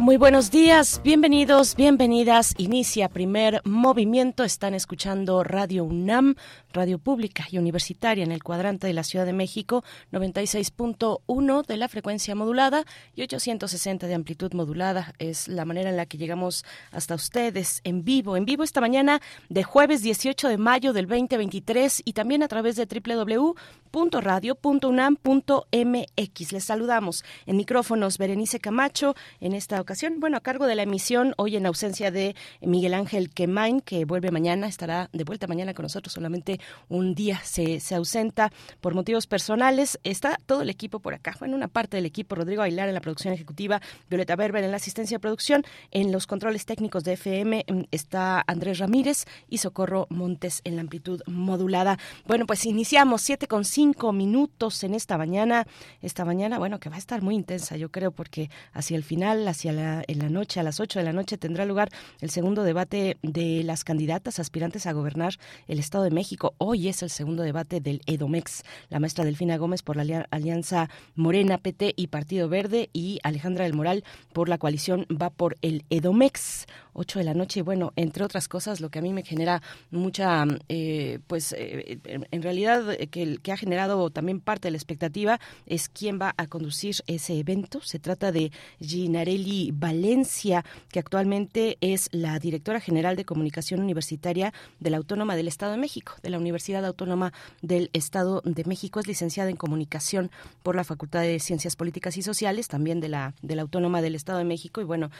Muy buenos días, bienvenidos, bienvenidas. Inicia primer movimiento. Están escuchando Radio UNAM, radio pública y universitaria en el cuadrante de la Ciudad de México, 96.1 de la frecuencia modulada y 860 de amplitud modulada. Es la manera en la que llegamos hasta ustedes en vivo, en vivo esta mañana de jueves 18 de mayo del 2023 y también a través de www.radio.unam.mx. Les saludamos en micrófonos Berenice Camacho en esta ocasión bueno, a cargo de la emisión, hoy en ausencia de Miguel Ángel Quemain, que vuelve mañana, estará de vuelta mañana con nosotros, solamente un día se, se ausenta por motivos personales. Está todo el equipo por acá, bueno, una parte del equipo, Rodrigo Ailar en la producción ejecutiva, Violeta Berber en la asistencia de producción, en los controles técnicos de FM mm, está Andrés Ramírez y Socorro Montes en la amplitud modulada. Bueno, pues iniciamos siete con cinco minutos en esta mañana, esta mañana, bueno, que va a estar muy intensa, yo creo, porque hacia el final, hacia la en la noche, a las 8 de la noche, tendrá lugar el segundo debate de las candidatas aspirantes a gobernar el Estado de México. Hoy es el segundo debate del EDOMEX. La maestra Delfina Gómez por la Alianza Morena, PT y Partido Verde y Alejandra del Moral por la coalición va por el EDOMEX. 8 de la noche. Bueno, entre otras cosas, lo que a mí me genera mucha, eh, pues eh, en realidad eh, que, que ha generado también parte de la expectativa es quién va a conducir ese evento. Se trata de Ginarelli Valencia, que actualmente es la directora general de comunicación universitaria de la Autónoma del Estado de México, de la Universidad Autónoma del Estado de México. Es licenciada en comunicación por la Facultad de Ciencias Políticas y Sociales, también de la, de la Autónoma del Estado de México, y bueno,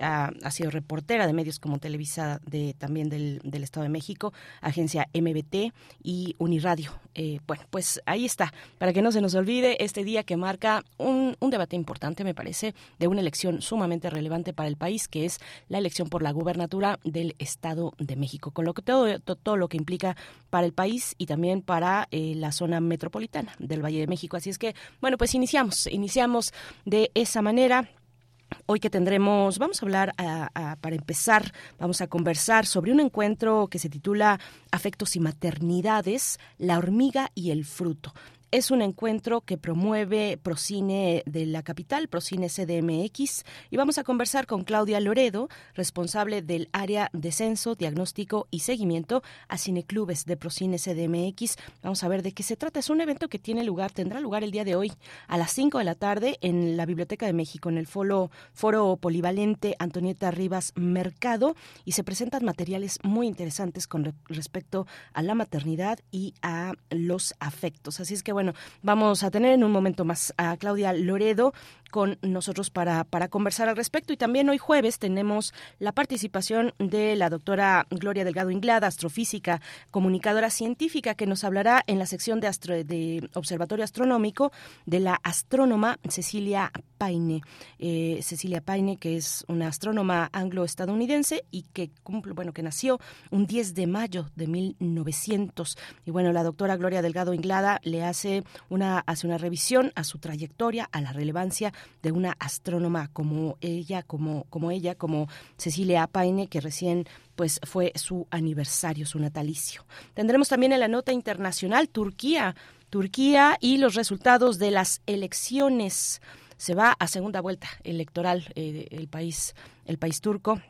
ha, ha sido reportada de medios como Televisa de, también del, del Estado de México, agencia MBT y Uniradio. Eh, bueno, pues ahí está, para que no se nos olvide este día que marca un, un debate importante, me parece, de una elección sumamente relevante para el país, que es la elección por la gubernatura del Estado de México, con lo que todo, todo, lo que implica para el país y también para eh, la zona metropolitana del Valle de México. Así es que, bueno, pues iniciamos, iniciamos de esa manera Hoy que tendremos, vamos a hablar para empezar, vamos a conversar sobre un encuentro que se titula Afectos y Maternidades, la hormiga y el fruto. Es un encuentro que promueve Procine de la capital, Procine CDMX, y vamos a conversar con Claudia Loredo, responsable del área de censo, diagnóstico y seguimiento a cineclubes de Procine CDMX. Vamos a ver de qué se trata. Es un evento que tiene lugar, tendrá lugar el día de hoy a las 5 de la tarde en la Biblioteca de México, en el foro, foro polivalente Antonieta Rivas Mercado, y se presentan materiales muy interesantes con respecto a la maternidad y a los afectos. Así es que, bueno, vamos a tener en un momento más a Claudia Loredo con nosotros para, para conversar al respecto. Y también hoy jueves tenemos la participación de la doctora Gloria Delgado Inglada, astrofísica, comunicadora científica, que nos hablará en la sección de, astro, de Observatorio Astronómico de la astrónoma Cecilia Paine. Eh, Cecilia Paine, que es una astrónoma anglo-estadounidense y que cumple, bueno, que nació un 10 de mayo de 1900. Y bueno, la doctora Gloria Delgado Inglada le hace una, hace una revisión a su trayectoria, a la relevancia de una astrónoma como ella, como, como ella, como Cecilia Paine, que recién pues fue su aniversario, su natalicio. Tendremos también en la nota internacional Turquía, Turquía y los resultados de las elecciones. Se va a segunda vuelta electoral eh, el país, el país turco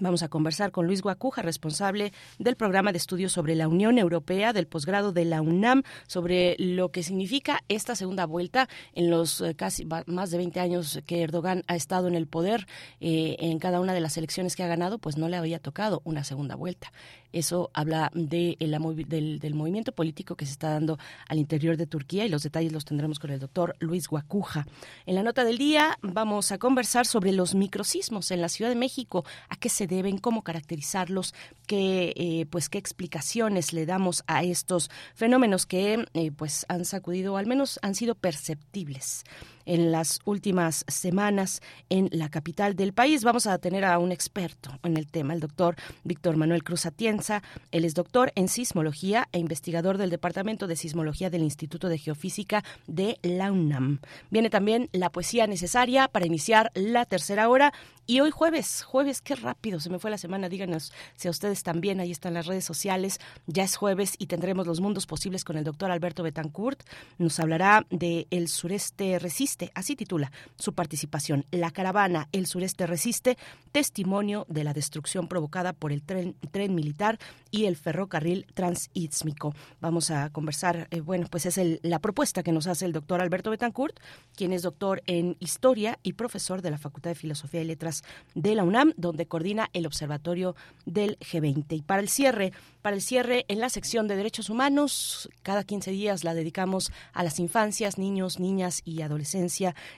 Vamos a conversar con Luis Guacuja, responsable del programa de estudios sobre la Unión Europea del posgrado de la UNAM, sobre lo que significa esta segunda vuelta en los eh, casi más de 20 años que Erdogan ha estado en el poder. Eh, en cada una de las elecciones que ha ganado, pues no le había tocado una segunda vuelta. Eso habla de del, del, movimiento político que se está dando al interior de Turquía y los detalles los tendremos con el doctor Luis Guacuja. En la nota del día vamos a conversar sobre los microsismos en la Ciudad de México, a qué se deben, cómo caracterizarlos, qué, eh, pues, qué explicaciones le damos a estos fenómenos que eh, pues, han sacudido, o al menos han sido perceptibles en las últimas semanas en la capital del país. Vamos a tener a un experto en el tema, el doctor Víctor Manuel Cruz Atienza. Él es doctor en sismología e investigador del Departamento de Sismología del Instituto de Geofísica de la UNAM. Viene también la poesía necesaria para iniciar la tercera hora y hoy jueves, jueves, qué rápido se me fue la semana. Díganos si a ustedes también, ahí están las redes sociales. Ya es jueves y tendremos los mundos posibles con el doctor Alberto Betancourt. Nos hablará de El sureste resiste, así titula su participación. La caravana El sureste resiste, testimonio de la destrucción provocada por el tren, militar y el ferrocarril transísmico. Vamos a conversar, eh, bueno, pues es la propuesta que nos hace el doctor Alberto Betancourt, quien es doctor en historia y profesor de la Facultad de Filosofía y Letras de la UNAM, donde coordina el Observatorio del G20. Y para el cierre, para el cierre en la sección de derechos humanos, cada 15 días la dedicamos a las infancias, niños, niñas y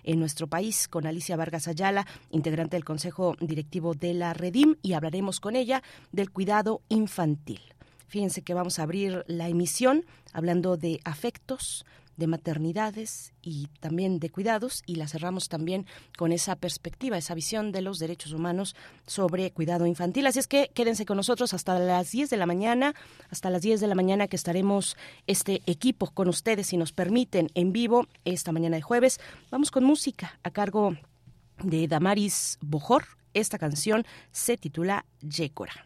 en nuestro país con Alicia Vargas Ayala, integrante del Consejo Directivo de la Redim, y hablaremos con ella del cuidado infantil. Fíjense que vamos a abrir la emisión hablando de afectos, de maternidades y también de cuidados y la cerramos también con esa perspectiva, esa visión de los derechos humanos sobre cuidado infantil. Así es que quédense con nosotros hasta las 10 de la mañana, hasta las 10 de la mañana que estaremos este equipo con ustedes si nos permiten en vivo esta mañana de jueves. Vamos con música a cargo de Damaris Bojor. Esta canción se titula Yécora.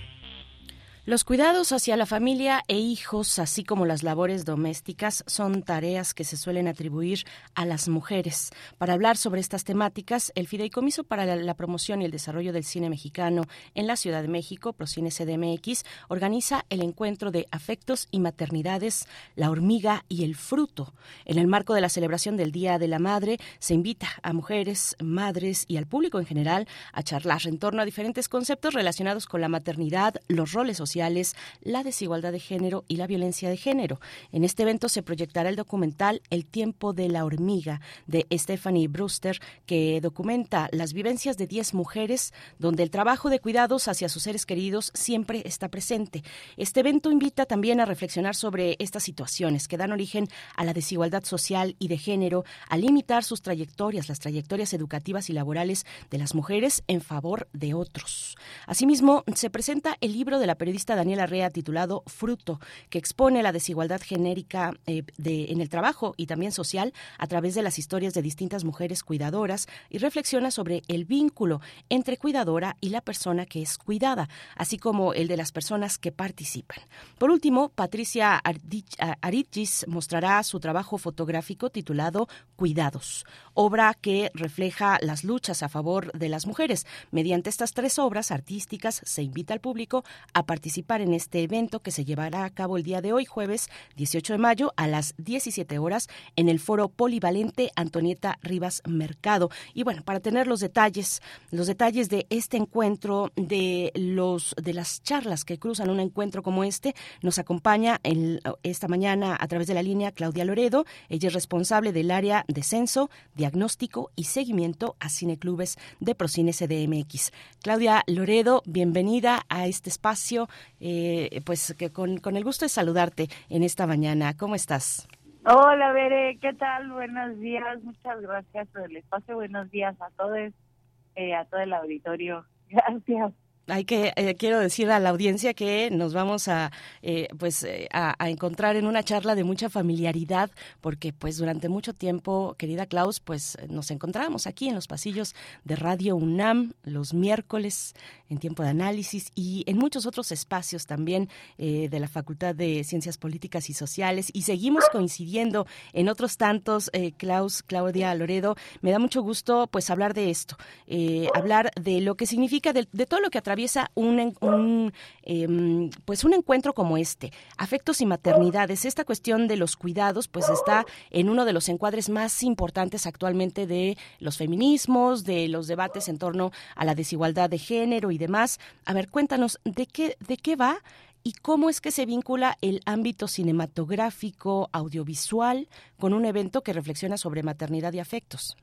Los cuidados hacia la familia e hijos, así como las labores domésticas, son tareas que se suelen atribuir a las mujeres. Para hablar sobre estas temáticas, el Fideicomiso para la, Promoción y el Desarrollo del Cine Mexicano en la Ciudad de México, Procine CDMX, organiza el encuentro de afectos y maternidades, la hormiga y el fruto. En el marco de la celebración del Día de la Madre, se invita a mujeres, madres y al público en general a charlar en torno a diferentes conceptos relacionados con la maternidad, los roles sociales, la desigualdad de género y la violencia de género. En este evento se proyectará el documental El tiempo de la hormiga de Stephanie Brewster, que documenta las vivencias de 10 mujeres donde el trabajo de cuidados hacia sus seres queridos siempre está presente. Este evento invita también a reflexionar sobre estas situaciones que dan origen a la desigualdad social y de género, a limitar sus trayectorias, las trayectorias educativas y laborales de las mujeres en favor de otros. Asimismo, se presenta el libro de la periodista Daniela Rea titulado Fruto, que expone la desigualdad genérica eh, en el trabajo y también social a través de las historias de distintas mujeres cuidadoras y reflexiona sobre el vínculo entre cuidadora y la persona que es cuidada, así como el de las personas que participan. Por último, Patricia Arichis mostrará su trabajo fotográfico titulado Cuidados, obra que refleja las luchas a favor de las mujeres. Mediante estas tres obras artísticas se invita al público a participar participar en este evento que se llevará a cabo el día de hoy, jueves 18 de mayo, a las 17 horas, en el foro polivalente Antonieta Rivas Mercado. Y bueno, para tener los detalles, los detalles de este encuentro, de los de las charlas que cruzan un encuentro como este, nos acompaña esta mañana a través de la línea Claudia Loredo. Ella es responsable del área de censo, diagnóstico y seguimiento a cineclubes de Procine CDMX. Claudia Loredo, bienvenida a este espacio eh, pues que con, con el gusto de saludarte en esta mañana. ¿Cómo estás? Hola, Bere, ¿qué tal? Buenos días, muchas gracias por el espacio. Buenos días a todos, eh, a todo el auditorio. Gracias hay que eh, quiero decir a la audiencia que nos vamos a eh, pues eh, a, encontrar en una charla de mucha familiaridad porque pues durante mucho tiempo querida Klaus pues nos encontrábamos aquí en los pasillos de Radio UNAM los miércoles en tiempo de análisis y en muchos otros espacios también de la Facultad de Ciencias Políticas y Sociales. Y seguimos coincidiendo en otros tantos Klaus Claudia Loredo. Me da mucho gusto pues hablar de esto hablar de lo que significa de, de todo lo que atraviesa un, un em, pues un encuentro como este, afectos y maternidades. Esta cuestión de los cuidados, pues está en uno de los encuadres más importantes actualmente de los feminismos, de los debates en torno a la desigualdad de género y demás. A ver, cuéntanos de qué de qué va y cómo es que se vincula el ámbito cinematográfico, audiovisual, con un evento que reflexiona sobre maternidad y afectos.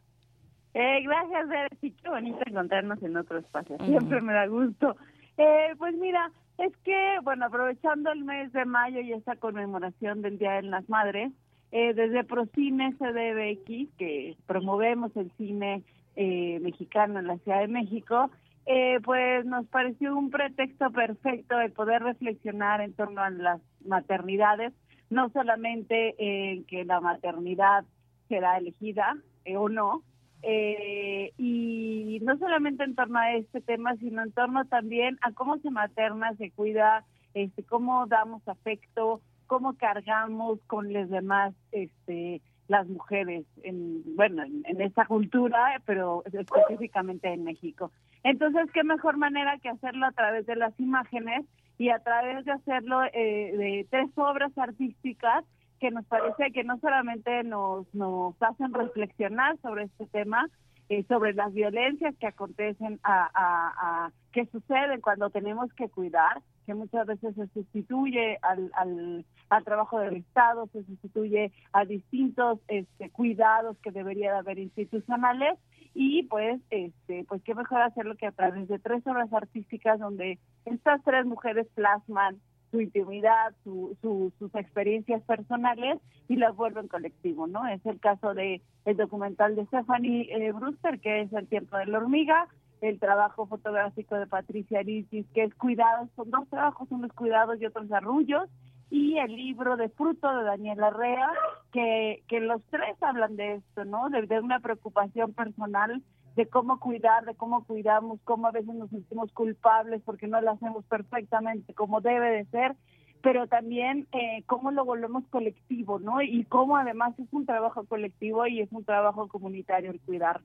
Eh, gracias, Betsy. Qué bonito encontrarnos en otro espacio. Siempre me da gusto. Eh, pues mira, es que, bueno, aprovechando el mes de mayo y esta conmemoración del Día de las Madres, eh, desde Procine CDBX, que promovemos el cine eh, mexicano en la Ciudad de México, eh, pues nos pareció un pretexto perfecto de poder reflexionar en torno a las maternidades, no solamente en que la maternidad será elegida eh, o no, eh, y no solamente en torno a este tema, sino en torno también a cómo se materna, se cuida, este, cómo damos afecto, cómo cargamos con los demás, este, las mujeres, en, bueno, en, esta cultura, pero específicamente en México. Entonces, qué mejor manera que hacerlo a través de las imágenes y a través de hacerlo eh, de tres obras artísticas que nos parece que no solamente nos, nos hacen reflexionar sobre este tema, eh, sobre las violencias que acontecen, a, a, que suceden cuando tenemos que cuidar, que muchas veces se sustituye al, al, al trabajo del Estado, se sustituye a distintos este, cuidados que debería de haber institucionales y pues este pues qué mejor hacerlo que a través de tres obras artísticas donde estas tres mujeres plasman su intimidad, su, sus experiencias personales y las vuelven colectivo, ¿no? Es el caso de el documental de Stephanie eh, Brewster, que es El tiempo de la hormiga, el trabajo fotográfico de Patricia Arisis, que es Cuidados, son dos trabajos, unos cuidados y otros arrullos, y el libro de Fruto de Daniela Rea, que, que los tres hablan de esto, ¿no? De una preocupación personal de cómo cuidar, de cómo cuidamos, cómo a veces nos sentimos culpables porque no lo hacemos perfectamente como debe de ser, pero también eh, cómo lo volvemos colectivo, ¿no? Y cómo además es un trabajo colectivo y es un trabajo comunitario el cuidar.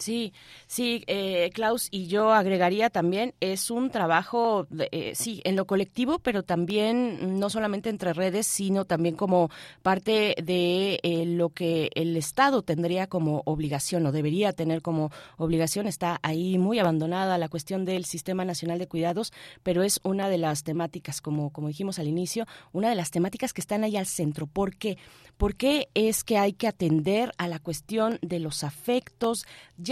Sí, sí, eh, Klaus, y yo agregaría también, es un trabajo, eh, sí, en lo colectivo, pero también no solamente entre redes, sino también como parte de eh, lo que el Estado tendría como obligación o debería tener como obligación. Está ahí muy abandonada la cuestión del Sistema Nacional de Cuidados, pero es una de las temáticas, como, como dijimos al inicio, una de las temáticas que están ahí al centro. ¿Por qué? ¿Por qué es que hay que atender a la cuestión de los afectos?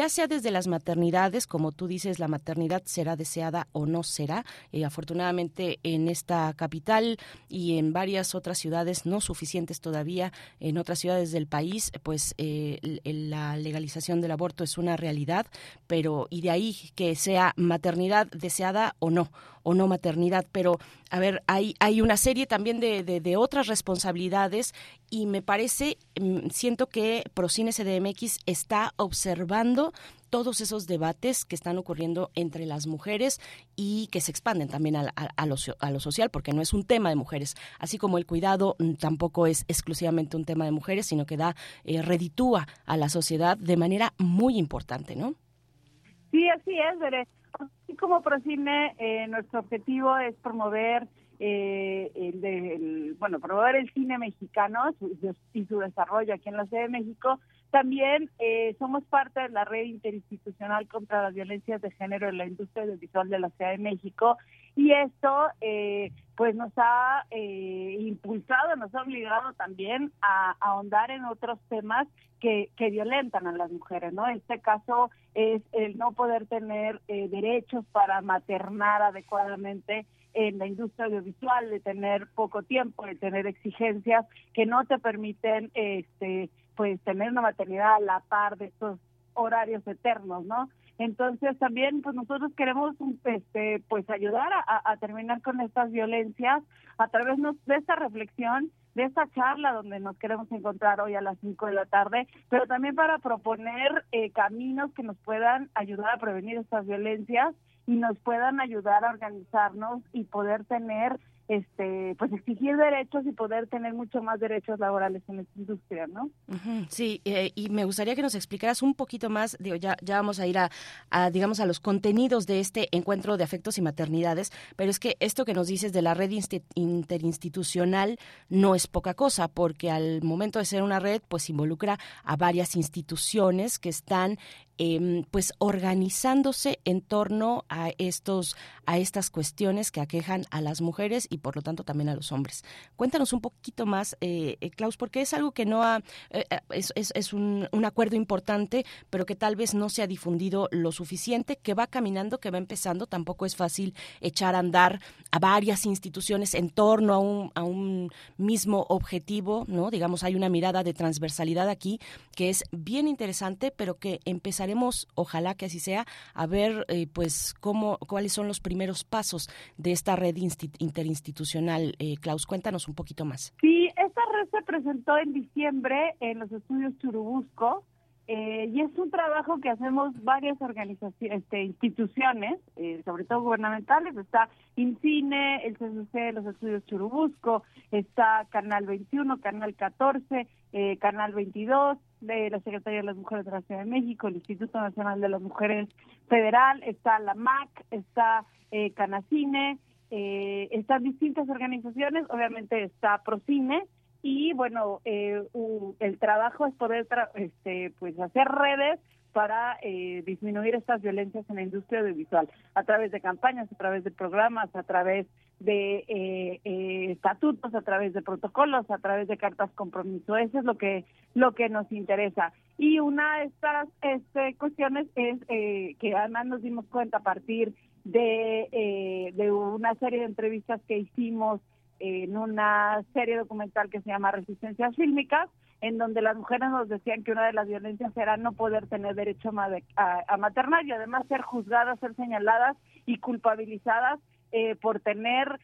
Sea desde las maternidades, como tú dices, la maternidad será deseada o no será. Eh, afortunadamente en esta capital y en varias otras ciudades, no suficientes todavía, en otras ciudades del país, pues eh, la legalización del aborto es una realidad, pero y de ahí que sea maternidad deseada o no, o no maternidad, pero a ver, hay, hay una serie también de, de, otras responsabilidades y me parece, mm, siento que Procine CDMX está observando todos esos debates que están ocurriendo entre las mujeres y que se expanden también a, a, lo, a, lo, social, porque no es un tema de mujeres, así como el cuidado mm, tampoco es exclusivamente un tema de mujeres, sino que da, eh, reditúa a la sociedad de manera muy importante, ¿no? Sí, así es, Bere. Así como Procine, eh, nuestro objetivo es promover eh, el, bueno, promover el cine mexicano y su desarrollo aquí en la Ciudad de México. También eh, somos parte de la red interinstitucional contra las violencias de género en la industria audiovisual de la Ciudad de México y esto eh, pues nos ha eh, impulsado, nos ha obligado también a, ahondar en otros temas que, que violentan a las mujeres, ¿no? Este caso es el no poder tener eh, derechos para maternar adecuadamente en la industria audiovisual, de tener poco tiempo, de tener exigencias que no te permiten este pues tener una maternidad a la par de estos horarios eternos, ¿no? Entonces también pues nosotros queremos este pues ayudar a, terminar con estas violencias a través de esta reflexión, de esta charla donde nos queremos encontrar hoy a las 5 de la tarde, pero también para proponer eh, caminos que nos puedan ayudar a prevenir estas violencias y nos puedan ayudar a organizarnos y poder tener este pues exigir derechos y poder tener mucho más derechos laborales en esta industria, ¿no? sí, eh, y me gustaría que nos explicaras un poquito más, digo, ya, ya vamos a ir a, digamos, a los contenidos de este encuentro de afectos y maternidades, pero es que esto que nos dices de la red interinstitucional no es poca cosa, porque al momento de ser una red, pues involucra a varias instituciones que están Em, pues organizándose en torno a estos a estas cuestiones que aquejan a las mujeres y por lo tanto también a los hombres. Cuéntanos un poquito más, eh, eh Klaus, porque es algo que no ha eh, es, es, un, un, acuerdo importante, pero que tal vez no se ha difundido lo suficiente, que va caminando, que va empezando. Tampoco es fácil echar a andar a varias instituciones en torno a un, a un mismo objetivo, ¿no? Digamos, hay una mirada de transversalidad aquí que es bien interesante, pero que ojalá que así sea, a ver eh, pues cómo, cuáles son los primeros pasos de esta red interinstitucional. Eh, Klaus, cuéntanos un poquito más. Sí, esta red se presentó en diciembre en los estudios Churubusco. Eh, y es un trabajo que hacemos varias organizaciones, este, instituciones, eh, sobre todo gubernamentales. Está INCINE, el CCC, los estudios Churubusco, está Canal 21, Canal 14, eh, Canal 22, de la Secretaría de las Mujeres de la Ciudad de México, el Instituto Nacional de las Mujeres Federal, está la MAC, está eh, Canacine, eh, están distintas organizaciones, obviamente está Procine, y bueno, eh, el trabajo es poder este, pues hacer redes para eh, disminuir estas violencias en la industria audiovisual a través de campañas, a través de programas, a través de eh, eh, estatutos, a través de protocolos, a través de cartas compromiso. Eso es lo que lo que nos interesa. Y una de estas este, cuestiones es que además nos dimos cuenta a partir de, de una serie de entrevistas que hicimos en una serie documental que se llama Resistencias Fílmicas, en donde las mujeres nos decían que una de las violencias era no poder tener derecho a, a, maternar y además ser juzgadas, ser señaladas y culpabilizadas eh, por tener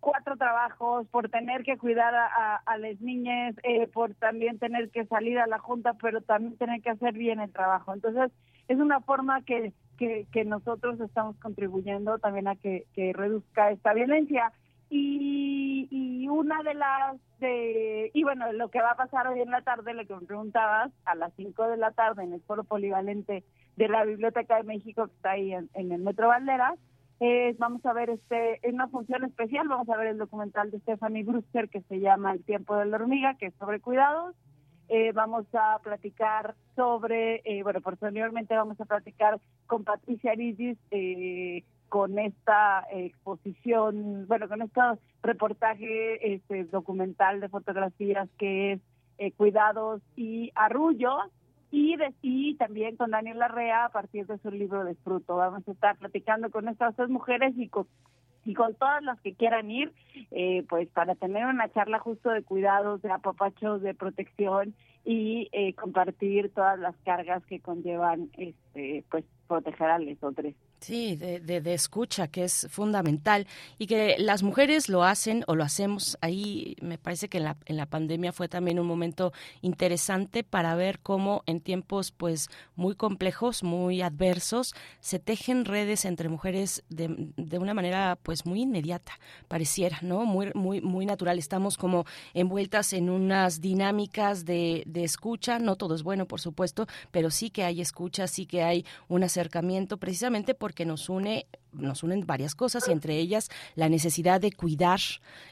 cuatro trabajos, por tener que cuidar a, a, las niñas, eh, por también tener que salir a la junta, pero también tener que hacer bien el trabajo. Entonces, es una forma que, que, que nosotros estamos contribuyendo también a que, que reduzca esta violencia. Y, y una de las de y bueno lo que va a pasar hoy en la tarde lo que me preguntabas a las 5 de la tarde en el foro polivalente de la biblioteca de México que está ahí en, el Metro Valderas vamos a ver este en una función especial vamos a ver el documental de Stephanie Brewster que se llama El tiempo de la hormiga que es sobre cuidados. Eh, vamos a platicar sobre, eh, bueno, posteriormente vamos a platicar con Patricia Arizis eh, con esta exposición, bueno, con este reportaje este, documental de fotografías que es eh, Cuidados y Arrullo, y, de, y también con Daniel Larrea a partir de su libro de Fruto. Vamos a estar platicando con estas dos mujeres y con, y con todas las que quieran ir, eh, pues para tener una charla justo de cuidados, de apapachos, de protección y eh, compartir todas las cargas que conllevan este pues proteger a los otros. Sí, de, de, escucha, que es fundamental. Y que las mujeres lo hacen o lo hacemos ahí, me parece que en la, en la pandemia fue también un momento interesante para ver cómo en tiempos pues muy complejos, muy adversos, se tejen redes entre mujeres de, de una manera pues muy inmediata, pareciera, ¿no? Muy, muy, muy natural. Estamos como envueltas en unas dinámicas de, de escucha, no todo es bueno, por supuesto, pero sí que hay escucha, sí que hay un acercamiento, precisamente porque que nos une nos unen varias cosas y entre ellas la necesidad de cuidar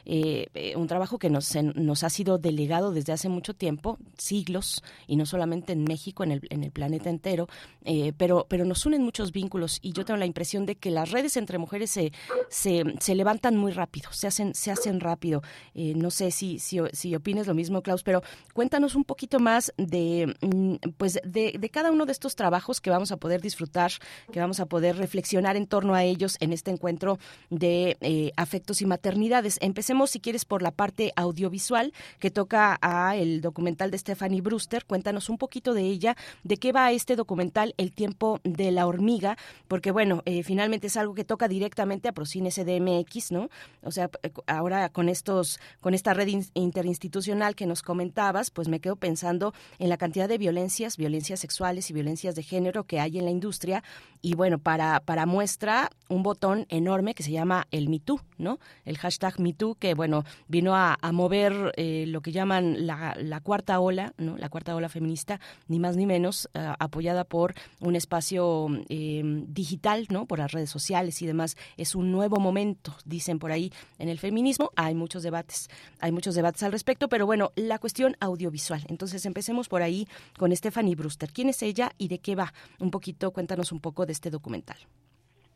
eh, eh, un trabajo que nos, nos ha sido delegado desde hace mucho tiempo, siglos, y no solamente en México, en el, en el planeta entero, eh, pero, pero nos unen muchos vínculos y yo tengo la impresión de que las redes entre mujeres se, se, se levantan muy rápido, se hacen, se hacen rápido. no sé si, si, si opines lo mismo, Klaus, pero cuéntanos un poquito más de, mm, pues de, de cada uno de estos trabajos que vamos a poder disfrutar, que vamos a poder reflexionar en torno a ellos en este encuentro de eh, afectos y maternidades. Empecemos, si quieres, por la parte audiovisual que toca a el documental de Stephanie Brewster. Cuéntanos un poquito de ella, de qué va este documental, El tiempo de la hormiga, porque bueno, eh, finalmente es algo que toca directamente a Procine CDMX, ¿no? O sea, ahora con estos, con esta red interinstitucional que nos comentabas, pues me quedo pensando en la cantidad de violencias, violencias sexuales y violencias de género que hay en la industria. Y bueno, para, para muestra, un botón enorme que se llama el MeToo, ¿no? El hashtag MeToo que, bueno, vino a, mover eh, lo que llaman la, cuarta ola, ¿no? La cuarta ola feminista, ni más ni menos, eh, apoyada por un espacio em, digital, ¿no? Por las redes sociales y demás. Es un nuevo momento, dicen por ahí, en el feminismo. Hay muchos debates, hay muchos debates al respecto, pero bueno, la cuestión audiovisual. Entonces, empecemos por ahí con Stephanie Brewster. ¿Quién es ella y de qué va? Un poquito, cuéntanos un poco de este documental.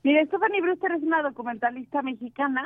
Mire, Stephanie Brewster es una documentalista mexicana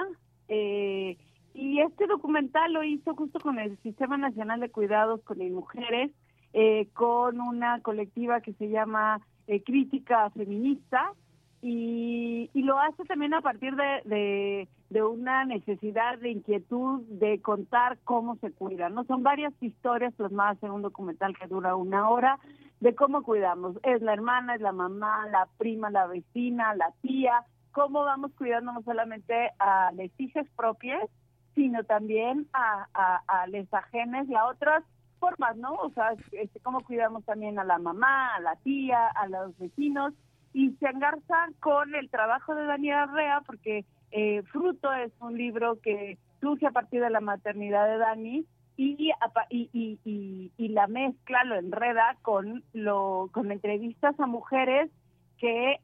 eh, y este documental lo hizo justo con el Sistema Nacional de Cuidados con las Mujeres, eh, con una colectiva que se llama eh, Crítica Feminista y, y, lo hace también a partir de, de, una necesidad de inquietud de contar cómo se cuida. No son varias historias plasmadas en un documental que dura una hora de cómo cuidamos. Es la hermana, es la mamá, la prima, la vecina, la tía. Cómo vamos cuidando no solamente a las hijas propias, sino también a, a, a les ajenes y a otras formas, ¿no? O sea, este, cómo cuidamos también a la mamá, a la tía, a los vecinos. Y se engarza con el trabajo de Daniela Rea, porque eh, Fruto es un libro que surge a partir de la maternidad de Dani y, y, y, la mezcla, lo enreda con, lo, con entrevistas a mujeres que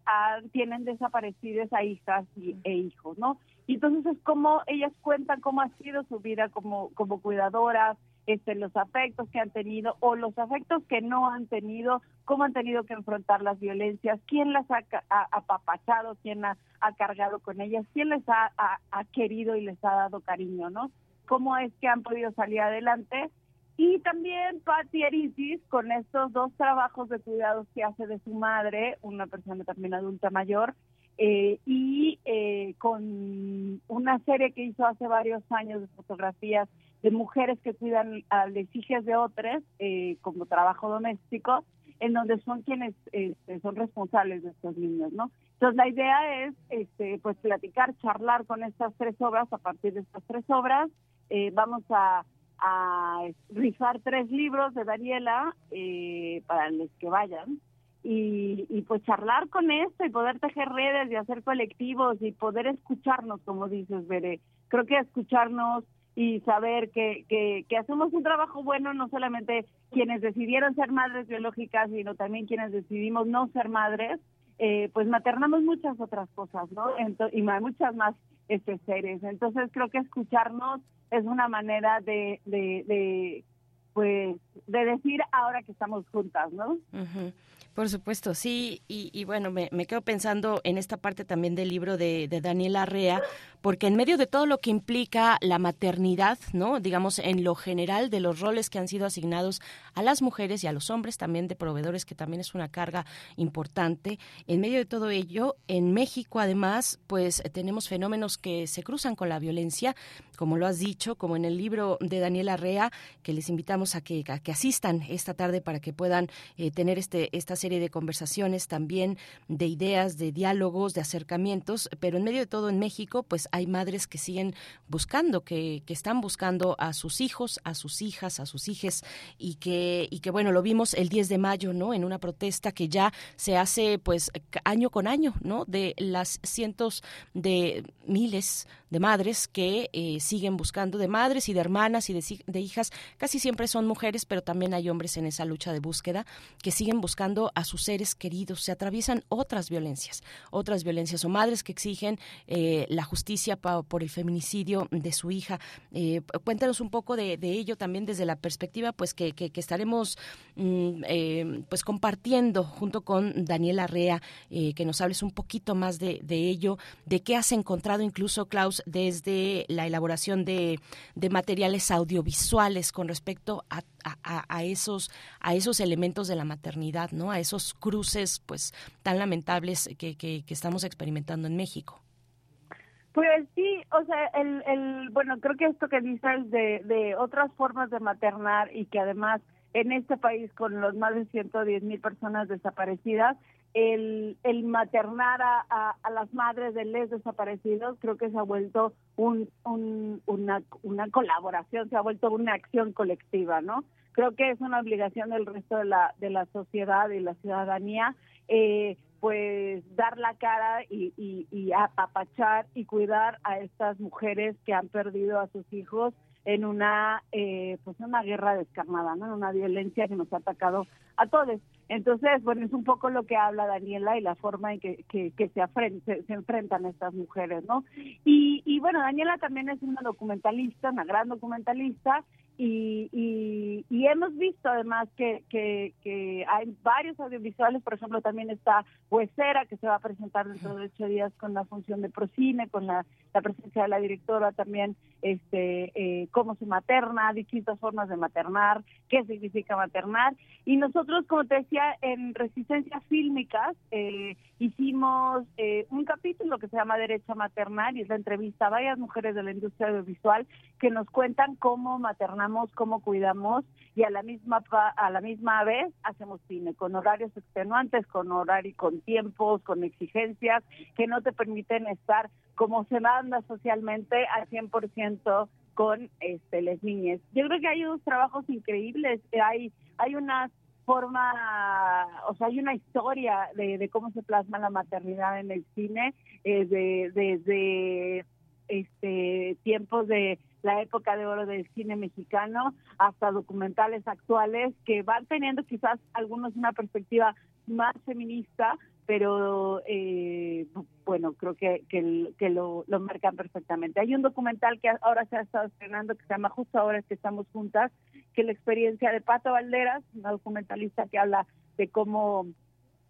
tienen desaparecidas a hijas e hijos, ¿no? Y entonces es como ellas cuentan cómo ha sido su vida como, como cuidadoras, este, los afectos que han tenido o los afectos que no han tenido, cómo han tenido que enfrentar las violencias, quién las ha, apapachado, quién ha, cargado con ellas, quién les ha, ha, querido y les ha dado cariño, ¿no? cómo es que han podido salir adelante. Y también Patti Erisis con estos dos trabajos de cuidados que hace de su madre, una persona también adulta mayor, eh, y eh, con una serie que hizo hace varios años de fotografías de mujeres que cuidan a las hijas de otras eh, como trabajo doméstico, en donde son quienes este, son responsables de estos niños, ¿no? Entonces la idea es, este, pues platicar, charlar con estas tres obras a partir de estas tres obras eh, vamos a, a, rifar tres libros de Daniela eh, para los que vayan. y, pues charlar con esto y poder tejer redes y hacer colectivos y poder escucharnos, como dices, Bere. Creo que escucharnos y saber que, que, hacemos un trabajo bueno, no solamente quienes decidieron ser madres biológicas, sino también quienes decidimos no ser madres, eh, pues maternamos muchas otras cosas, ¿no? y muchas más este, seres. Entonces creo que escucharnos es una manera de, de, de pues, de decir ahora que estamos juntas, ¿no? Por supuesto, sí, y, bueno, me, quedo pensando en esta parte también del libro de, de Daniela Arrea, porque en medio de todo lo que implica la maternidad, ¿no? Digamos, en lo general de los roles que han sido asignados a las mujeres y a los hombres también de proveedores, que también es una carga importante, en medio de todo ello, en México además, pues tenemos fenómenos que se cruzan con la violencia, como lo has dicho, como en el libro de Daniela Arrea, que les invitamos a que, que asistan esta tarde para que puedan eh, tener este, esta serie de conversaciones también, de ideas, de diálogos, de acercamientos, pero en medio de todo en México, pues hay madres que siguen buscando, que, que están buscando a sus hijos, a sus hijas, a sus hijes, y que, y que bueno, lo vimos el 10 de mayo, ¿no? En una protesta que ya se hace pues año con año, ¿no? De las cientos de miles de madres que eh, siguen buscando, de madres y de hermanas y de, de, hijas, casi siempre son mujeres, pero también hay hombres en esa lucha de búsqueda que siguen buscando a sus seres queridos, se atraviesan otras violencias, otras violencias o madres que exigen eh, la justicia por el feminicidio de su hija. Eh, cuéntanos un poco de, ello también desde la perspectiva pues que, estaremos mm, eh, pues compartiendo junto con Daniela Rea, que nos hables un poquito más de, de, ello, de qué has encontrado incluso, Klaus, desde la elaboración de, de materiales audiovisuales con respecto a a, esos, a esos elementos de la maternidad, ¿no? A esos cruces, pues, tan lamentables que, que, estamos experimentando en México. Pues sí, o sea, el, el, bueno, creo que esto que dices de, de otras formas de maternar y que además en este país con los más de 110 mil personas desaparecidas, el, el maternar a, a, las madres de les desaparecidos creo que se ha vuelto un, un, una, una colaboración, se ha vuelto una acción colectiva, ¿no? Creo que es una obligación del resto de la, de la sociedad y la ciudadanía, eh, pues dar la cara y, y, y apapachar y cuidar a estas mujeres que han perdido a sus hijos en una eh, pues una guerra descarnada, ¿no? Una violencia que nos ha atacado a todos. Entonces, bueno, es un poco lo que habla Daniela y la forma en que, que, se, se, enfrentan estas mujeres, ¿no? Y, y bueno, Daniela también es una documentalista, una gran documentalista, y, y, hemos visto además que, hay varios audiovisuales, por ejemplo, también está Huesera, que se va a presentar dentro de ocho días con la función de Procine, con la, presencia de la directora también, este, eh, cómo se materna, distintas formas de maternar, qué significa maternar. Y nosotros, como te decía, en Resistencias Fílmicas eh, hicimos eh, un capítulo que se llama Derecho a Maternar y es la entrevista a varias mujeres de la industria audiovisual que nos cuentan cómo cómo cuidamos y a la misma a la misma vez hacemos cine con horarios extenuantes, con horario, con tiempos, con exigencias que no te permiten estar como se manda socialmente al 100% con este les niñas. Yo creo que hay unos trabajos increíbles, hay hay una forma, o sea, hay una historia de, de cómo se plasma la maternidad en el cine, eh, desde de, este tiempos de la época de oro del cine mexicano hasta documentales actuales que van teniendo quizás algunos una perspectiva más feminista, pero eh, bueno, creo que, que, lo, lo, marcan perfectamente. Hay un documental que ahora se ha estado estrenando que se llama Justo ahora es que estamos juntas, que la experiencia de Pato Valderas, una documentalista que habla de cómo,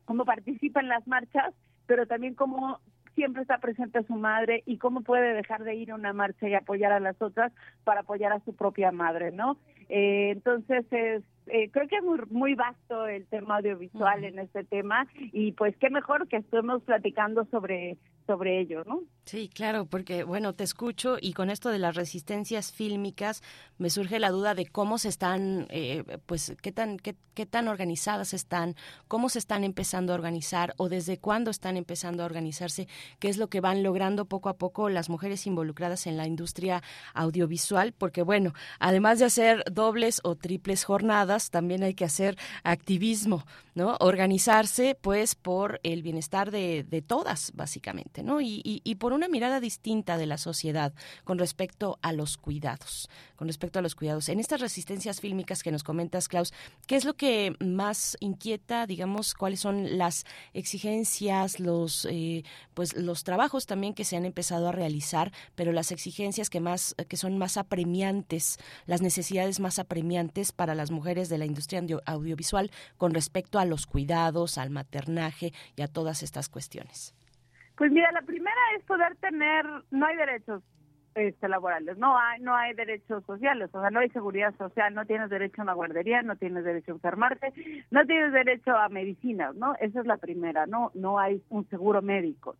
cómo participa en las marchas, pero también cómo siempre está presente su madre y cómo puede dejar de ir a una marcha y apoyar a las otras para apoyar a su propia madre, ¿no? Eh, entonces es eh, creo que es muy, muy vasto el tema audiovisual en este tema y pues qué mejor que estemos platicando sobre sobre ello, ¿no? Sí, claro, porque bueno, te escucho y con esto de las resistencias fílmicas me surge la duda de cómo se están, eh, pues, qué tan, qué, qué, tan organizadas están, cómo se están empezando a organizar o desde cuándo están empezando a organizarse, qué es lo que van logrando poco a poco las mujeres involucradas en la industria audiovisual, porque bueno, además de hacer dobles o triples jornadas, también hay que hacer activismo, ¿no? Organizarse, pues, por el bienestar de, de todas, básicamente, ¿no? Y, por una mirada distinta de la sociedad con respecto a los cuidados, con respecto a los cuidados. En estas resistencias fílmicas que nos comentas, Klaus, ¿qué es lo que más inquieta, digamos, cuáles son las exigencias, los, eh, pues, los trabajos también que se han empezado a realizar, pero las exigencias que más, que son más apremiantes, las necesidades más apremiantes para las mujeres de la industria audiovisual con respecto a los cuidados, al maternaje y a todas estas cuestiones? Pues mira, la primera es poder tener, no hay derechos este, laborales, no hay, no hay derechos sociales, o sea, no hay seguridad social, no tienes derecho a una guardería, no tienes derecho a enfermarte, no tienes derecho a medicinas, ¿no? Esa es la primera, no, no hay un seguro médico.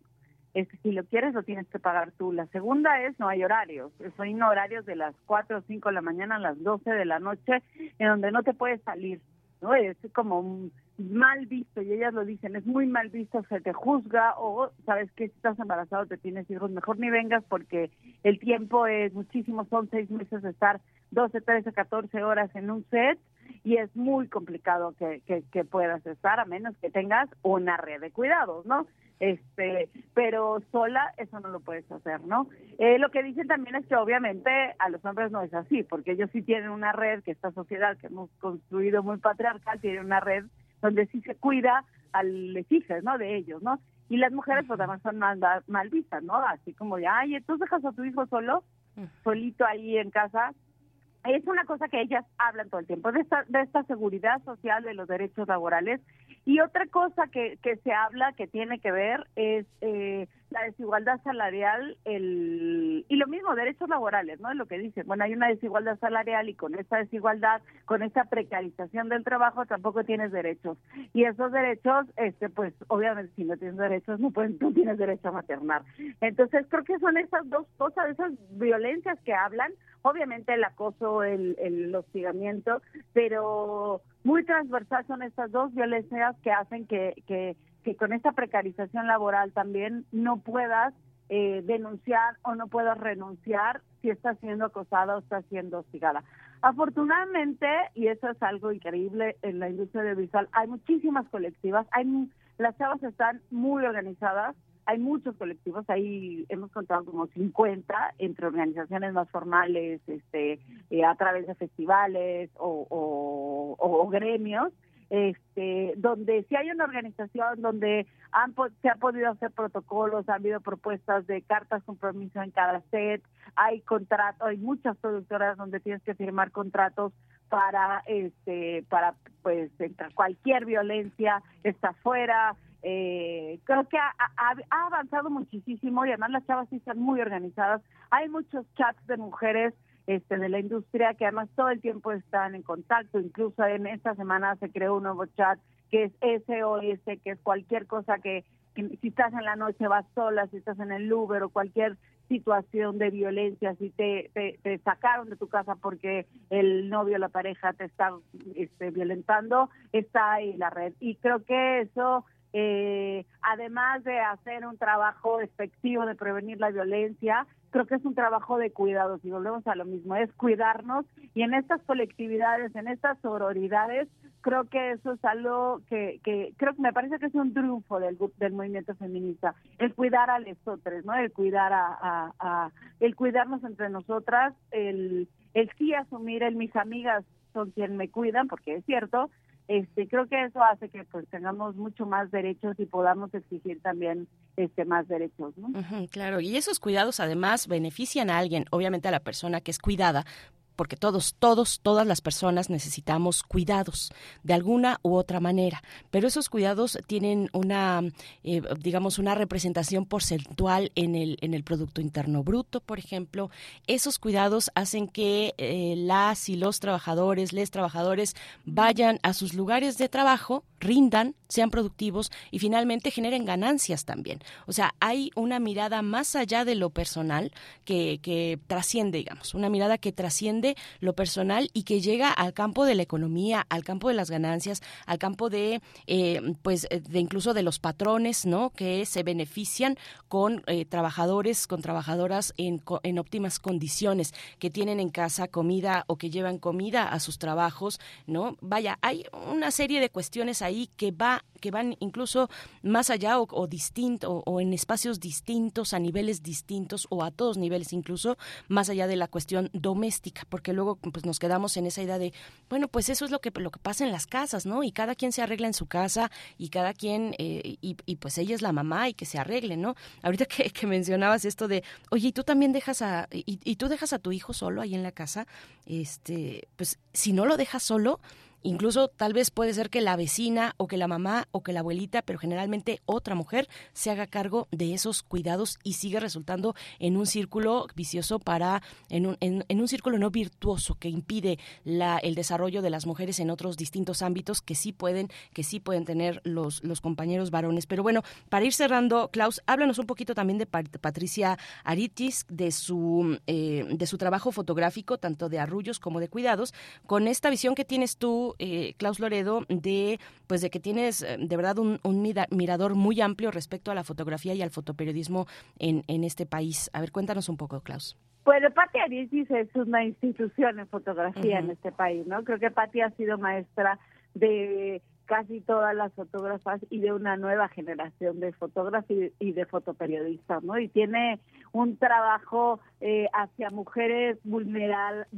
Es que si lo quieres lo tienes que pagar tú. La segunda es no hay horarios, son horarios de las 4 o 5 de la mañana a las 12 de la noche en donde no te puedes salir, ¿no? Es como mal visto, y ellas lo dicen, es muy mal visto, se te juzga o sabes que si estás embarazado te tienes hijos, mejor ni vengas porque el tiempo es muchísimo, son seis meses de estar 12, 13, 14 horas en un set y es muy complicado que, que, que puedas estar a menos que tengas una red de cuidados, ¿no? este pero sola eso no lo puedes hacer no eh, lo que dicen también es que obviamente a los hombres no es así porque ellos sí tienen una red que esta sociedad que hemos construido muy patriarcal tiene una red donde sí se cuida al hijos, ¿no? De ellos, ¿no? Y las mujeres pues además son más mal vistas, ¿no? Así como de, ay, ¿tú dejas a tu hijo solo, solito ahí en casa? Es una cosa que ellas hablan todo el tiempo, de esta, de esta seguridad social, de los derechos laborales. Y otra cosa que, que se habla, que tiene que ver, es eh, la desigualdad salarial el, y lo mismo, derechos laborales, ¿no? Es lo que dicen. Bueno, hay una desigualdad salarial y con esa desigualdad, con esa precarización del trabajo, tampoco tienes derechos. Y esos derechos, este pues obviamente si no tienes derechos, no, puedes, no tienes derecho a maternar. Entonces creo que son esas dos cosas, esas violencias que hablan, obviamente el acoso, el, el hostigamiento, pero muy transversal son estas dos violencias que hacen que, que que con esta precarización laboral también no puedas eh, denunciar o no puedas renunciar si estás siendo acosada o estás siendo hostigada. Afortunadamente, y eso es algo increíble en la industria audiovisual, hay muchísimas colectivas, hay las chavas están muy organizadas, hay muchos colectivos, ahí hemos contado como 50 entre organizaciones más formales, este, eh, a través de festivales o, gremios, este, donde si hay una organización donde han, se han podido hacer protocolos, ha habido propuestas de cartas compromiso en cada set, hay contratos, hay muchas productoras donde tienes que firmar contratos para este para pues cualquier violencia está fuera eh, creo que ha, avanzado muchísimo y además las chavas sí están muy organizadas hay muchos chats de mujeres este, de la industria que además todo el tiempo están en contacto. Incluso en esta semana se creó un nuevo chat que es SOS, que es cualquier cosa que, si estás en la noche vas sola, si estás en el Uber o cualquier situación de violencia, si te, te, sacaron de tu casa porque el novio o la pareja te está este, violentando, está ahí la red. Y creo que eso eh, además de hacer un trabajo efectivo de prevenir la violencia, creo que es un trabajo de cuidados y volvemos a lo mismo, es cuidarnos y en estas colectividades, en estas sororidades, creo que eso es algo que, que creo que me parece que es un triunfo del, del movimiento feminista, el cuidar a nosotros, ¿no? El cuidar a, a, el cuidarnos entre nosotras, el, el sí asumir el mis amigas son quien me cuidan, porque es cierto, este, creo que eso hace que pues tengamos mucho más derechos y podamos exigir también este más derechos, ¿no? claro, y esos cuidados además benefician a alguien, obviamente a la persona que es cuidada, porque todos, todos, todas las personas necesitamos cuidados de alguna u otra manera, pero esos cuidados tienen una, eh, digamos, una representación porcentual en el, en el Producto Interno Bruto, por ejemplo. Esos cuidados hacen que eh, las y los trabajadores, les trabajadores, vayan a sus lugares de trabajo, rindan sean productivos y finalmente generen ganancias también. O sea, hay una mirada más allá de lo personal que, que trasciende, digamos, una mirada que trasciende lo personal y que llega al campo de la economía, al campo de las ganancias, al campo de, eh, pues, de incluso de los patrones, ¿no? Que se benefician con eh, trabajadores, con trabajadoras en, en óptimas condiciones, que tienen en casa comida o que llevan comida a sus trabajos, ¿no? Vaya, hay una serie de cuestiones ahí que va que van incluso más allá o, distinto o, en espacios distintos a niveles distintos o a todos niveles incluso más allá de la cuestión doméstica porque luego pues nos quedamos en esa idea de bueno pues eso es lo que lo que pasa en las casas no y cada quien se arregla en su casa y cada quien eh, y, pues ella es la mamá y que se arregle no ahorita que, que mencionabas esto de oye y tú también dejas a y, y tú dejas a tu hijo solo ahí en la casa este pues si no lo dejas solo Incluso tal vez puede ser que la vecina o que la mamá o que la abuelita, pero generalmente otra mujer, se haga cargo de esos cuidados y sigue resultando en un círculo vicioso para, en un, en, un círculo no virtuoso que impide la, el desarrollo de las mujeres en otros distintos ámbitos que sí pueden, que sí pueden tener los, los compañeros varones. Pero bueno, para ir cerrando, Klaus, háblanos un poquito también de Patricia Aritis, de su, eh, de su trabajo fotográfico, tanto de arrullos como de cuidados, con esta visión que tienes tú eh, Klaus Loredo, de, pues de que tienes eh, de verdad un, mirador muy amplio respecto a la fotografía y al fotoperiodismo en, en este país. A ver, cuéntanos un poco, Klaus. Bueno, Patti Arisis es una institución en fotografía en este país, ¿no? Creo que Patti ha sido maestra de casi todas las fotógrafas y de una nueva generación de fotógrafos y, de fotoperiodistas, ¿no? Y tiene un trabajo eh, hacia mujeres vulneradas,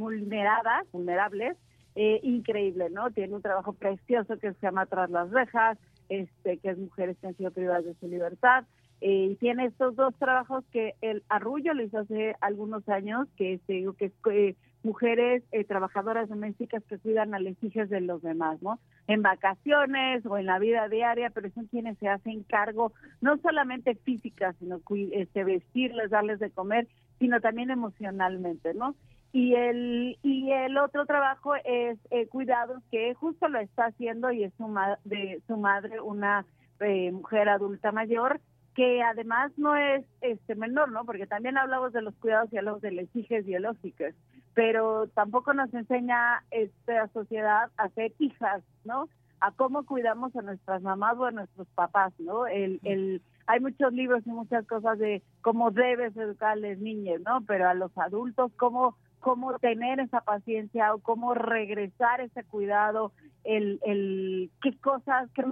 vulnerables, eh, increíble, ¿no? Tiene un trabajo precioso que se llama Tras las rejas, este, que es mujeres que han sido privadas de su libertad. Eh, y tiene estos dos trabajos que el Arrullo le hizo hace algunos años, que, este, que es eh, mujeres trabajadoras domésticas que cuidan a las hijas de los demás, ¿no? En vacaciones o en la vida diaria, pero son quienes se hacen cargo no solamente física, sino este, vestirles, darles de comer, sino también emocionalmente, ¿no? Y el y el otro trabajo es eh, cuidados que justo lo está haciendo y es su de su madre una eh, mujer adulta mayor que además no es este menor no porque también hablamos de los cuidados y hablamos de las hijas biológicas pero tampoco nos enseña esta sociedad a ser hijas no a cómo cuidamos a nuestras mamás o a nuestros papás no el el hay muchos libros y muchas cosas de cómo debes educar a las niñas no pero a los adultos cómo cómo tener esa paciencia o cómo regresar ese cuidado, el, el qué cosas, qué,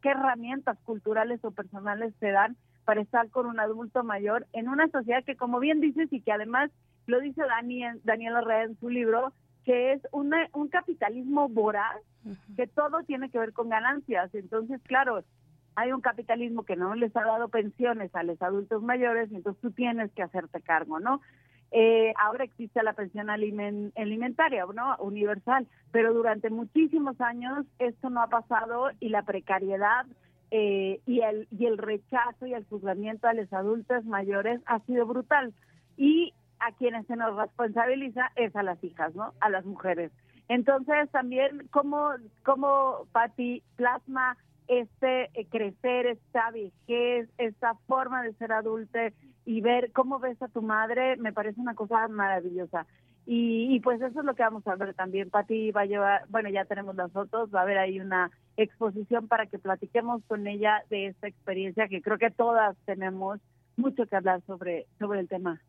qué, herramientas culturales o personales se dan para estar con un adulto mayor en una sociedad que, como bien dices, y que además lo dice Daniel, Daniel Herrera en su libro, que es una, un capitalismo voraz, que todo tiene que ver con ganancias. Entonces, claro, hay un capitalismo que no les ha dado pensiones a los adultos mayores, entonces tú tienes que hacerte cargo, ¿no? Eh, ahora existe la pensión alimentaria, ¿no? Universal, pero durante muchísimos años esto no ha pasado y la precariedad eh, y, el, y el rechazo y el juzgamiento a los adultos mayores ha sido brutal. Y a quienes se nos responsabiliza es a las hijas, ¿no? A las mujeres. Entonces también cómo, cómo Patti plasma este eh, crecer, esta vejez, esta forma de ser adulte y ver cómo ves a tu madre, me parece una cosa maravillosa. Y, pues eso es lo que vamos a ver también. Pati va a llevar, bueno, ya tenemos las fotos, va a haber ahí una exposición para que platiquemos con ella de esta experiencia que creo que todas tenemos mucho que hablar sobre, sobre el tema.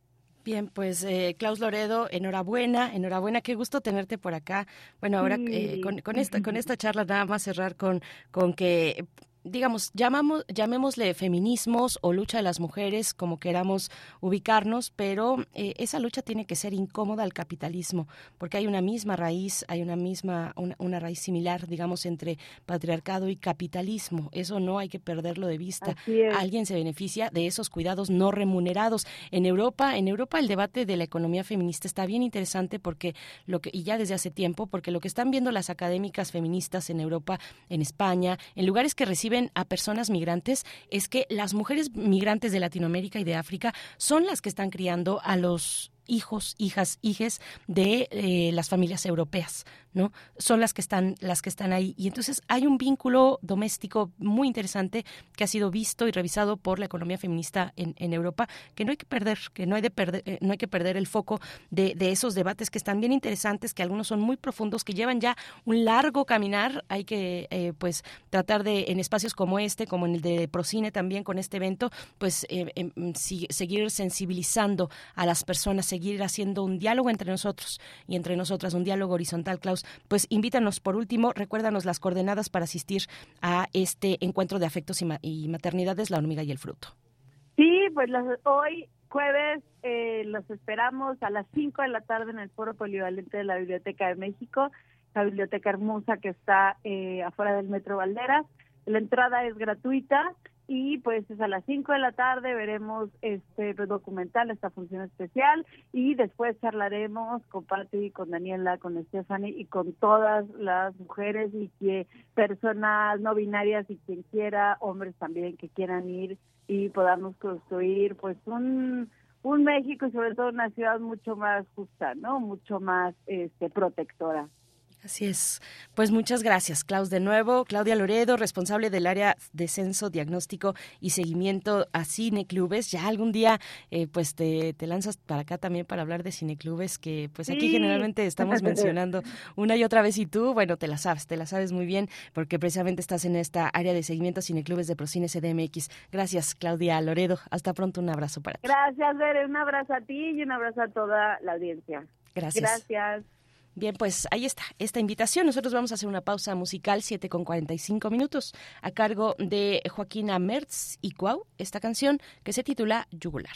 Bien, pues eh, Klaus Loredo, enhorabuena, enhorabuena, qué gusto tenerte por acá. Bueno, ahora eh, con, con, esta con esta charla nada más cerrar con con que digamos, llamamos, llamémosle feminismos o lucha de las mujeres, como queramos ubicarnos, pero eh, esa lucha tiene que ser incómoda al capitalismo, porque hay una misma raíz, hay una misma, una, raíz similar, digamos, entre patriarcado y capitalismo. Eso no hay que perderlo de vista. Alguien se beneficia de esos cuidados no remunerados. En Europa, en Europa el debate de la economía feminista está bien interesante porque lo que, y ya desde hace tiempo, porque lo que están viendo las académicas feministas en Europa, en España, en lugares que reciben a personas migrantes es que las mujeres migrantes de Latinoamérica y de África son las que están criando a los hijos, hijas, hijes de eh, las familias europeas, ¿no? Son las que están, las que están ahí. Y entonces hay un vínculo doméstico muy interesante que ha sido visto y revisado por la economía feminista en, Europa, que no hay que perder, que no hay de perder, eh, no hay que perder el foco de, esos debates que están bien interesantes, que algunos son muy profundos, que llevan ya un largo caminar. Hay que eh, pues tratar de, en espacios como este, como en el de Procine también con este evento, pues em, seguir sensibilizando a las personas seguir haciendo un diálogo entre nosotros y entre nosotras, un diálogo horizontal, Klaus, pues invítanos por último, recuérdanos las coordenadas para asistir a este encuentro de afectos y, maternidades, la hormiga y el fruto. Sí, pues hoy jueves eh, los esperamos a las 5 de la tarde en el Foro Polivalente de la Biblioteca de México, la biblioteca hermosa que está eh, afuera del Metro Valderas. La entrada es gratuita y pues es a las 5 de la tarde veremos este documental, esta función especial y después charlaremos con Pati, con Daniela, con Stephanie y con todas las mujeres y que personas no binarias y quien quiera, hombres también que quieran ir y podamos construir pues un un México y sobre todo una ciudad mucho más justa, ¿no? Mucho más este protectora. Así es. Pues muchas gracias, Klaus, de nuevo. Claudia Loredo, responsable del área de censo, diagnóstico y seguimiento a cineclubes. Ya algún día, eh, pues te, lanzas para acá también para hablar de cineclubes, que pues aquí generalmente estamos mencionando una y otra vez. Y tú, bueno, te la sabes, te la sabes muy bien, porque precisamente estás en esta área de seguimiento a cineclubes de Procine CDMX. Gracias, Claudia Loredo. Hasta pronto, un abrazo para ti. Gracias, Bere. Un abrazo a ti y un abrazo a toda la audiencia. Gracias. Gracias. Bien, pues ahí está esta invitación. Nosotros vamos a hacer una pausa musical, 7 con 45 minutos, a cargo de Joaquina Mertz y Cuau, esta canción que se titula Yugular.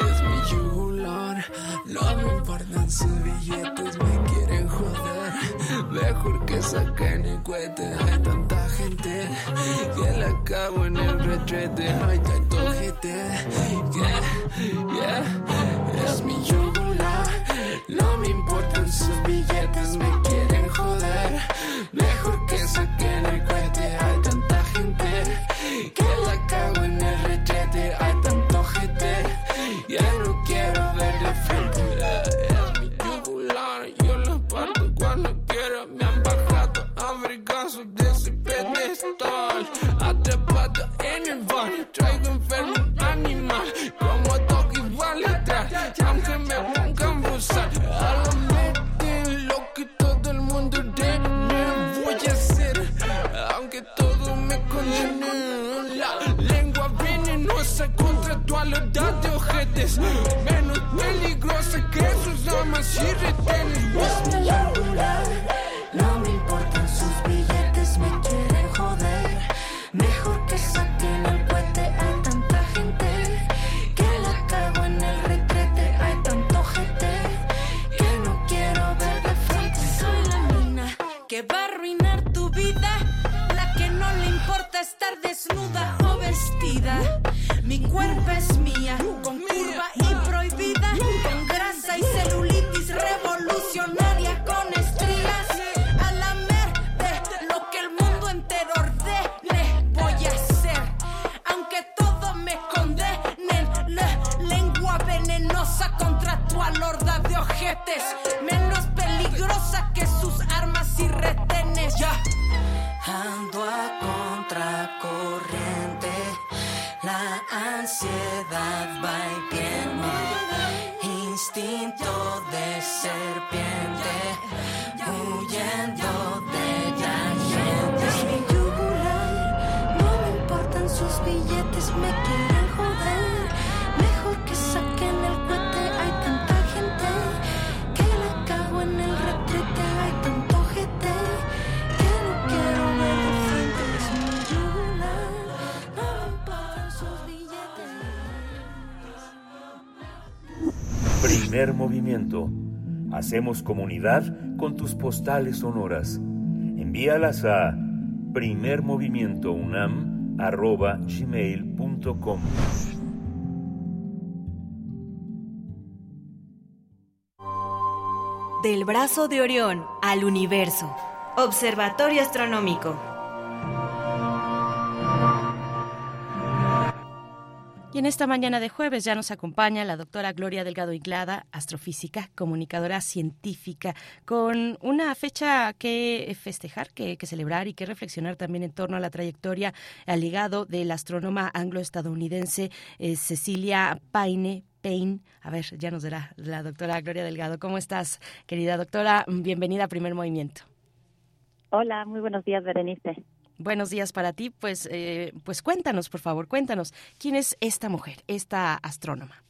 Es mi yugular, no me importan sus billetes. Mejor que saquen el cohete. Hay tanta gente que la cago en el retrete. Hay tanto gente que, yeah, es mi yugular. No me importan sus billetes, me quieren joder. Mejor que saquen el cohete. Hay tanta gente que la cago en el retrete. Pedestal. Atrapado en el baño, traigo enfermo animal. Como toque igual atrás, aunque me pongan busar. A la mente lo que todo el mundo me voy a hacer. Aunque todo me condene. La lengua venenosa contra tu aludad de ojetes. Menos peligrosa que sus damas y retenes. Estar desnuda o vestida. Mi cuerpo es mía, con curva y prohibida, con grasa y celulitis revolucionaria, con contra tu alorda de ojetes, menos peligrosa que sus armas y retenes. Ya. Ando a la ansiedad va y viene, instinto Primer movimiento. Hacemos comunidad con tus postales sonoras. Envíalas a primermovimientounam.gmail.com Del brazo de Orión al universo. Observatorio Astronómico. Y en esta mañana de jueves ya nos acompaña la doctora Gloria Delgado Iglada, astrofísica, comunicadora científica, con una fecha que festejar, que, celebrar y que reflexionar también en torno a la trayectoria, al legado de la astrónoma anglo-estadounidense eh, Cecilia Paine Payne. A ver, ya nos dirá la doctora Gloria Delgado. ¿Cómo estás, querida doctora? Bienvenida a Primer Movimiento. Hola, muy buenos días, Berenice. Buenos días para ti. Pues, eh, pues cuéntanos, por favor, cuéntanos, ¿quién es esta mujer, esta astrónoma?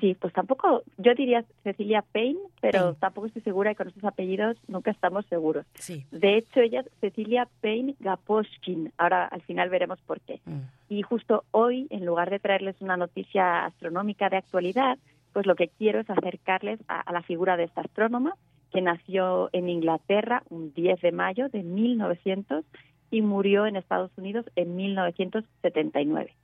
Sí, pues tampoco, yo diría Cecilia Payne, pero tampoco estoy segura y con esos apellidos nunca estamos seguros. Sí. De hecho, ella es Cecilia Payne Gaposchkin. Ahora al final veremos por qué. Mm. Y justo hoy, en lugar de traerles una noticia astronómica de actualidad, pues lo que quiero es acercarles a la figura de esta astrónoma, que nació en Inglaterra un 10 de mayo de 1900 y murió en Estados Unidos en 1979.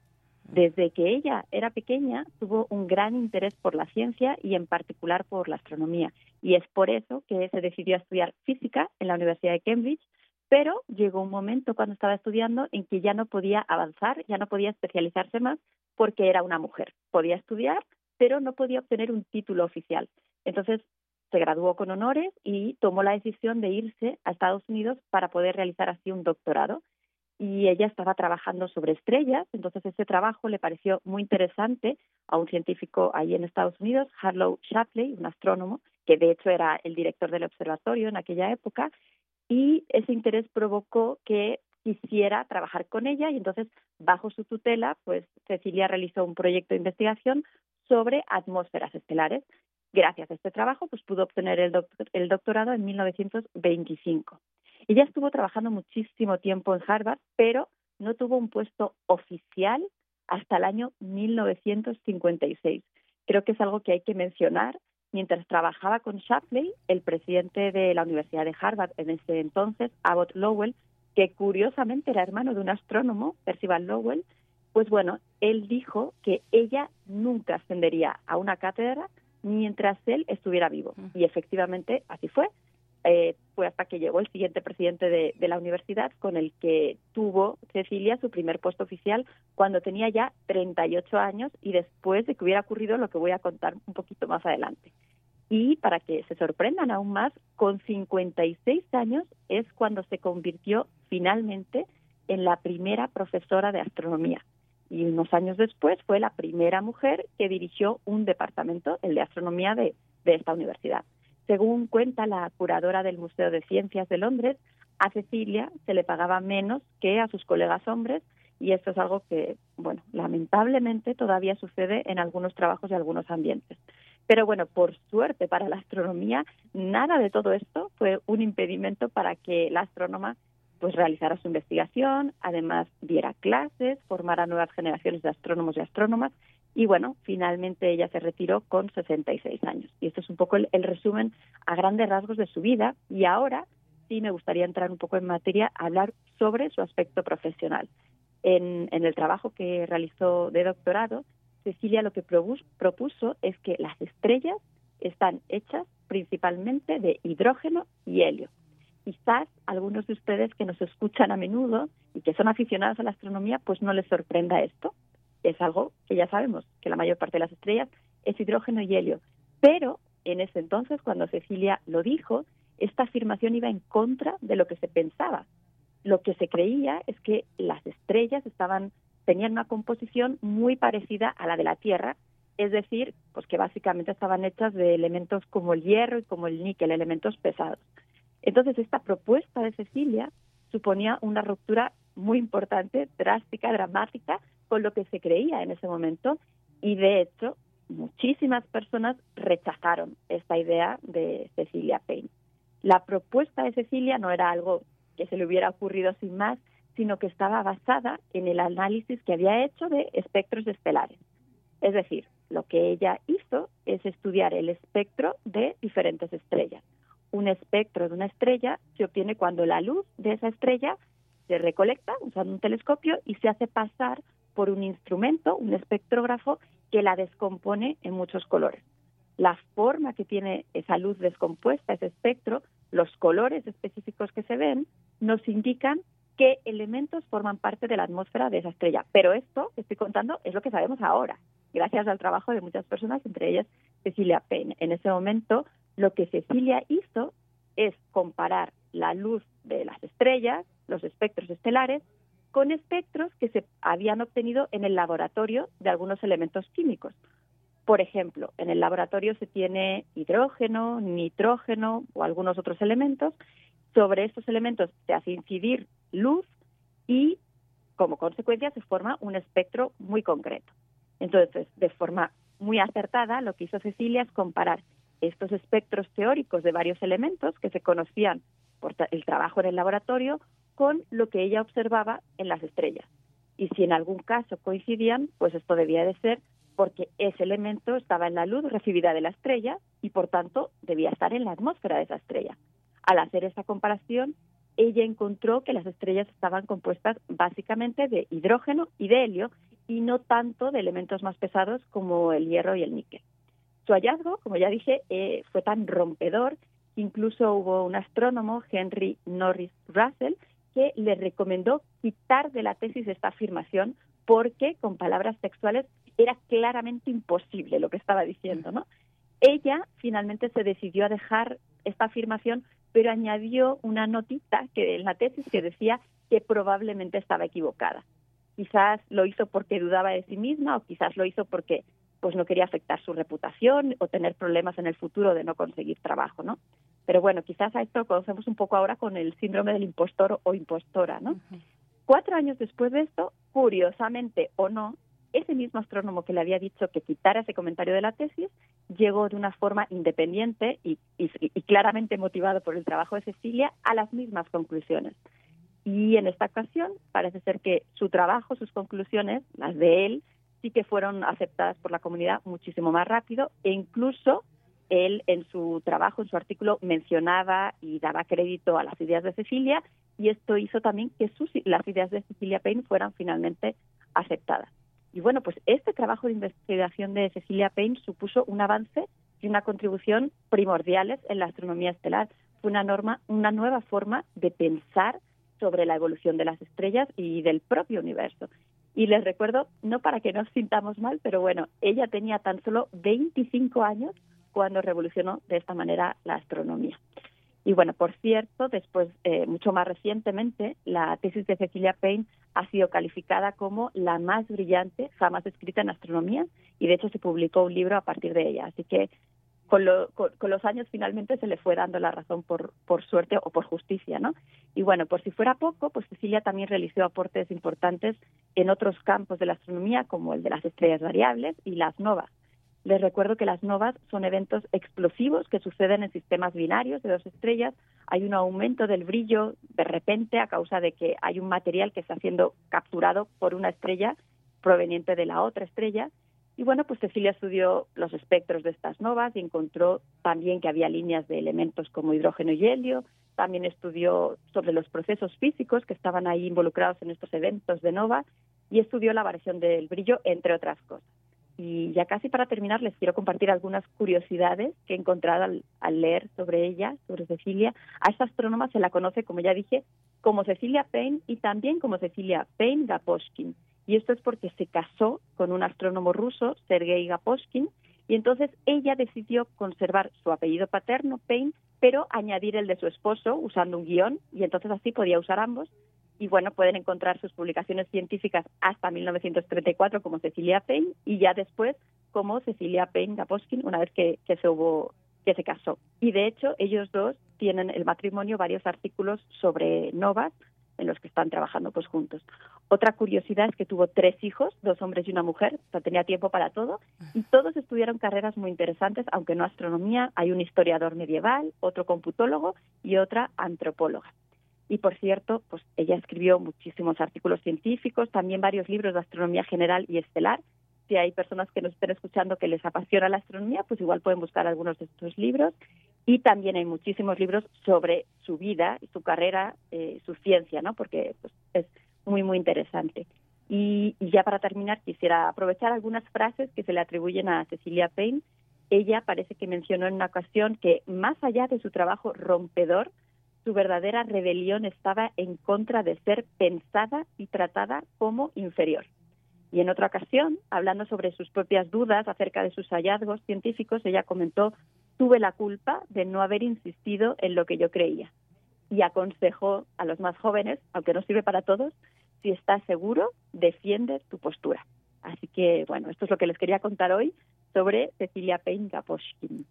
Desde que ella era pequeña, tuvo un gran interés por la ciencia y en particular por la astronomía. Y es por eso que se decidió a estudiar física en la Universidad de Cambridge, pero llegó un momento cuando estaba estudiando en que ya no podía avanzar, ya no podía especializarse más porque era una mujer. Podía estudiar, pero no podía obtener un título oficial. Entonces se graduó con honores y tomó la decisión de irse a Estados Unidos para poder realizar así un doctorado. Y ella estaba trabajando sobre estrellas, entonces ese trabajo le pareció muy interesante a un científico ahí en Estados Unidos, Harlow Shapley, un astrónomo, que de hecho era el director del observatorio en aquella época, y ese interés provocó que quisiera trabajar con ella y entonces bajo su tutela, pues Cecilia realizó un proyecto de investigación sobre atmósferas estelares Gracias a este trabajo, pues pudo obtener el, el doctorado en 1925. Ella estuvo trabajando muchísimo tiempo en Harvard, pero no tuvo un puesto oficial hasta el año 1956. Creo que es algo que hay que mencionar. Mientras trabajaba con Shapley, el presidente de la Universidad de Harvard en ese entonces, Abbott Lowell, que curiosamente era hermano de un astrónomo, Percival Lowell, pues bueno, él dijo que ella nunca ascendería a una cátedra mientras él estuviera vivo. Y efectivamente así fue. Eh, fue hasta que llegó el siguiente presidente de, la universidad con el que tuvo Cecilia su primer puesto oficial cuando tenía ya 38 años y después de que hubiera ocurrido lo que voy a contar un poquito más adelante. Y para que se sorprendan aún más, con 56 años es cuando se convirtió finalmente en la primera profesora de astronomía y unos años después fue la primera mujer que dirigió un departamento, el de astronomía de, esta universidad. Según cuenta la curadora del Museo de Ciencias de Londres, a Cecilia se le pagaba menos que a sus colegas hombres y esto es algo que, bueno, lamentablemente todavía sucede en algunos trabajos y algunos ambientes. Pero bueno, por suerte para la astronomía, nada de todo esto fue un impedimento para que la astrónoma pues realizara su investigación, además diera clases, formara nuevas generaciones de astrónomos y astrónomas y bueno, finalmente ella se retiró con 66 años. Y esto es un poco el, resumen a grandes rasgos de su vida y ahora sí me gustaría entrar un poco en materia, hablar sobre su aspecto profesional. En, en el trabajo que realizó de doctorado, Cecilia lo que propuso es que las estrellas están hechas principalmente de hidrógeno y helio quizás algunos de ustedes que nos escuchan a menudo y que son aficionados a la astronomía, pues no les sorprenda esto. Es algo que ya sabemos, que la mayor parte de las estrellas es hidrógeno y helio. Pero en ese entonces, cuando Cecilia lo dijo, esta afirmación iba en contra de lo que se pensaba. Lo que se creía es que las estrellas estaban tenían una composición muy parecida a la de la Tierra, es decir, pues que básicamente estaban hechas de elementos como el hierro y como el níquel, elementos pesados. Entonces, esta propuesta de Cecilia suponía una ruptura muy importante, drástica, dramática, con lo que se creía en ese momento y, de hecho, muchísimas personas rechazaron esta idea de Cecilia Payne. La propuesta de Cecilia no era algo que se le hubiera ocurrido sin más, sino que estaba basada en el análisis que había hecho de espectros estelares. Es decir, lo que ella hizo es estudiar el espectro de diferentes estrellas un espectro de una estrella se obtiene cuando la luz de esa estrella se recolecta usando un telescopio y se hace pasar por un instrumento, un espectrógrafo, que la descompone en muchos colores. la forma que tiene esa luz descompuesta, ese espectro, los colores específicos que se ven, nos indican qué elementos forman parte de la atmósfera de esa estrella. Pero esto que estoy contando es lo que sabemos ahora, gracias al trabajo de muchas personas, entre ellas Cecilia Payne. En ese momento, lo que Cecilia hizo es comparar la luz de las estrellas, los espectros estelares, con espectros que se habían obtenido en el laboratorio de algunos elementos químicos. Por ejemplo, en el laboratorio se tiene hidrógeno, nitrógeno o algunos otros elementos. Sobre estos elementos se hace incidir luz y, como consecuencia, se forma un espectro muy concreto. Entonces, de forma muy acertada, lo que hizo Cecilia es comparar estos espectros teóricos de varios elementos que se conocían por el trabajo en el laboratorio con lo que ella observaba en las estrellas. Y si en algún caso coincidían, pues esto debía de ser porque ese elemento estaba en la luz recibida de la estrella y por tanto debía estar en la atmósfera de esa estrella. Al hacer esa comparación, ella encontró que las estrellas estaban compuestas básicamente de hidrógeno y de helio y no tanto de elementos más pesados como el hierro y el níquel. Su hallazgo, como ya dije, eh, fue tan rompedor incluso hubo un astrónomo, Henry Norris Russell, que le recomendó quitar de la tesis esta afirmación porque con palabras textuales era claramente imposible lo que estaba diciendo. Ella finalmente se decidió a dejar esta afirmación, pero añadió una notita que en la tesis que decía que probablemente estaba equivocada. Quizás lo hizo porque dudaba de sí misma o quizás lo hizo porque pues no quería afectar su reputación o tener problemas en el futuro de no conseguir trabajo, ¿no? Pero bueno, quizás a esto lo conocemos un poco ahora con el síndrome del impostor o impostora, ¿no? Cuatro años después de esto, curiosamente o no, ese mismo astrónomo que le había dicho que quitara ese comentario de la tesis llegó de una forma independiente y, y claramente motivado por el trabajo de Cecilia a las mismas conclusiones. Y en esta ocasión parece ser que su trabajo, sus conclusiones, las de él, sí que fueron aceptadas por la comunidad muchísimo más rápido e incluso él en su trabajo, en su artículo, mencionaba y daba crédito a las ideas de Cecilia y esto hizo también que sus, las ideas de Cecilia Payne fueran finalmente aceptadas. Y bueno, pues este trabajo de investigación de Cecilia Payne supuso un avance y una contribución primordiales en la astronomía estelar. Fue una norma, una nueva forma de pensar sobre la evolución de las estrellas y del propio universo. Y les recuerdo, no para que nos sintamos mal, pero bueno, ella tenía tan solo 25 años cuando revolucionó de esta manera la astronomía. Y bueno, por cierto, después, eh, mucho más recientemente, la tesis de Cecilia Payne ha sido calificada como la más brillante jamás escrita en astronomía y de hecho se publicó un libro a partir de ella. Así que con, los años finalmente se le fue dando la razón por, por suerte o por justicia, ¿no? Y bueno, por si fuera poco, pues Cecilia también realizó aportes importantes en otros campos de la astronomía, como el de las estrellas variables y las novas. Les recuerdo que las novas son eventos explosivos que suceden en sistemas binarios de dos estrellas. Hay un aumento del brillo de repente a causa de que hay un material que está siendo capturado por una estrella proveniente de la otra estrella. Y bueno, pues Cecilia estudió los espectros de estas novas y encontró también que había líneas de elementos como hidrógeno y helio. También estudió sobre los procesos físicos que estaban ahí involucrados en estos eventos de nova y estudió la variación del brillo, entre otras cosas. Y ya casi para terminar les quiero compartir algunas curiosidades que he encontrado al, leer sobre ella, sobre Cecilia. A esta astrónoma se la conoce, como ya dije, como Cecilia Payne y también como Cecilia Payne Gaposhkin. Y esto es porque se casó con un astrónomo ruso, Sergei Gaposhkin, y entonces ella decidió conservar su apellido paterno, Payne, pero añadir el de su esposo usando un guion, y entonces así podía usar ambos, y bueno, pueden encontrar sus publicaciones científicas hasta 1934 como Cecilia Payne y ya después como Cecilia Payne Gaposkin una vez que, se que se casó. Y de hecho, ellos dos tienen el matrimonio varios artículos sobre novas en los que están trabajando pues juntos. Otra curiosidad es que tuvo tres hijos, dos hombres y una mujer, o sea, tenía tiempo para todo, y todos estudiaron carreras muy interesantes, aunque no astronomía, hay un historiador medieval, otro computólogo y otra antropóloga. Y por cierto, pues ella escribió muchísimos artículos científicos, también varios libros de astronomía general y estelar. Si hay personas que nos estén escuchando que les apasiona la astronomía, pues igual pueden buscar algunos de estos libros. Y también hay muchísimos libros sobre su vida, su carrera, eh, su ciencia, ¿no? Porque pues, es muy, muy interesante. Y, y, ya para terminar, quisiera aprovechar algunas frases que se le atribuyen a Cecilia Payne ella parece que mencionó en una ocasión que más allá de su trabajo rompedor, su verdadera rebelión estaba en contra de ser pensada y tratada como inferior. Y en otra ocasión, hablando sobre sus propias dudas acerca de sus hallazgos científicos, ella comentó, tuve la culpa de no haber insistido en lo que yo creía. Y aconsejó a los más jóvenes, aunque no sirve para todos, si estás seguro, defiende tu postura. Así que, bueno, esto es lo que les quería contar hoy sobre Cecilia Payne Gaposchkin.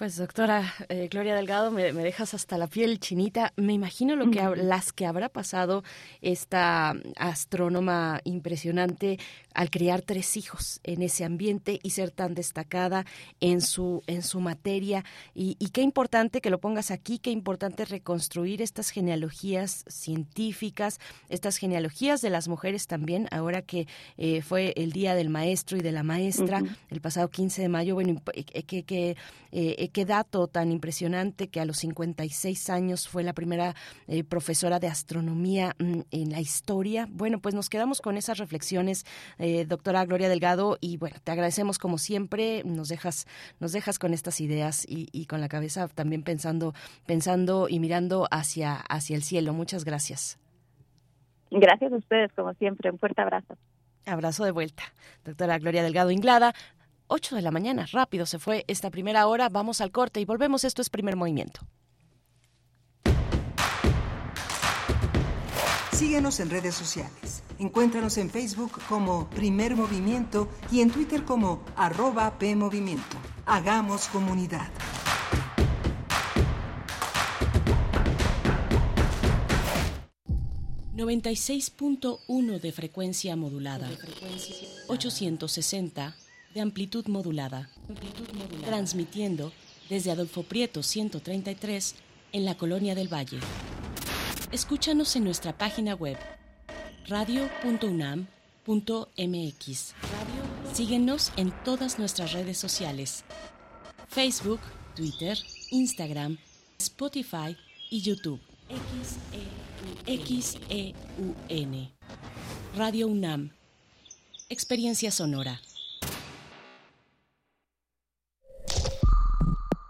Pues doctora eh, Gloria Delgado, me, dejas hasta la piel chinita. Me imagino lo que las que habrá pasado esta astrónoma impresionante al criar tres hijos en ese ambiente y ser tan destacada en su en su materia y, qué importante que lo pongas aquí, qué importante reconstruir estas genealogías científicas, estas genealogías de las mujeres también. Ahora que eh, fue el día del maestro y de la maestra, el pasado 15 de mayo, bueno, eh, que, que qué dato tan impresionante que a los 56 años fue la primera eh, profesora de astronomía mm, en la historia. Bueno, pues nos quedamos con esas reflexiones, eh, doctora Gloria Delgado, y bueno, te agradecemos como siempre, nos dejas, nos dejas con estas ideas y, con la cabeza también pensando, pensando y mirando hacia, hacia el cielo. Muchas gracias. Gracias a ustedes, como siempre. Un fuerte abrazo. Abrazo de vuelta. Doctora Gloria Delgado Inglada, 8 de la mañana. Rápido se fue esta primera hora. Vamos al corte y volvemos. Esto es primer movimiento. Síguenos en redes sociales. Encuéntranos en Facebook como Primer Movimiento y en Twitter como arroba PMovimiento. Hagamos comunidad. 96.1 de frecuencia modulada. 860 de amplitud modulada, transmitiendo desde Adolfo Prieto 133 en la Colonia del Valle. Escúchanos en nuestra página web radio.unam.mx. Síguenos en todas nuestras redes sociales: Facebook, Twitter, Instagram, Spotify y YouTube. XEUN. Radio UNAM. Experiencia sonora.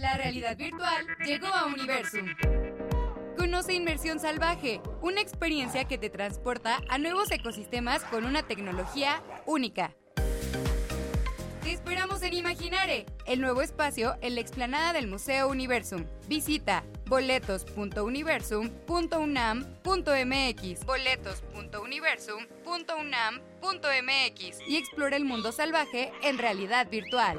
La realidad virtual llegó a Universum. Conoce Inmersión Salvaje, una experiencia que te transporta a nuevos ecosistemas con una tecnología única. Te esperamos en Imaginare, el nuevo espacio en la explanada del Museo Universum. Visita boletos.universum.unam.mx boletos.universum.unam.mx y explora el mundo salvaje en realidad virtual.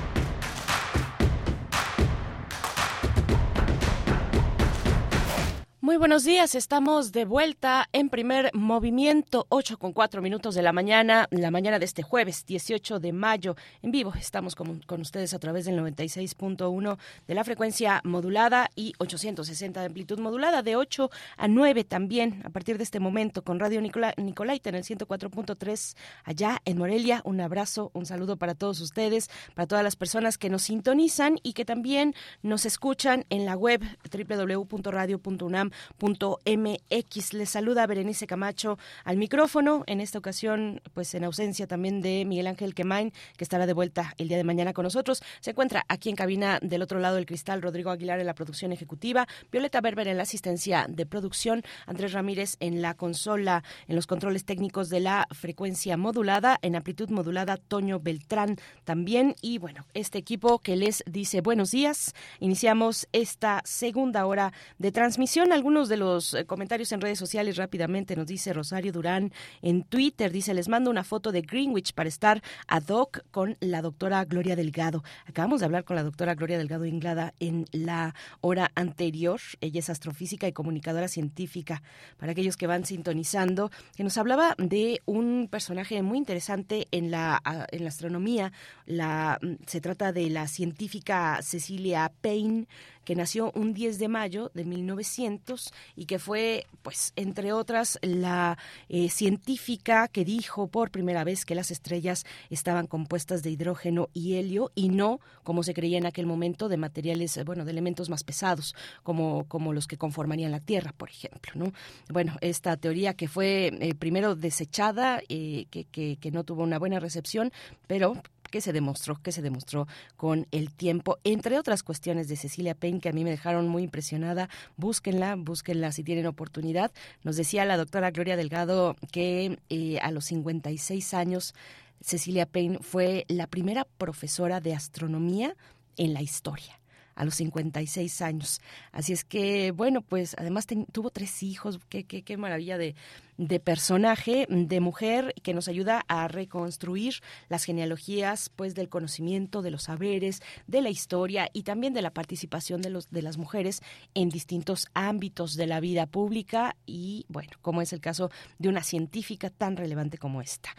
Muy buenos días, estamos de vuelta en primer movimiento, 8 con 4 minutos de la mañana, la mañana de este jueves 18 de mayo. En vivo estamos con, con ustedes a través del 96.1 de la frecuencia modulada y 860 de amplitud modulada, de 8 a 9 también a partir de este momento con Radio Nicola, Nicolaita en el 104.3 allá en Morelia. Un abrazo, un saludo para todos ustedes, para todas las personas que nos sintonizan y que también nos escuchan en la web www.radio.unam mx Les saluda Berenice Camacho al micrófono, en esta ocasión, pues en ausencia también de Miguel Ángel Quemain, que estará de vuelta el día de mañana con nosotros. Se encuentra aquí en cabina del otro lado del cristal Rodrigo Aguilar en la producción ejecutiva, Violeta Berber en la asistencia de producción, Andrés Ramírez en la consola, en los controles técnicos de la frecuencia modulada, en amplitud modulada, Toño Beltrán también. Y bueno, este equipo que les dice buenos días. Iniciamos esta segunda hora de transmisión. Algunos de los eh, comentarios en redes sociales rápidamente nos dice Rosario Durán en Twitter, dice, les mando una foto de Greenwich para estar ad hoc con la doctora Gloria Delgado. Acabamos de hablar con la doctora Gloria Delgado Inglada en la hora anterior. Ella es astrofísica y comunicadora científica. Para aquellos que van sintonizando, que nos hablaba de un personaje muy interesante en la, en la astronomía. La, mm, se trata de la científica Cecilia Payne, que nació un 10 de mayo de 1900 y que fue, pues, entre otras, la eh, científica que dijo por primera vez que las estrellas estaban compuestas de hidrógeno y helio y no, como se creía en aquel momento, de materiales, eh, bueno, de elementos más pesados, como, como los que conformarían la Tierra, por ejemplo, ¿no? Bueno, esta teoría que fue eh, primero desechada, que, que, que no tuvo una buena recepción, pero que se demostró, que se demostró con el tiempo, entre otras cuestiones de Cecilia Payne que a mí me dejaron muy impresionada. Búsquenla, búsquenla si tienen oportunidad. Nos decía la doctora Gloria Delgado que eh, a los 56 años Cecilia Payne fue la primera profesora de astronomía en la historia a los 56 años. Así es que, bueno, pues además tuvo tres hijos, qué, qué, qué maravilla de, de personaje, de mujer, que nos ayuda a reconstruir las genealogías pues del conocimiento, de los saberes, de la historia y también de la participación de, los, de las mujeres en distintos ámbitos de la vida pública y, bueno, como es el caso de una científica tan relevante como esta.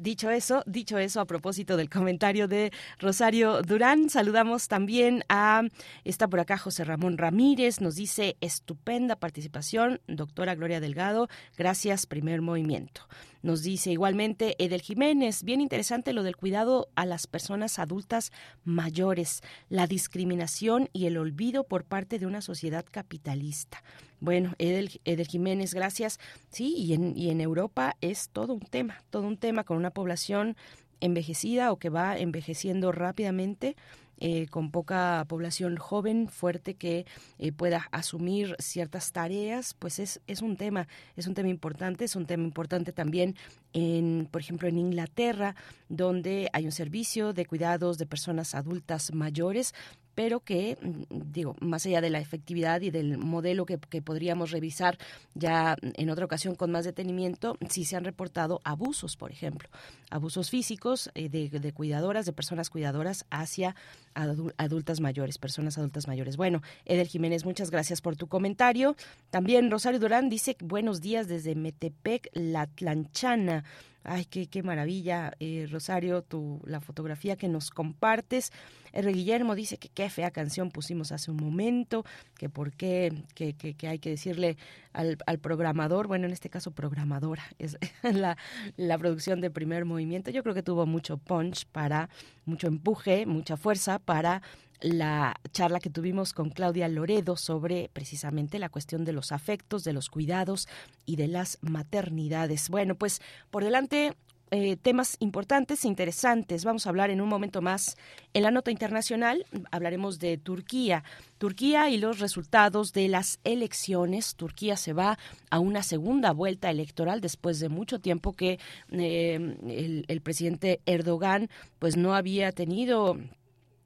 Dicho eso, dicho eso, a propósito del comentario de Rosario Durán, saludamos también a, está por acá José Ramón Ramírez, nos dice estupenda participación, doctora Gloria Delgado, gracias, primer movimiento. Nos dice igualmente Edel Jiménez, bien interesante lo del cuidado a las personas adultas mayores, la discriminación y el olvido por parte de una sociedad capitalista. Bueno, Edel, Jiménez, gracias. Sí, y en, y en Europa es todo un tema, todo un tema con una población envejecida o que va envejeciendo rápidamente eh, con poca población joven, fuerte, que eh, pueda asumir ciertas tareas, pues es, es un tema, es un tema importante, es un tema importante también en, por ejemplo, en Inglaterra, donde hay un servicio de cuidados de personas adultas mayores, pero que, mm, digo, más allá de la efectividad y del modelo que, podríamos revisar ya en otra ocasión con más detenimiento, sí se han reportado abusos, por ejemplo, abusos físicos eh, de, cuidadoras, de personas cuidadoras hacia adultas mayores, personas adultas mayores. Bueno, Edel Jiménez, muchas gracias por tu comentario. También Rosario Durán dice, buenos días desde Metepec, La Tlanchana. Ay, qué, qué maravilla, eh, Rosario, tu, la fotografía que nos compartes. R. Guillermo dice que qué fea canción pusimos hace un momento, que por qué, que, que, hay que decirle al, al, programador, bueno, en este caso programadora, es la, la producción de primer movimiento. Yo creo que tuvo mucho punch para, mucho empuje, mucha fuerza para la charla que tuvimos con Claudia Loredo sobre precisamente la cuestión de los afectos, de los cuidados y de las maternidades. Bueno, pues por delante eh, temas importantes, e interesantes. Vamos a hablar en un momento más en la nota internacional. Hablaremos de Turquía. Turquía y los resultados de las elecciones. Turquía se va a una segunda vuelta electoral después de mucho tiempo que eh, el, el presidente Erdogan pues no había tenido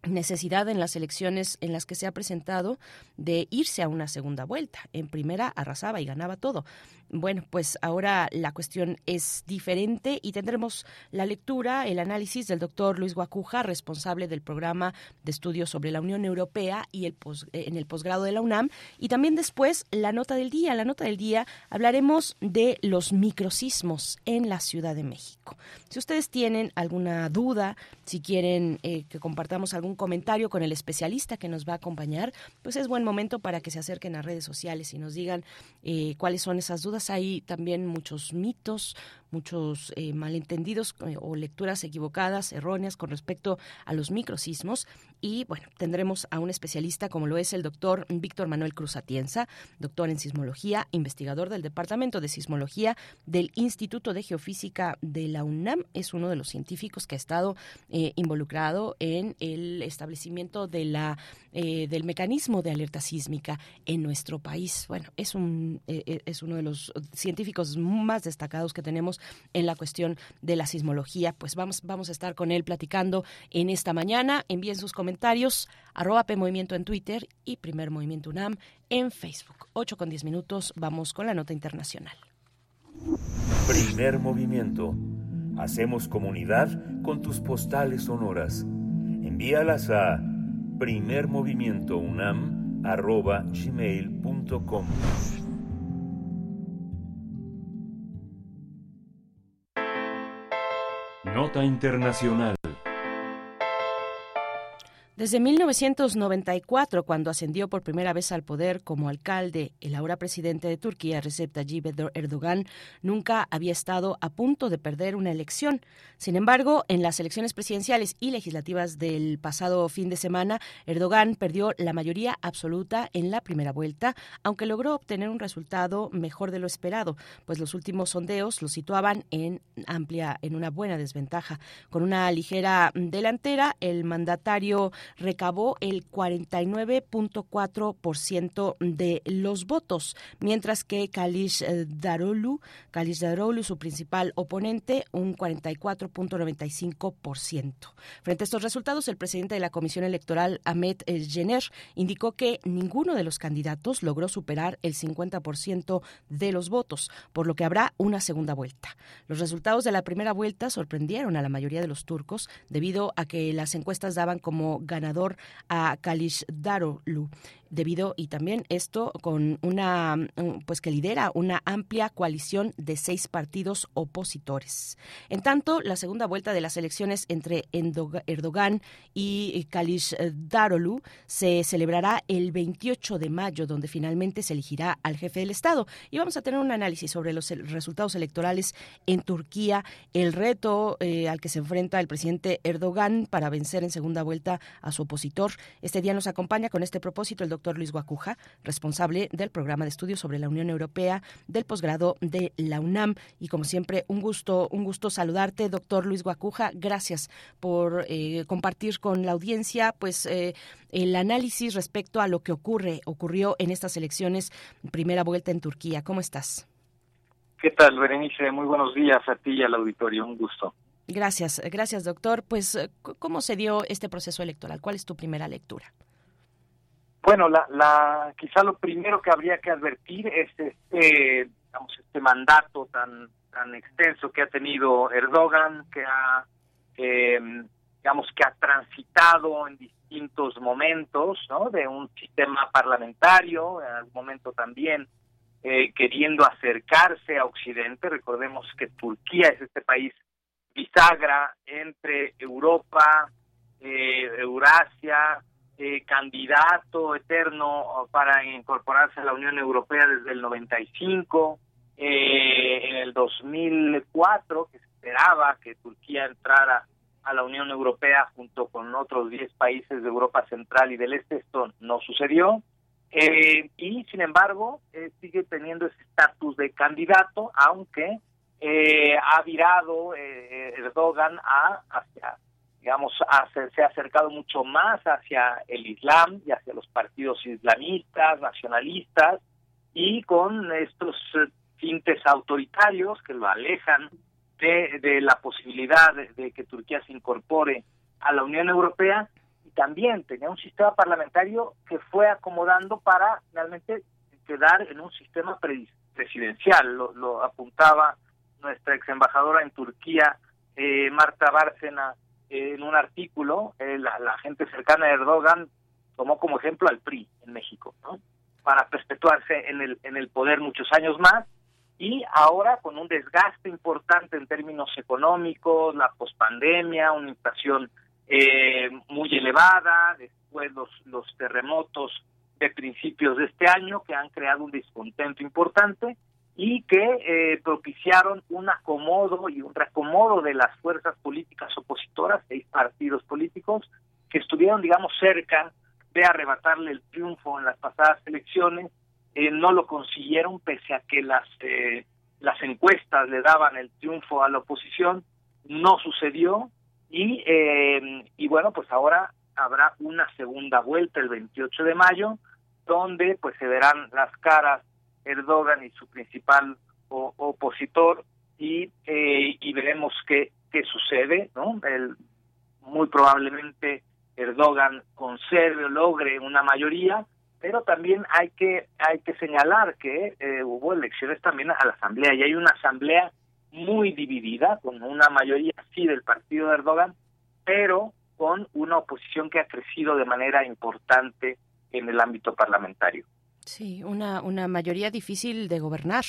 necesidad en las elecciones en las que se ha presentado de irse a una segunda vuelta. En primera arrasaba y ganaba todo. Bueno, pues ahora la cuestión es diferente y tendremos la lectura, el análisis del doctor Luis Guacuja, responsable del programa de estudios sobre la Unión Europea y el eh, en el posgrado de la UNAM. Y también después la nota del día. La nota del día hablaremos de los microsismos en la Ciudad de México. Si ustedes tienen alguna duda, si quieren eh, que compartamos algún comentario con el especialista que nos va a acompañar, pues es buen momento para que se acerquen a redes sociales y nos digan eh, cuáles son esas dudas. Hay también muchos mitos, muchos eh, malentendidos eh, o lecturas equivocadas, erróneas con respecto a los microsismos. Y bueno, tendremos a un especialista como lo es el doctor Víctor Manuel Cruz Atienza, doctor en sismología, investigador del Departamento de Sismología del Instituto de Geofísica de la UNAM. Es uno de los científicos que ha estado eh, involucrado en el establecimiento de la, del mecanismo de alerta sísmica en nuestro país. Bueno, es, un, es uno de los científicos más destacados que tenemos en la cuestión de la sismología. Pues vamos, vamos a estar con él platicando en esta mañana. Envíen sus comentarios, arroba Movimiento en Twitter y Primer Movimiento UNAM en Facebook. 8 con 10 minutos, vamos con la nota internacional. Primer Movimiento. Hacemos comunidad con tus postales sonoras. Envíalas a primermovimientounam.gmail.com Nota Internacional. Desde 1994, cuando ascendió por primera vez al poder como alcalde, el ahora presidente de Turquía, Recep Tayyip Erdogan, nunca había estado a punto de perder una elección. Sin embargo, en las elecciones presidenciales y legislativas del pasado fin de semana, Erdogan perdió la mayoría absoluta en la primera vuelta, aunque logró obtener un resultado mejor de lo esperado, pues los últimos sondeos lo situaban en amplia, en una buena desventaja. Con una ligera delantera, el mandatario recabó el 49.4% de los votos, mientras que Kalish eh, Darolu, Kalish su principal oponente, un 44.95%. Frente a estos resultados, el presidente de la Comisión Electoral, Ahmed Jenner, indicó que ninguno de los candidatos logró superar el 50% de los votos, por lo que habrá una segunda vuelta. Los resultados de la primera vuelta sorprendieron a la mayoría de los turcos debido a que las encuestas daban como ganador a Kalish Darolu debido y también esto con una pues que lidera una amplia coalición de seis partidos opositores. En tanto, la segunda vuelta de las elecciones entre Erdogan y Kalish Darolu se celebrará el 28 de mayo, donde finalmente se elegirá al jefe del Estado. Y vamos a tener un análisis sobre los resultados electorales en Turquía, el reto eh, al que se enfrenta el presidente Erdogan para vencer en segunda vuelta a su opositor. Este día nos acompaña con este propósito el doctor Luis Guacuja, responsable del programa de estudios sobre la Unión Europea del posgrado de la UNAM. Y como siempre, un gusto, un gusto saludarte, doctor Luis Guacuja. Gracias por eh, compartir con la audiencia, pues, eh, el análisis respecto a lo que ocurre, ocurrió en estas elecciones, primera vuelta en Turquía. ¿Cómo estás? ¿Qué tal, Berenice? Muy buenos días a ti y al auditorio. Un gusto. Gracias, gracias, doctor. Pues, ¿cómo se dio este proceso electoral? ¿Cuál es tu primera lectura? Bueno, la, la, quizá lo primero que habría que advertir es este, digamos, este mandato tan, tan extenso que ha tenido Erdogan, que ha, eh, digamos, que ha transitado en distintos momentos, ¿no? De un sistema parlamentario, en algún momento también eh, queriendo acercarse a Occidente. Recordemos que Turquía es este país bisagra entre Europa, eh, Eurasia, eh, candidato eterno para incorporarse a la Unión Europea desde el 95, eh, en el 2004, que se esperaba que Turquía entrara a la Unión Europea junto con otros 10 países de Europa Central y del Este, esto no sucedió. Eh, y sin embargo, eh, sigue teniendo ese estatus de candidato, aunque eh, ha virado eh, Erdogan a hacia digamos, se ha acercado mucho más hacia el Islam y hacia los partidos islamistas, nacionalistas, y con estos tintes autoritarios que lo alejan de, de la posibilidad de, de, que Turquía se incorpore a la Unión Europea, y también tenía un sistema parlamentario que fue acomodando para realmente quedar en un sistema presidencial, lo, lo apuntaba nuestra ex embajadora en Turquía, eh, Marta Bárcena, en un artículo, eh, la, gente cercana a Erdogan tomó como ejemplo al PRI en México, ¿no? para perpetuarse en el, en el poder muchos años más y ahora con un desgaste importante en términos económicos, la pospandemia, una inflación eh, muy elevada, después los, los terremotos de principios de este año que han creado un descontento importante y que eh, propiciaron un acomodo y un reacomodo de las fuerzas políticas opositoras, seis partidos políticos, que estuvieron, digamos, cerca de arrebatarle el triunfo en las pasadas elecciones, eh, no lo consiguieron pese a que las, eh, las encuestas le daban el triunfo a la oposición, no sucedió y, eh, y bueno, pues ahora habrá una segunda vuelta el 28 de mayo, donde pues se verán las caras Erdogan y su principal o, opositor y, eh, y veremos qué, qué sucede, ¿no? El, muy probablemente Erdogan conserve o logre una mayoría, pero también hay que hay que señalar que eh, hubo elecciones también a la asamblea y hay una asamblea muy dividida con una mayoría sí del partido de Erdogan, pero con una oposición que ha crecido de manera importante en el ámbito parlamentario. Sí, una, una mayoría difícil de gobernar,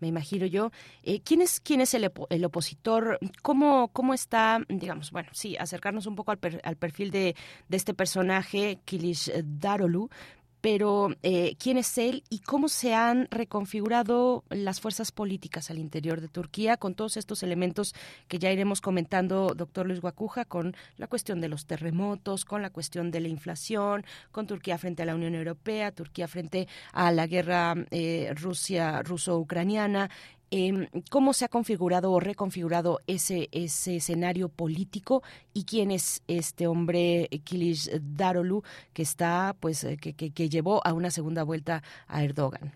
me imagino yo. Eh, ¿quién, es, ¿Quién es el, el opositor? ¿Cómo, ¿Cómo está, digamos, bueno, sí, acercarnos un poco al, per, al perfil de, de este personaje, Kilish Darolu, pero eh, quién es él y cómo se han reconfigurado las fuerzas políticas al interior de Turquía con todos estos elementos que ya iremos comentando, doctor Luis Guacuja, con la cuestión de los terremotos, con la cuestión de la inflación, con Turquía frente a la Unión Europea, Turquía frente a la guerra eh, Rusia ruso-ucraniana, eh, cómo se ha configurado o reconfigurado ese, ese escenario político y quién es este hombre Kilish Darolu que está pues que, que, que, llevó a una segunda vuelta a Erdogan.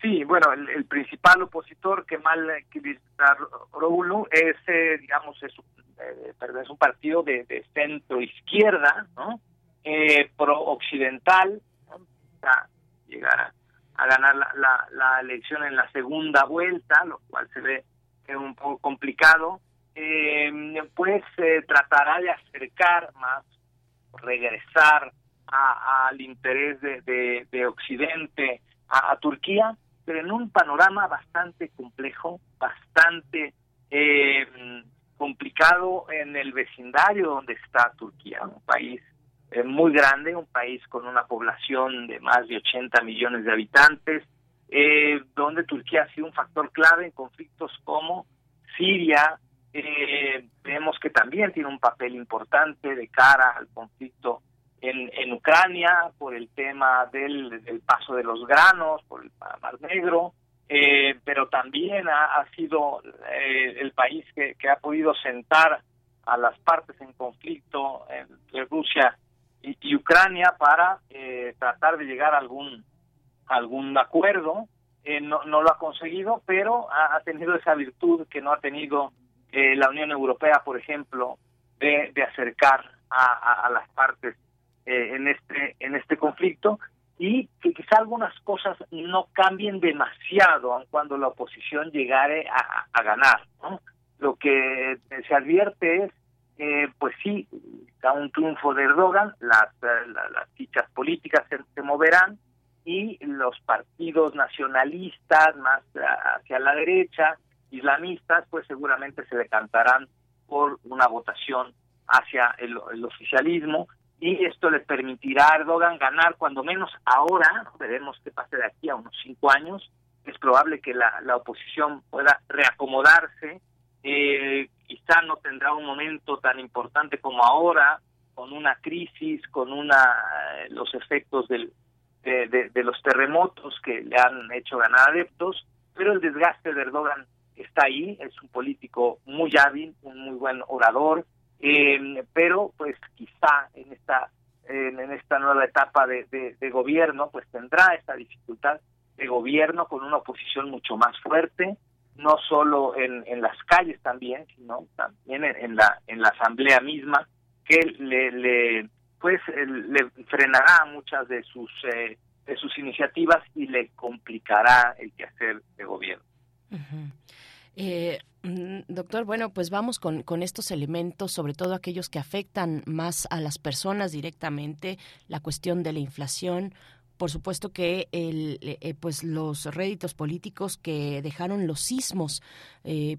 Sí, bueno, el, principal opositor Kemal Kılıçdaroğlu es, eh, digamos, es, eh, es, un partido de, de centro izquierda, ¿no? Eh, pro occidental, ¿no? llegar a a ganar la, la, la, elección en la segunda vuelta, lo cual se ve un poco complicado, eh, pues eh, tratará de acercar más, regresar al interés de, de, de Occidente a, a, Turquía, pero en un panorama bastante complejo, bastante eh, complicado en el vecindario donde está Turquía, un país eh, muy grande, un país con una población de más de 80 millones de habitantes, eh, donde Turquía ha sido un factor clave en conflictos como Siria. Eh, vemos que también tiene un papel importante de cara al conflicto en, en Ucrania por el tema del, del, paso de los granos, por el Mar Negro, eh, pero también ha, ha sido el país que, que, ha podido sentar a las partes en conflicto entre Rusia y, y Ucrania para eh, tratar de llegar a algún algún acuerdo eh, no, no lo ha conseguido pero ha, tenido esa virtud que no ha tenido eh, la Unión Europea por ejemplo de, de acercar a, a, a, las partes eh, en este en este conflicto y que quizá algunas cosas no cambien demasiado aun cuando la oposición llegare a, ganar. Lo que se advierte es, eh, pues sí, a un triunfo de Erdogan, las, las, fichas políticas se, moverán y los partidos nacionalistas más hacia la derecha, islamistas, pues seguramente se decantarán por una votación hacia el, oficialismo y esto le permitirá a Erdogan ganar cuando menos ahora, veremos qué pase de aquí a unos cinco años, es probable que la, la oposición pueda reacomodarse, eh, quizá no tendrá un momento tan importante como ahora, con una crisis, con una eh, los efectos del, de, los terremotos que le han hecho ganar adeptos, pero el desgaste de Erdogan está ahí, es un político muy hábil, un muy buen orador, eh, pero pues quizá en esta en, esta nueva etapa de, de, gobierno pues tendrá esta dificultad de gobierno con una oposición mucho más fuerte no solo en, en las calles también sino también en, la en la asamblea misma que le, le pues le frenará muchas de sus eh, de sus iniciativas y le complicará el quehacer de gobierno. Eh, mm, doctor, bueno, pues vamos con, con estos elementos, sobre todo aquellos que afectan más a las personas directamente, la cuestión de la inflación, por supuesto que el, eh, pues los réditos políticos que dejaron los sismos, eh,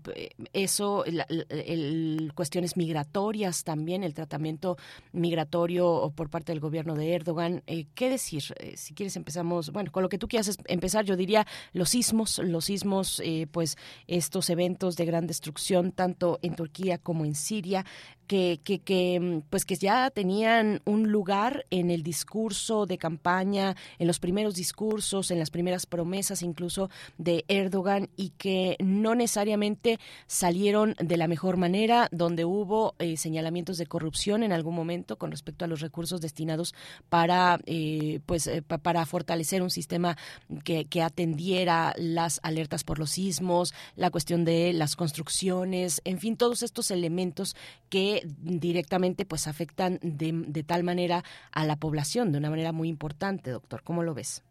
eso, el, cuestiones migratorias también, el tratamiento migratorio por parte del gobierno de Erdogan. Eh, ¿Qué decir? si quieres empezamos, bueno, con lo que tú quieras empezar, yo diría los sismos, los sismos, pues estos eventos de gran destrucción tanto en Turquía como en Siria, que, que, que, pues que ya tenían un lugar en el discurso de campaña, en los primeros discursos, en las primeras promesas incluso de Erdogan y que no necesariamente salieron de la mejor manera, donde hubo eh, señalamientos de corrupción en algún momento con respecto a los recursos destinados para eh, pues eh, para fortalecer un sistema que, que atendiera las alertas por los sismos, la cuestión de las construcciones, en fin, todos estos elementos que directamente pues afectan de, de, tal manera a la población, de una manera muy importante, doctor. ¿Cómo lo ves?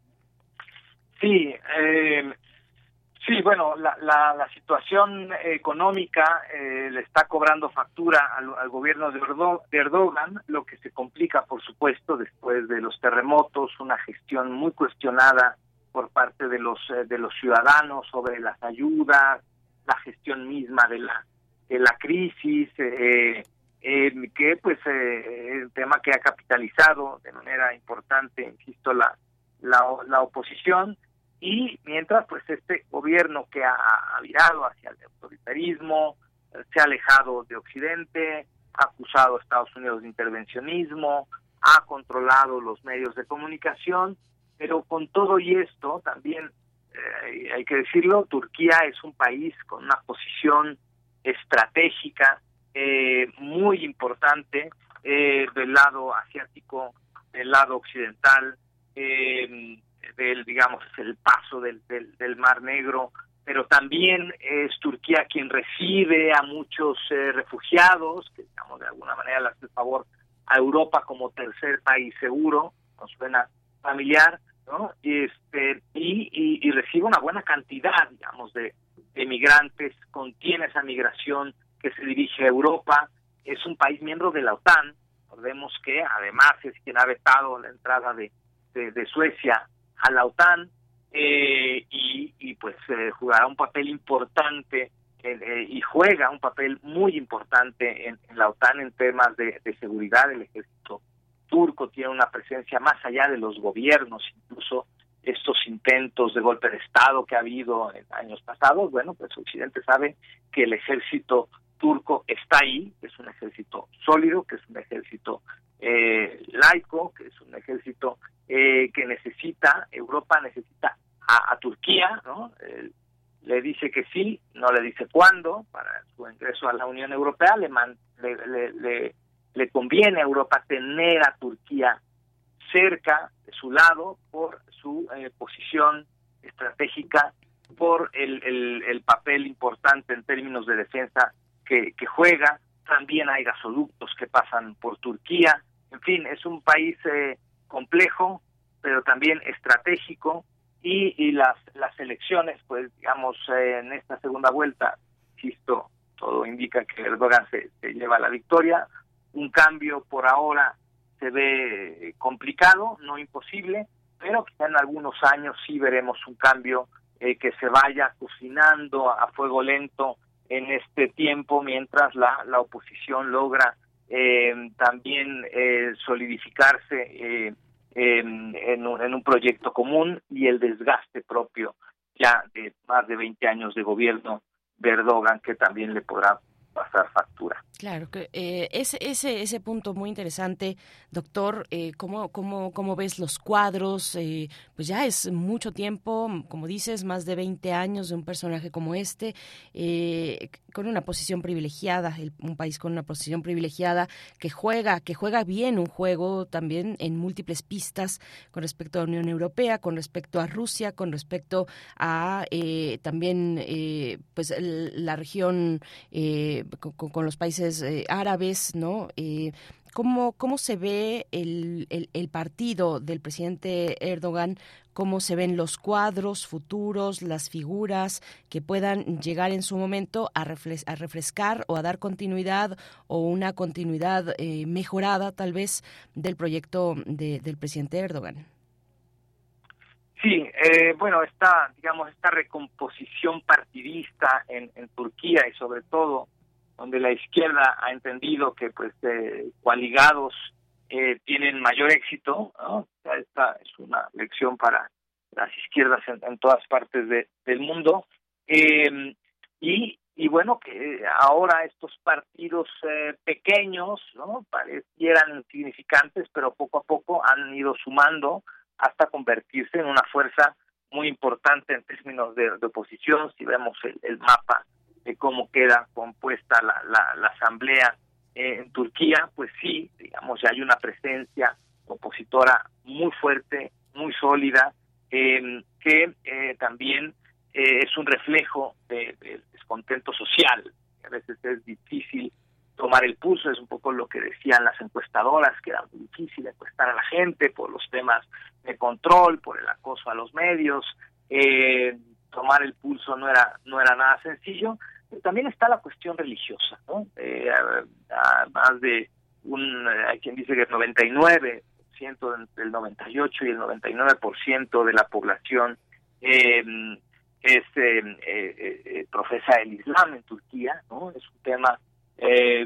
Sí, eh, sí, bueno, la, la, situación económica eh, le está cobrando factura al, gobierno de, Erdogan, lo que se complica, por supuesto, después de los terremotos, una gestión muy cuestionada por parte de los eh, de los ciudadanos sobre las ayudas, la gestión misma de la de la crisis, eh, eh, que pues eh, el tema que ha capitalizado de manera importante, insisto, la, la, oposición. Y mientras pues este gobierno que ha, virado hacia el autoritarismo, se ha alejado de Occidente, ha acusado a Estados Unidos de intervencionismo, ha controlado los medios de comunicación, pero con todo y esto también eh, hay que decirlo, Turquía es un país con una posición estratégica eh, muy importante eh, del lado asiático, del lado occidental, eh, del, digamos, el paso del, del, Mar Negro, pero también es Turquía quien recibe a muchos refugiados, que digamos de alguna manera le hace favor a Europa como tercer país seguro, nos suena familiar, ¿no? Y, este, y, y, recibe una buena cantidad, digamos, de, de migrantes, contiene esa migración que se dirige a Europa, es un país miembro de la OTAN, recordemos que además es quien ha vetado la entrada de, de, Suecia a la OTAN eh, y, pues eh, jugará un papel importante eh, y juega un papel muy importante en, la OTAN en temas de, de, seguridad. El ejército turco tiene una presencia más allá de los gobiernos, incluso estos intentos de golpe de Estado que ha habido en años pasados. Bueno, pues Occidente sabe que el ejército turco está ahí, que es un ejército sólido, que es un ejército eh, laico, que es un ejército eh, que necesita, Europa necesita a, Turquía, ¿no? le dice que sí, no le dice cuándo para su ingreso a la Unión Europea, le, le, le, le, conviene a Europa tener a Turquía cerca de su lado por su eh, posición estratégica, por el, el, el papel importante en términos de defensa que, juega, también hay gasoductos que pasan por Turquía, En fin, es un país eh, complejo, pero también estratégico y, las, las elecciones, pues digamos, eh, en esta segunda vuelta, insisto, todo indica que Erdogan se, se lleva la victoria. Un cambio por ahora se ve complicado, no imposible, pero quizá en algunos años sí veremos un cambio eh, que se vaya cocinando a, fuego lento en este tiempo mientras la, la oposición logra eh, también eh, solidificarse en, en, un, en un proyecto común y el desgaste propio ya de más de 20 años de gobierno de Erdogan que también le podrá pasar factura. Claro, que eh, ese, ese, ese punto muy interesante, doctor, eh, ¿cómo, cómo, cómo ves los cuadros? Eh, pues ya es mucho tiempo, como dices, más de 20 años de un personaje como este, eh, con una posición privilegiada, un país con una posición privilegiada, que juega, que juega bien un juego también en múltiples pistas con respecto a la Unión Europea, con respecto a Rusia, con respecto a también pues la región con, con los países eh, árabes, ¿no? Eh, ¿cómo, ¿Cómo se ve el, el, partido del presidente Erdogan? ¿Cómo se ven los cuadros futuros, las figuras que puedan llegar en su momento a, a refrescar o a dar continuidad o una continuidad eh, mejorada tal vez del proyecto de, del presidente Erdogan? Sí, bueno, esta, digamos, esta recomposición partidista en, en Turquía y sobre todo donde la izquierda ha entendido que pues eh, coaligados eh, tienen mayor éxito, esta es una lección para las izquierdas en, todas partes del mundo, eh, y, y bueno, que ahora estos partidos eh, pequeños, ¿no? Parecieran insignificantes, pero poco a poco han ido sumando hasta convertirse en una fuerza muy importante en términos de, oposición, si vemos el mapa de cómo queda compuesta la, la, asamblea en Turquía, pues sí, digamos, ya hay una presencia opositora muy fuerte, muy sólida, eh, que eh, también eh, es un reflejo del descontento social. A veces es difícil tomar el pulso, es un poco lo que decían las encuestadoras, que era muy difícil encuestar a la gente por los temas de control, por el acoso a los medios, tomar el pulso no era no era nada sencillo también está la cuestión religiosa, ¿no? Eh, más de un, eh, hay quien dice que el 99% del 98 y el 99% de la población em, es em, eh, eh, profesa el Islam en Turquía, ¿no? Es un tema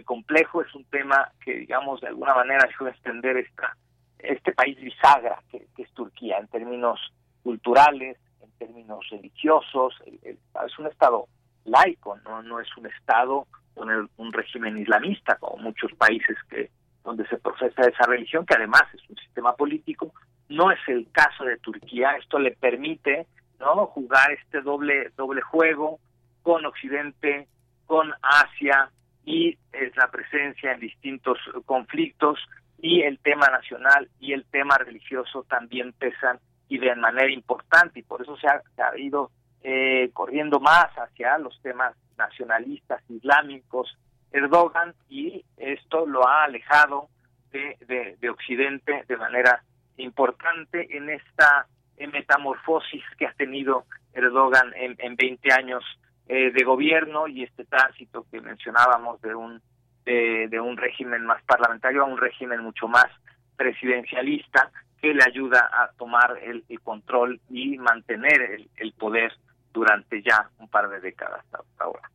complejo, es un tema que, digamos, de alguna manera ayuda a extender esta, este país bisagra que, es Turquía en términos culturales, en términos religiosos, es un estado laico, no, no es un Estado con un régimen islamista, como muchos países que donde se procesa esa religión, que además es un sistema político. No es el caso de Turquía. Esto le permite no jugar este doble doble juego con Occidente, con Asia y es la presencia en distintos conflictos y el tema nacional y el tema religioso también pesan y de manera importante y por eso se ha, se ha ido eh, corriendo más hacia los temas nacionalistas islámicos Erdogan y esto lo ha alejado de, de, Occidente de manera importante en esta metamorfosis que ha tenido Erdogan en, en 20 años eh, de gobierno y este tránsito que mencionábamos de un de, de, un régimen más parlamentario a un régimen mucho más presidencialista que le ayuda a tomar el, control y mantener el, el poder durante ya un par de décadas hasta ahora.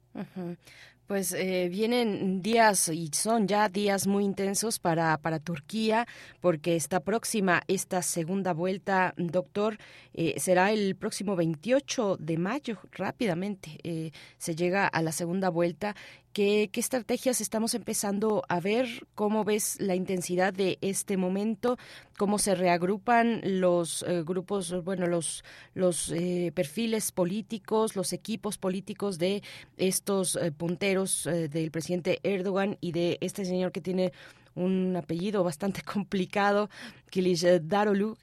Pues eh, vienen días y son ya días muy intensos para, para Turquía porque está próxima esta segunda vuelta, doctor, eh, será el próximo 28 de mayo, rápidamente eh, se llega a la segunda vuelta ¿Qué, estrategias estamos empezando a ver? ¿Cómo ves la intensidad de este momento? ¿Cómo se reagrupan los eh, grupos, bueno, los, los eh, perfiles políticos, los equipos políticos de estos eh, punteros del presidente Erdogan y de este señor que tiene un apellido bastante complicado, Kilish Darolu.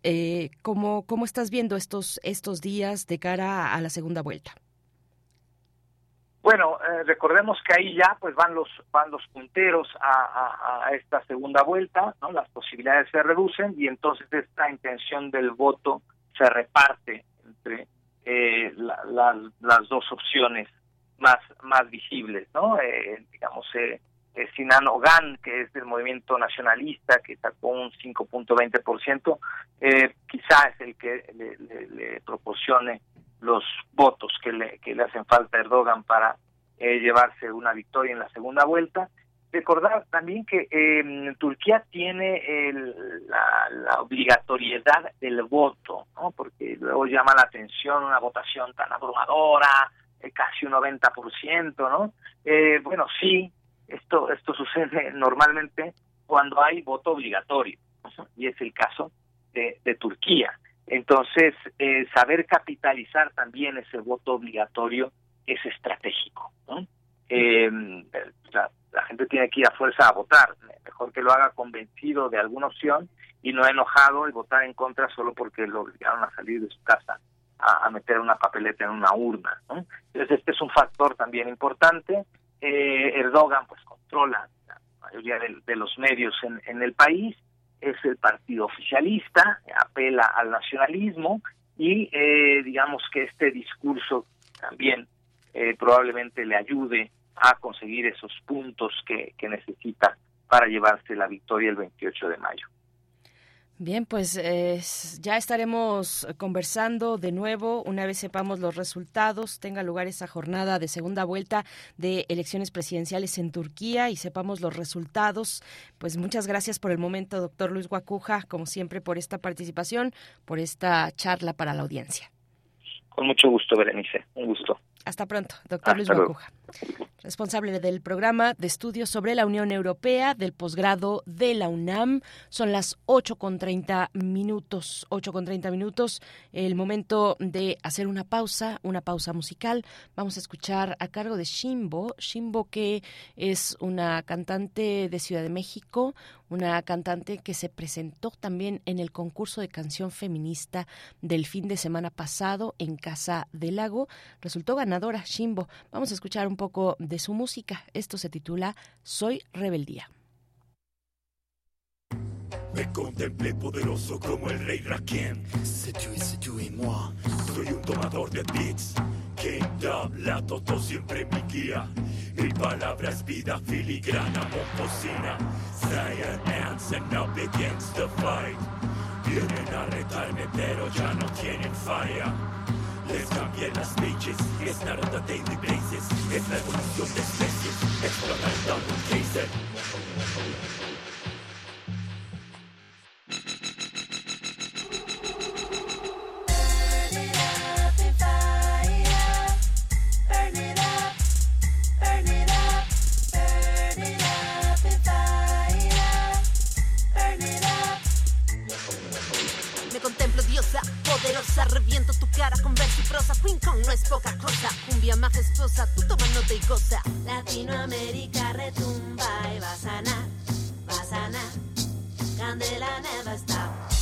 ¿cómo, ¿Cómo estás viendo estos, estos días de cara a la segunda vuelta? Bueno, eh, recordemos que ahí ya pues van los van los punteros a, esta segunda vuelta, ¿no? Las posibilidades se reducen y entonces esta intención del voto se reparte entre eh, las dos opciones más más visibles, ¿no? Eh, digamos eh, Sinan Ogan, que es del movimiento nacionalista, que sacó un 5.20%, eh, quizá es el que le, proporcione los votos que le, que le hacen falta a Erdogan para eh, llevarse una victoria en la segunda vuelta. Recordar también que eh, Turquía tiene la, obligatoriedad del voto, ¿no? porque luego llama la atención una votación tan abrumadora, eh, casi un 90%, ¿no? Eh, bueno, sí, esto, esto sucede normalmente cuando hay voto obligatorio, y es el caso de, Turquía. Entonces, eh, saber capitalizar también ese voto obligatorio es estratégico. Eh, la, gente tiene que ir a fuerza a votar. Mejor que lo haga convencido de alguna opción y no enojado y votar en contra solo porque lo obligaron a salir de su casa a, meter una papeleta en una urna. Entonces, este es un factor también importante. Eh, Erdogan pues controla la mayoría de, los medios en, el país es el partido oficialista, apela al nacionalismo y eh, digamos que este discurso también eh, probablemente le ayude a conseguir esos puntos que necesita para llevarse la victoria el 28 de mayo. Bien, pues ya estaremos conversando de nuevo una vez sepamos los resultados, tenga lugar esa jornada de segunda vuelta de elecciones presidenciales en Turquía y sepamos los resultados. Pues muchas gracias por el momento, doctor Luis Guacuja, como siempre, por esta participación, por esta charla para la audiencia. Con mucho gusto, Berenice, un gusto. Hasta pronto, doctor Luis Guacuja responsable del programa de estudios sobre la Unión Europea del posgrado de la UNAM. Son las 8 con 30 minutos, 8 con 30 minutos, el momento de hacer una pausa, una pausa musical. Vamos a escuchar a cargo de Shimbo, Shimbo que es una cantante de Ciudad de México, una cantante que se presentó también en el concurso de canción feminista del fin de semana pasado en Casa del Lago. Resultó ganadora Shimbo. Vamos a escuchar un poco de su música. Esto se titula Soy Rebeldía. Me contemplé poderoso como el rey Rakien. C'est tu, c'est tu y moi. Soy un tomador de beats. Kingdom, la toto siempre mi guía. Mi palabra es vida filigrana, momposina. Zion ants and now begins the fight. Vienen a retarme, pero ya no tienen falla. Les cambié las speeches, it's not on the daily basis. Es la evolución de especies, explotar el double poderosa Reviento tu cara con verso y prosa. Queen Kong no es poca cosa Cumbia majestuosa, tú toma nota y goza. Latinoamérica retumba y va a sanar Va a sanar Candela never stop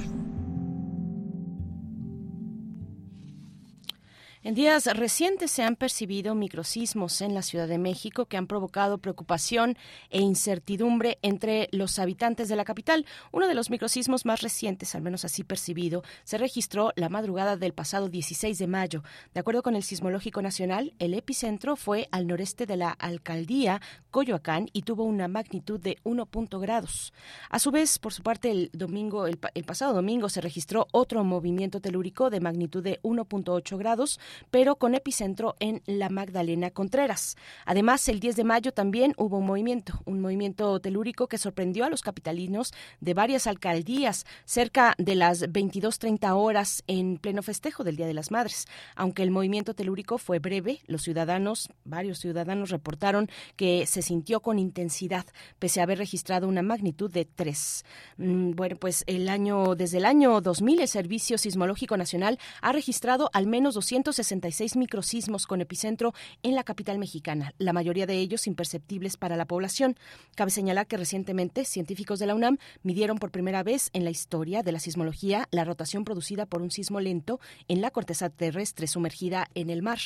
En días recientes se han percibido microsismos en la Ciudad de México que han provocado preocupación e incertidumbre entre los habitantes de la capital. Uno de los microsismos más recientes, al menos así percibido, se registró la madrugada del pasado 16 de mayo. De acuerdo con el Sismológico Nacional, el epicentro fue al noreste de la alcaldía Coyoacán y tuvo una magnitud de 1. grados. A su vez, por su parte, el domingo, el, el pasado domingo se registró otro movimiento telúrico de magnitud de 1.8 grados, pero con epicentro en la Magdalena Contreras. Además, el 10 de mayo también hubo un movimiento, un movimiento telúrico que sorprendió a los capitalinos de varias alcaldías cerca de las 22:30 horas en pleno festejo del Día de las Madres. Aunque el movimiento telúrico fue breve, los ciudadanos, varios ciudadanos reportaron que se sintió con intensidad pese a haber registrado una magnitud de 3. Mm, Bueno, pues el año desde el año 2000 el Servicio Sismológico Nacional ha registrado al menos 266 microsismos con epicentro en la capital mexicana, la mayoría de ellos imperceptibles para la población. Cabe señalar que recientemente científicos de la UNAM midieron por primera vez en la historia de la sismología la rotación producida por un sismo lento en la corteza terrestre sumergida en el mar.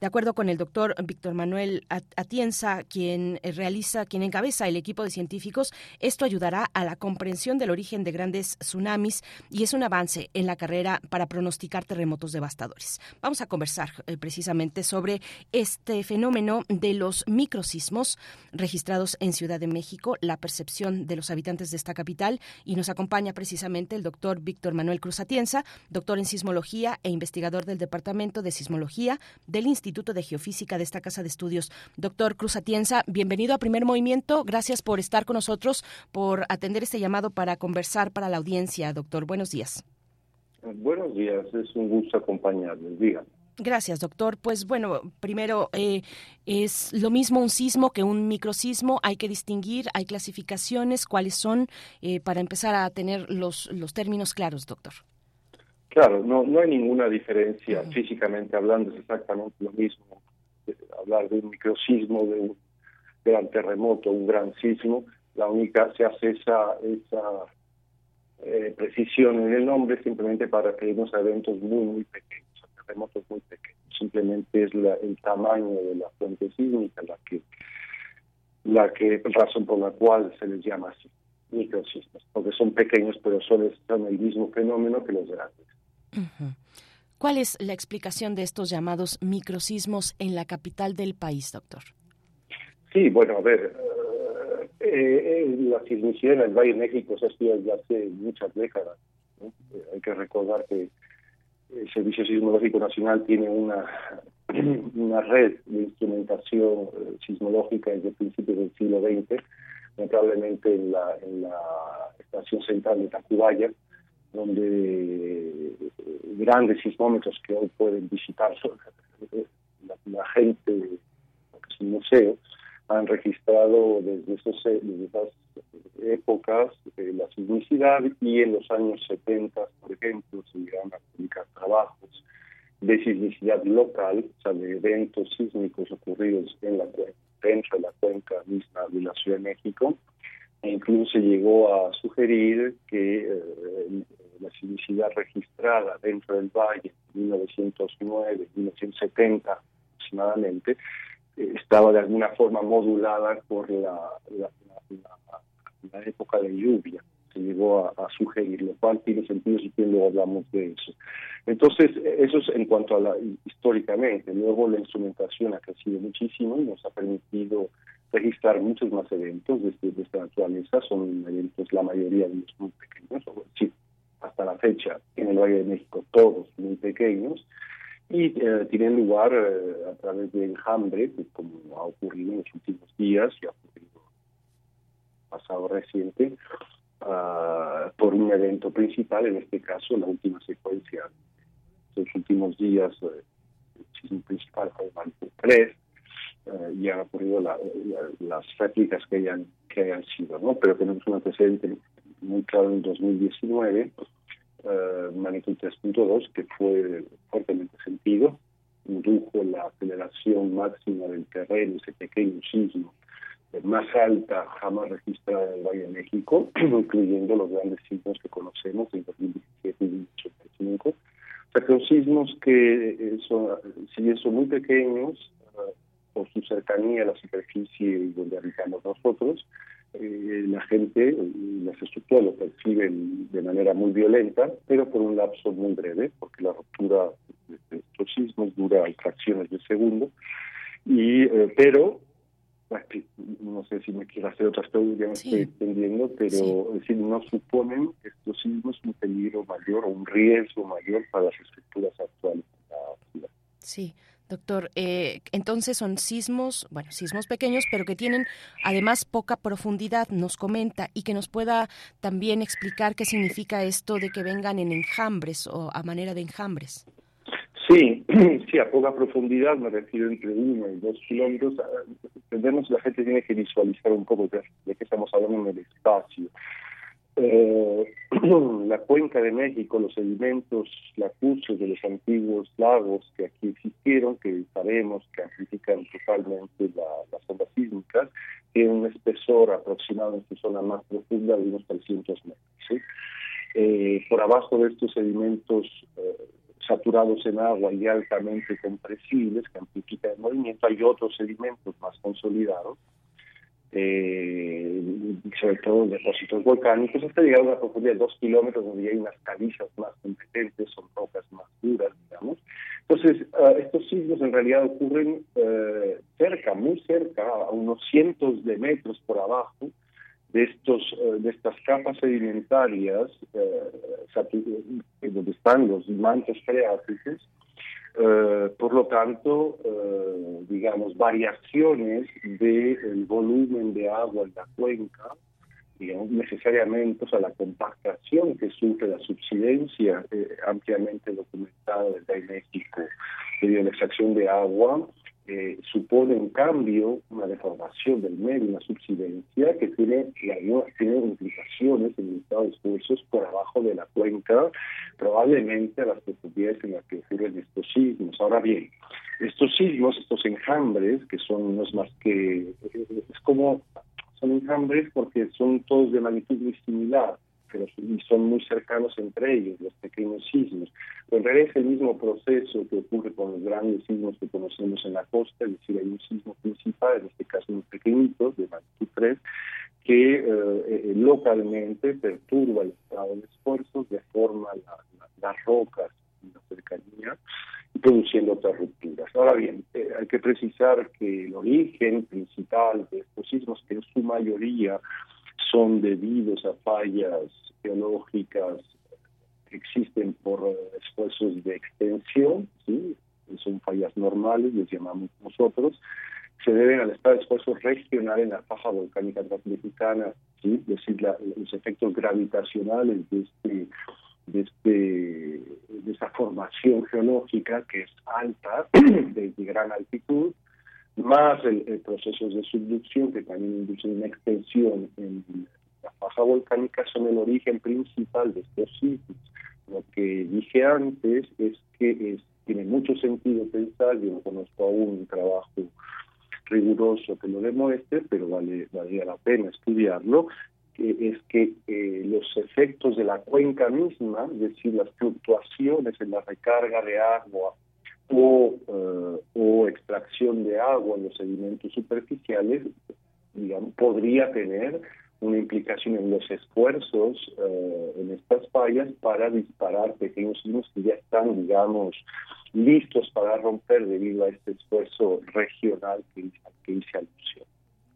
De acuerdo con el doctor Víctor Manuel At- Atienza, quien eh, realiza, quien encabeza el equipo de científicos, esto ayudará a la comprensión del origen de grandes tsunamis y es un avance en la carrera para pronosticar terremotos devastadores. Vamos a conversar eh, precisamente sobre este fenómeno de los microsismos registrados en Ciudad de México, la percepción de los habitantes de esta capital y nos acompaña precisamente el doctor Víctor Manuel Cruz Atienza, doctor en sismología e investigador del Departamento de Sismología del Instituto de Geofísica de esta Casa de Estudios. Doctor Cruz Atienza, bienvenido a Primer Movimiento. Gracias por estar con nosotros, por atender este llamado para conversar para la audiencia. Doctor, buenos días. Buenos días, es un gusto acompañarles. Díganme. Gracias, doctor. Pues bueno, primero, eh, ¿es lo mismo un sismo que un microsismo? ¿Hay que distinguir? ¿Hay clasificaciones? ¿Cuáles son? Eh, para empezar a tener los, los términos claros, doctor. Claro, no, no hay ninguna diferencia físicamente hablando, es exactamente lo mismo eh, hablar de un microsismo, de un gran terremoto, un gran sismo. La única se hace esa, esa eh, precisión en el nombre simplemente para referirnos a eventos muy, muy pequeños, a terremotos muy pequeños. Simplemente es la, el tamaño de la fuente sísmica la que, la que, razón por la cual se les llama así, microsismos, porque son pequeños, pero son, son el mismo fenómeno que los grandes. ¿Cuál es la explicación de estos llamados microsismos en la capital del país, doctor? Sí, bueno, a ver, eh, eh, la sismicidad en el Valle de México se estudia desde hace muchas décadas. ¿no? Eh, hay que recordar que el Servicio Sismológico Nacional tiene una, una red de instrumentación eh, sismológica desde principios del siglo XX, notablemente en la, estación central de Tacubaya, donde eh, grandes sismómetros que hoy pueden visitar la, la gente, porque es un museo, han registrado desde, esos, desde esas épocas eh, la sismicidad y en los años 70, por ejemplo, se llegaron a publicar trabajos de sismicidad local, o sea, de eventos sísmicos ocurridos en la cuenca, dentro de la cuenca misma de la Ciudad de México, e incluso se llegó a sugerir que eh, la sismicidad registrada dentro del valle en 1909, 1970 aproximadamente, estaba de alguna forma modulada por la, época de lluvia. Se llegó a, sugerir, lo cual tiene sentido si luego hablamos de eso. Entonces, eso es en cuanto a la históricamente. Luego la instrumentación ha crecido muchísimo y nos ha permitido registrar muchos más eventos de, este, de esta naturaleza. Son eventos, la mayoría de ellos muy pequeños, sí, hasta la fecha en el Valle de México, todos muy pequeños y eh, tienen lugar eh, a través de enjambre, como ha ocurrido en los últimos días y ha ocurrido pasado reciente, uh, por un evento principal, en este caso la última secuencia de los últimos días, eh, el sismo principal fue el 3, uh, y han ocurrido la, la, las réplicas que hayan, que hayan sido, ¿no? Pero tenemos un antecedente muy claro en 2019, uh, magnitud 3.2, que fue fuertemente sentido, indujo la aceleración máxima del terreno, ese pequeño sismo, más alta jamás registrada en el Valle de México, incluyendo los grandes sismos que conocemos en 2017 y 2085. O sea, los sismos que, eh, son, si bien son muy pequeños, uh, por su cercanía a la superficie donde habitamos nosotros, eh, la gente y las estructuras lo perciben de manera muy violenta, pero por un lapso muy breve, porque la ruptura de estos sismos dura fracciones de segundo, y eh, pero no sé si me quiero hacer otras preguntas, ya me estoy entendiendo, pero es decir, no suponen estos sismos un peligro mayor o un riesgo mayor para las estructuras actuales de la ciudad. Sí. Doctor, eh, entonces son sismos, bueno, sismos pequeños, pero que tienen además poca profundidad, nos comenta, y que nos pueda también explicar qué significa esto de que vengan en enjambres o a manera de enjambres. Sí, sí, a poca profundidad, me refiero entre uno y dos kilómetros. Entendemos la gente tiene que visualizar un poco de, de qué estamos hablando en el espacio. Eh, la cuenca de México, los sedimentos lacustres de los antiguos lagos que aquí existieron, que sabemos que amplifican totalmente la, las ondas sísmicas, tienen un espesor aproximado en su zona más profunda de unos 300 metros. Eh, por abajo de estos sedimentos eh, saturados en agua y altamente compresibles que amplifican el movimiento, hay otros sedimentos más consolidados eh, sobre todo en depósitos volcánicos, hasta llegar a una profundidad de dos kilómetros donde hay unas calizas más competentes, son rocas más duras, digamos. Entonces, uh, estos sismos en realidad ocurren uh, cerca, muy cerca, a unos cientos de metros por abajo de estos uh, de estas capas sedimentarias donde están los mantos freáticos eh, por lo tanto, eh, digamos, variaciones del volumen de agua en la cuenca, digamos, necesariamente, o sea, la compactación que sufre la subsidencia eh, ampliamente documentada desde México debido a la extracción de agua, eh, supone en cambio una deformación del medio, una subsidencia que tiene, tiene implicaciones en el estado de esfuerzos por abajo de la cuenca, probablemente a las profundidades en las que ocurren estos sismos. Ahora bien, estos sismos, estos enjambres, que son no es más que, es como, son enjambres porque son todos de magnitud muy similar, pero son muy cercanos entre ellos, los pequeños sismos. Pero en realidad es el mismo proceso que ocurre con los grandes sismos que conocemos en la costa, es decir, hay un sismo principal, en este caso muy pequeñito, de magnitud 3, que eh, eh, localmente perturba el estado de esfuerzos, deforma las rocas en la cercanía, produciendo otras rupturas. Ahora bien, eh, hay que precisar que el origen principal de estos sismos, que en su mayoría son debidos a fallas geológicas que existen por esfuerzos de extensión, ¿sí? son fallas normales, les llamamos nosotros, se deben al estado de esfuerzo regional en la faja volcánica transmexicana, ¿sí? es decir, los efectos gravitacionales de este de esa formación geológica que es alta, de gran altitud, más el, procesos de subducción que también inducen una extensión en la faja volcánica son el origen principal de estos sitios. Lo que dije antes es que tiene mucho sentido pensar, yo no conozco aún un trabajo riguroso que lo demuestre, pero vale, valdría la pena estudiarlo, que es que eh, los efectos de la cuenca misma, es decir, las fluctuaciones en la recarga de agua o, eh, o extracción de agua en los sedimentos superficiales, digamos, podría tener una implicación en los esfuerzos eh, en estas fallas para disparar pequeños sismos que ya están, digamos, listos para romper debido a este esfuerzo regional que, que hice alusión.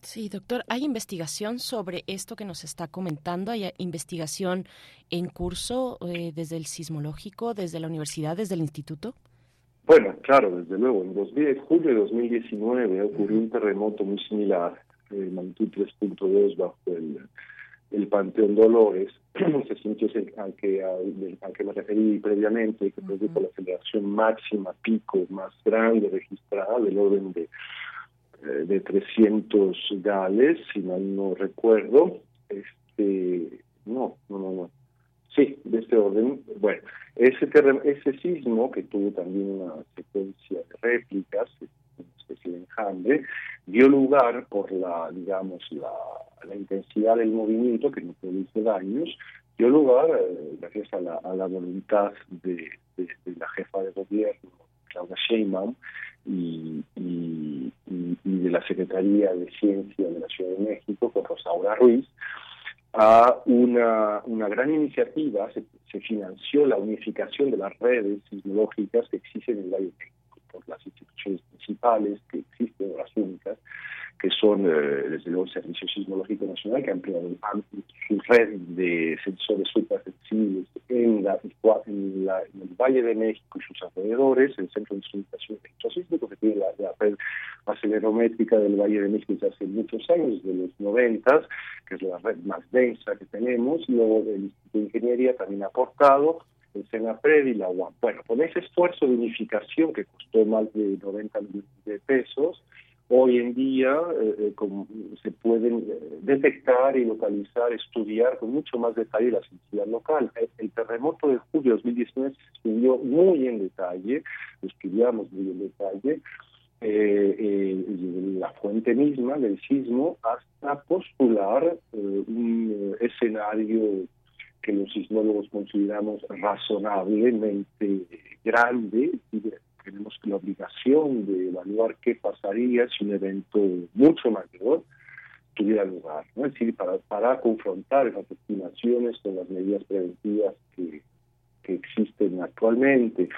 Sí, doctor, ¿hay investigación sobre esto que nos está comentando? ¿Hay investigación en curso eh, desde el sismológico, desde la universidad, desde el instituto? Bueno, claro, desde luego. En 2000, julio de 2019 ocurrió un terremoto muy similar, eh, magnitud 3.2 bajo el, el Panteón Dolores, se sintió al que, al, que me referí previamente, que produjo la aceleración máxima, pico más grande registrada, del orden de eh, de 300 gales, si mal no recuerdo. Este, no, no, no, no. Sí, de este orden. Bueno, ese, ese sismo, que tuvo también una secuencia de réplicas, una especie de enjambre, dio lugar por la, digamos, la, la intensidad del movimiento, que no produce daños, dio lugar, eh, gracias a la, a la voluntad de, de, de la jefa de gobierno, Claudia Sheinbaum, y, y, de la Secretaría de Ciencia de la Ciudad de México, con Rosaura Ruiz, a una, una gran iniciativa, se, se, financió la unificación de las redes sismológicas que existen en el Valle por las instituciones principales que existen, las únicas, que son, eh, desde luego, el Servicio Sismológico Nacional, que ha ampliado su red de sensores supersensibles en, la, en, la, en el Valle de México y sus alrededores, el Centro de Instrumentación Electrosísmico, que tiene la, la, red acelerométrica del Valle de México desde hace muchos años, desde los 90, que es la red más densa que tenemos, luego el Instituto de Ingeniería también ha aportado, el SENAPRED y la UAM. Bueno, con ese esfuerzo de unificación que costó más de 90 millones de pesos, hoy en día eh, eh como se pueden eh, detectar y localizar, estudiar con mucho más detalle la sensibilidad local. El, el, terremoto de julio de 2019 se estudió muy en detalle, lo estudiamos muy en detalle, eh, la fuente misma del sismo hasta postular un escenario que los sismólogos consideramos razonablemente grande, tenemos la obligación de evaluar qué pasaría si un evento mucho mayor tuviera lugar, ¿no? es decir, para, para confrontar esas estimaciones con las medidas preventivas que, que existen actualmente.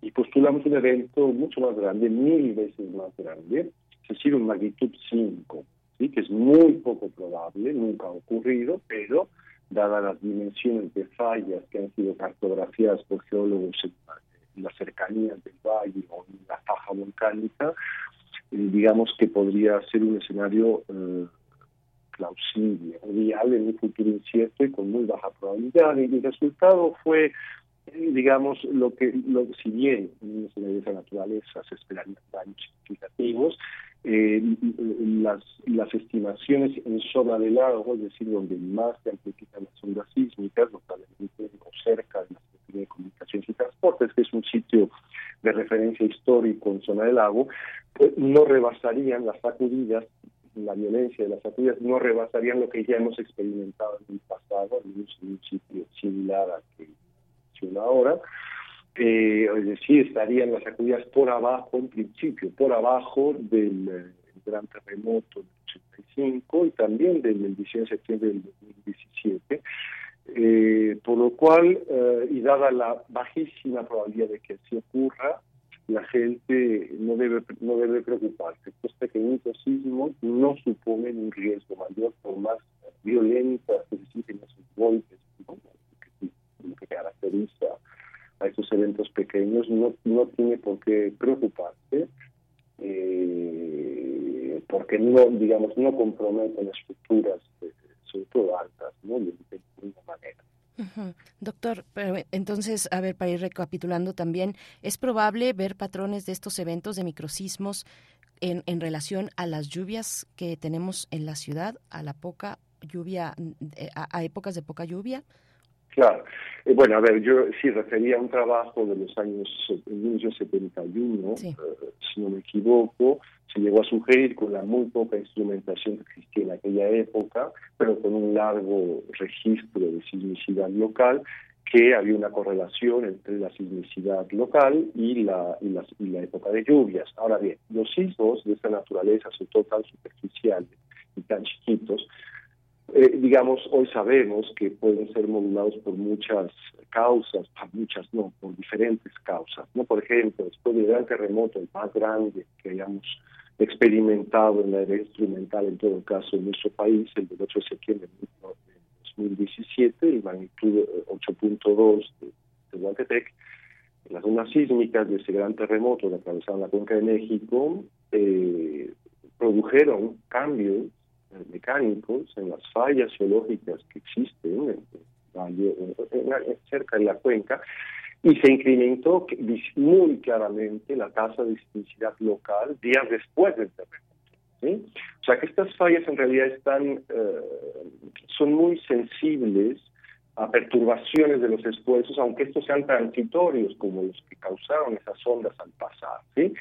Y postulamos un evento mucho más grande, mil veces más grande, es decir, un magnitud 5, ¿sí? que es muy poco probable, nunca ha ocurrido, pero dadas las dimensiones de fallas que han sido cartografiadas por geólogos en las cercanías del valle o en la faja volcánica, eh, digamos que podría ser un escenario eh, plausible viable en un futuro incierto y con muy baja probabilidad. Y el resultado fue, eh, digamos, lo que, lo, si bien en un escenario de esa naturaleza se esperarían daños significativos, eh, las, las estimaciones en zona del lago, es decir, donde más se amplifican las ondas sísmicas, notablemente o cerca de las de Comunicaciones y Transportes, que es un sitio de referencia histórico en zona del lago, pues no rebasarían las sacudidas, la violencia de las sacudidas, no rebasarían lo que ya hemos experimentado en el pasado, en un, sitio similar a que menciona ahora. Eh, es decir, estarían las sacudidas por abajo, en principio, por abajo del eh, gran terremoto del 85 y también del 18 de septiembre del 2017 eh, por lo cual, eh, y dada la bajísima probabilidad de que así ocurra, la gente no debe no debe preocuparse. Estos sismos no suponen un riesgo mayor por más violentas que se esos golpes, ¿no? que, que caracteriza a estos eventos pequeños, no, no tiene por qué preocuparse. Eh, porque no digamos no comprometen estructuras eh, sobre todo altas de, ninguna manera. Doctor, pero entonces, a ver, para ir recapitulando también, ¿es probable ver patrones de estos eventos de microsismos en, en relación a las lluvias que tenemos en la ciudad, a la poca lluvia, eh, a épocas de poca lluvia? Claro. Eh, bueno, a ver, yo sí refería a un trabajo de los años 1971, sí. eh, si no me equivoco, se llegó a sugerir con la muy poca instrumentación que existía en aquella época, pero con un largo registro de sismicidad local, que había una correlación entre la sismicidad local y la, y la, y la época de lluvias. Ahora bien, los sismos de esta naturaleza son todo tan superficiales y tan chiquitos, eh, digamos, hoy sabemos que pueden ser modulados por muchas causas, muchas no, por diferentes causas. ¿no? Por ejemplo, después del gran terremoto, el más grande que hayamos experimentado en la era instrumental, en todo caso, en nuestro país, el del 8 de septiembre de 2017, el magnitud 8.2 de, de Hualtepec, las ondas sísmicas de ese gran terremoto que atravesaron la cuenca de México eh, produjeron cambios eh, mecánicos en las fallas geológicas que existen en, valle, cerca de la cuenca y se incrementó muy claramente la tasa de sismicidad local días después del terremoto. ¿sí? O sea que estas fallas en realidad están eh, son muy sensibles a perturbaciones de los esfuerzos, aunque estos sean transitorios como los que causaron esas ondas al pasar. ¿sí?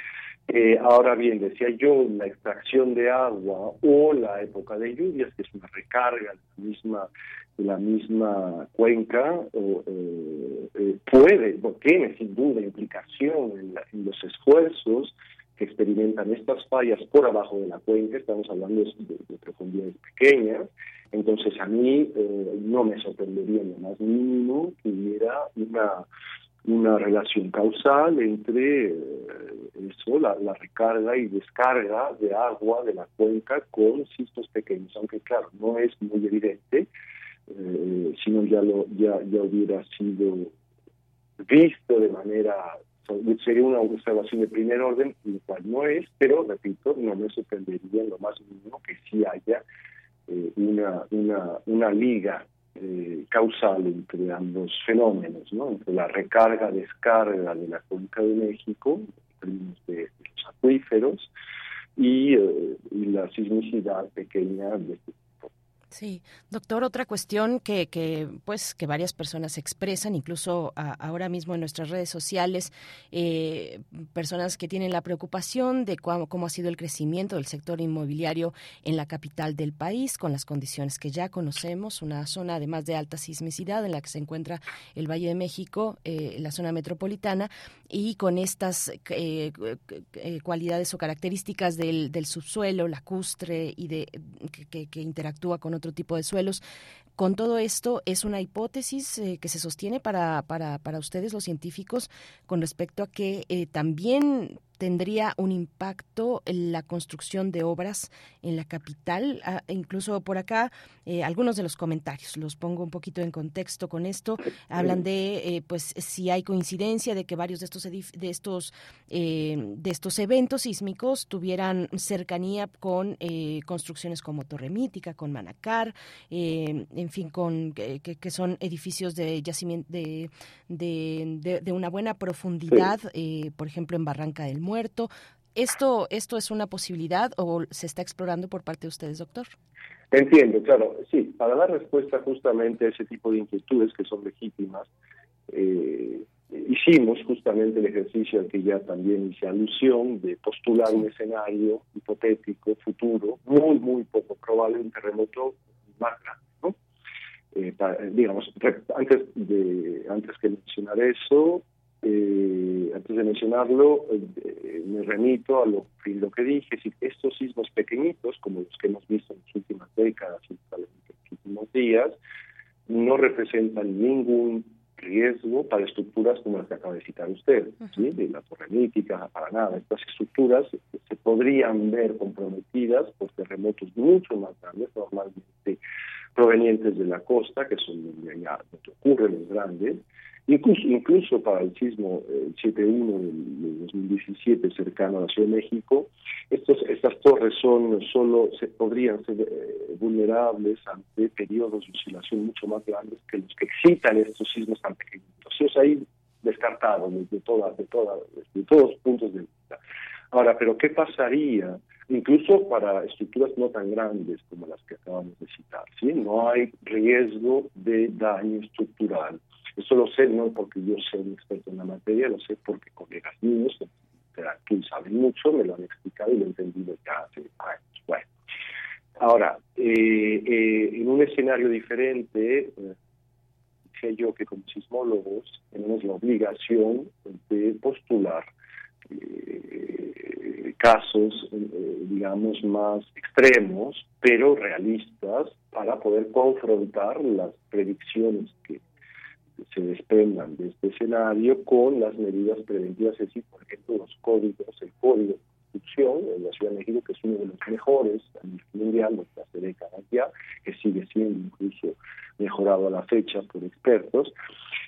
Eh, ahora bien, decía yo, la extracción de agua o la época de lluvias, que es una recarga de la misma, de la misma cuenca, eh, eh, puede, tiene sin duda implicación en, la, en, los esfuerzos que experimentan estas fallas por abajo de la cuenca, estamos hablando de, de profundidades pequeñas, entonces a mí eh, no me sorprendería en lo más mínimo que hubiera una una relación causal entre eh, eso, la, recarga y descarga de agua de la cuenca con sismos pequeños, aunque claro, no es muy evidente, eh, sino ya lo ya ya hubiera sido visto de manera sería una observación de primer orden, lo cual no es, pero repito, no me sorprendería en lo más mínimo que sí haya eh, una, una, una liga eh, causal entre ambos fenómenos, ¿no? entre la recarga-descarga de la cuenca de México, de los acuíferos, y, eh, y, la sismicidad pequeña de este Sí, doctor, otra cuestión que, que, pues que varias personas expresan, incluso ahora mismo en nuestras redes sociales, eh, personas que tienen la preocupación de cómo, cómo, ha sido el crecimiento del sector inmobiliario en la capital del país, con las condiciones que ya conocemos, una zona además de alta sismicidad en la que se encuentra el Valle de México, eh, la zona metropolitana, y con estas eh, cualidades o características del, del, subsuelo, lacustre y de que, que interactúa con otro tipo de suelos. Con todo esto, ¿es una hipótesis eh, que se sostiene para, para, para ustedes los científicos con respecto a que eh, también tendría un impacto en la construcción de obras en la capital. Ah, incluso por acá, eh, algunos de los comentarios, los pongo un poquito en contexto con esto, hablan de eh, pues si hay coincidencia de que varios de estos de estos eh, de estos eventos sísmicos tuvieran cercanía con eh, construcciones como Torre Mítica, con Manacar, en fin, con que, que, son edificios de yacimiento de, de, de, de una buena profundidad, por ejemplo en Barranca del muerto. ¿Esto, ¿Esto es una posibilidad o se está explorando por parte de ustedes, doctor? Entiendo, claro. Sí, para dar respuesta justamente a ese tipo de inquietudes que son legítimas, eh, hicimos justamente el ejercicio al que ya también hice alusión de postular un escenario hipotético, futuro, muy, muy poco probable, un terremoto más grande. ¿no? Eh, para, digamos, antes de antes que mencionar eso, eh, antes de mencionarlo, eh, me remito a lo, lo que dije, si estos sismos pequeñitos, como los que hemos visto en las últimas décadas y en los últimos días, no representan ningún riesgo para estructuras como las que acaba de citar usted. ¿sí? de la torre mítica, para nada. Estas estructuras se podrían ver comprometidas por terremotos mucho más grandes, normalmente provenientes de la costa, que son donde donde ocurren los grandes, Incluso, incluso para el sismo el 7.1 del 2017 cercano a la Ciudad de México, estos, estas torres son solo se podrían ser eh, vulnerables ante periodos de oscilación mucho más grandes que los que excitan estos sismos tan pequeñitos. Eso es ahí descartado desde, toda, de toda, desde todos los puntos de vista. Ahora, pero ¿qué pasaría incluso para estructuras no tan grandes como las que acabamos de citar? ¿sí? No hay riesgo de daño estructural eso lo sé no porque yo sea un experto en la materia, lo sé porque colegas míos que saben mucho me lo han explicado y lo he entendido ya hace años. Bueno, ahora, eh, eh, en un escenario diferente, eh, yo que como sismólogos tenemos la obligación de postular eh, casos, eh, digamos, más extremos, pero realistas, para poder confrontar las predicciones que se desprendan de este escenario con las medidas preventivas, es decir, por ejemplo, los códigos, el código construcción en la Ciudad de México, que es uno de los mejores a nivel mundial desde hace décadas ya, que sigue siendo incluso mejorado a la fecha por expertos,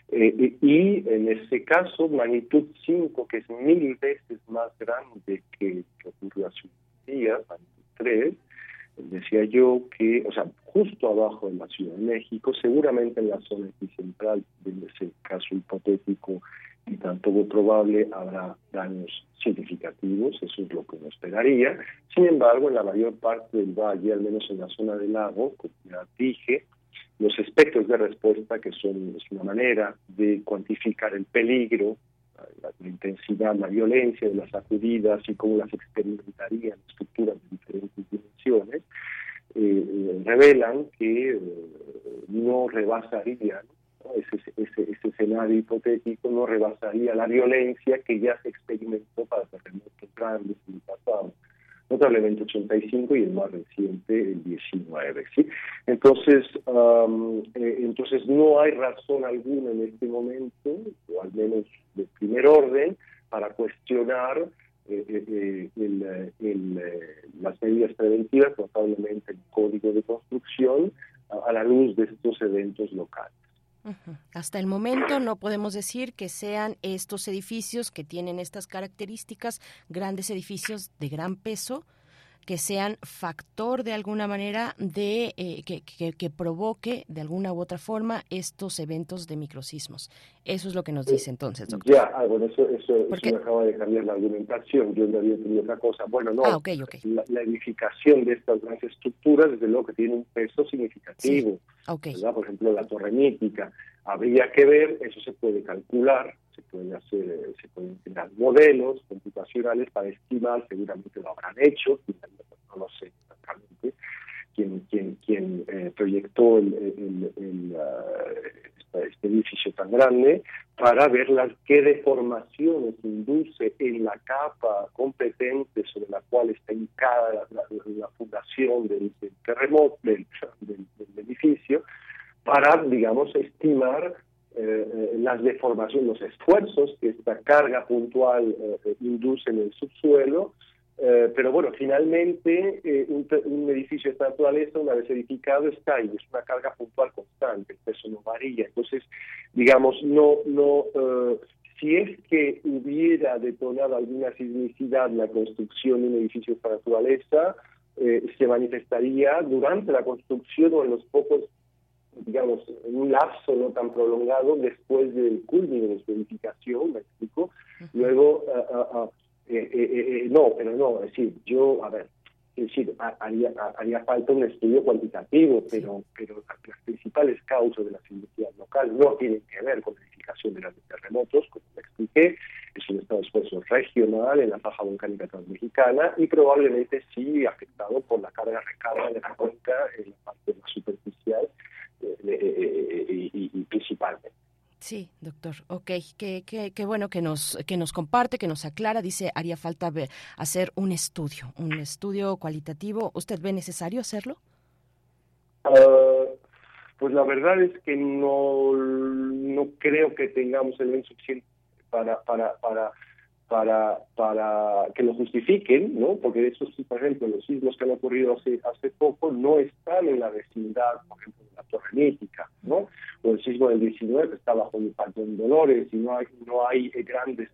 eh, y en ese caso, magnitud 5, que es mil veces más grande que, que ocurrió hace unos días, magnitud 3, decía yo que, o sea, justo abajo de la Ciudad de México, seguramente en la zona epicentral, de ese caso hipotético y tan poco probable, habrá daños significativos, eso es lo que uno esperaría. Sin embargo, en la mayor parte del valle, al menos en la zona del lago, como ya dije, los espectros de respuesta, que son es una manera de cuantificar el peligro, la, la intensidad, la violencia de las sacudidas y cómo las experimentarían estructuras de diferentes dimensiones, eh, eh, revelan que eh, no rebasarían. Ese, ese, ese escenario hipotético no rebasaría la violencia que ya se experimentó para terremotos grandes en el pasado. Notablemente 85 y el más reciente el 19 sí entonces um, eh, entonces no hay razón alguna en este momento o al menos de primer orden para cuestionar eh, eh, el, el, las medidas preventivas notablemente el código de construcción a, a la luz de estos eventos locales hasta el momento no podemos decir que sean estos edificios que tienen estas características, grandes edificios de gran peso, que sean factor de alguna manera de eh, que, que, que, provoque de alguna u otra forma estos eventos de microsismos. Eso es lo que nos dice entonces, doctor. Ya, ah, bueno, eso, eso, eso me acaba de cambiar la argumentación. Yo no había entendido otra cosa. Bueno, no. Ah, okay, okay. La, la, edificación de estas grandes estructuras, desde luego que tiene un peso significativo. Sí. Okay. Por ejemplo, la torre mítica. Habría que ver, eso se puede calcular, se pueden hacer, se pueden generar modelos computacionales para estimar, seguramente lo habrán hecho, no lo sé exactamente, quien, quien, quien eh, proyectó el, el, el, uh, este edificio tan grande, para ver las qué deformaciones induce en la capa competente sobre la cual está hincada la, la, la fundación del, del terremoto, del, del, del edificio, para, digamos, estimar eh, las deformaciones, los esfuerzos que esta carga puntual eh, induce en el subsuelo. Eh, pero bueno, finalmente un, un, edificio de esta naturaleza, una vez edificado, está ahí, es una carga puntual constante, el peso no varía. Entonces, digamos, no, no, si es que hubiera detonado alguna sismicidad la construcción de un edificio de esta naturaleza, se manifestaría durante la construcción o en los pocos digamos, en un lapso no tan prolongado después del culmine de su edificación, me explico. Uh. Luego, uh, uh, eh, eh, no, pero no, es decir, yo, a ver, es decir, haría, haría falta un estudio cuantitativo, pero, pero las principales causas de la sismicidad local no tienen que ver con la edificación de los terremotos, como me expliqué, es un estado de esfuerzo regional en la faja volcánica transmexicana y probablemente sí afectado por la carga-recarga de la cuenca en la parte más superficial eh, y, y, principalmente. Sí, doctor. Ok, qué, qué, qué, bueno que nos, que nos comparte, que nos aclara. Dice, haría falta ver, hacer un estudio, un estudio cualitativo. ¿Usted ve necesario hacerlo? Uh, pues la verdad es que no, no creo que tengamos el suficiente para, para, para para, para que lo justifiquen, ¿no? Porque esos, por ejemplo, los sismos que han ocurrido hace, hace poco no están en la vecindad, por ejemplo, de la Torre Mítica, ¿no? O el sismo del 19 que está bajo el en Dolores y no hay, no hay grandes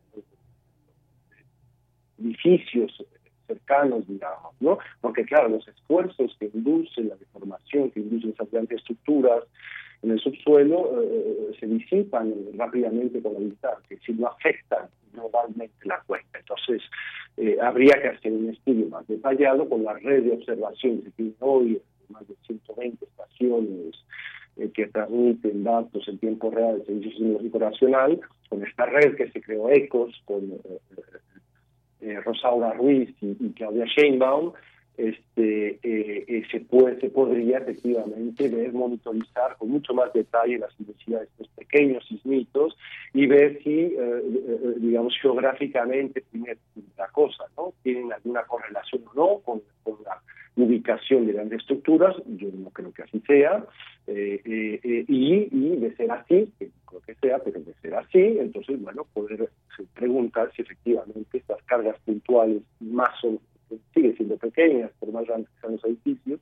edificios cercanos, digamos, ¿no? Porque, claro, los esfuerzos que inducen la deformación, que inducen esas grandes estructuras, en el subsuelo eh, se disipan rápidamente con la distancia, si no afectan globalmente la cuenca. Entonces, eh, habría que hacer un estudio más detallado con la red de observación que tiene hoy, más de 120 estaciones eh, que transmiten datos en tiempo real del Servicio Sismológico Nacional, con esta red que se creó ECOS, con eh, Rosaura Ruiz y, y Claudia Sheinbaum, este, eh, eh, se, puede, se podría efectivamente ver, monitorizar con mucho más detalle las intensidades de estos pequeños sismitos y ver si, eh, eh, digamos, geográficamente, primera cosa, ¿no? Tienen alguna correlación o no con, con la ubicación de grandes estructuras, yo no creo que así sea, eh, eh, eh, y, y de ser así, que no creo que sea, pero de ser así, entonces, bueno, poder preguntar si efectivamente estas cargas puntuales más o siguen siendo pequeñas, por más grandes que sean los edificios,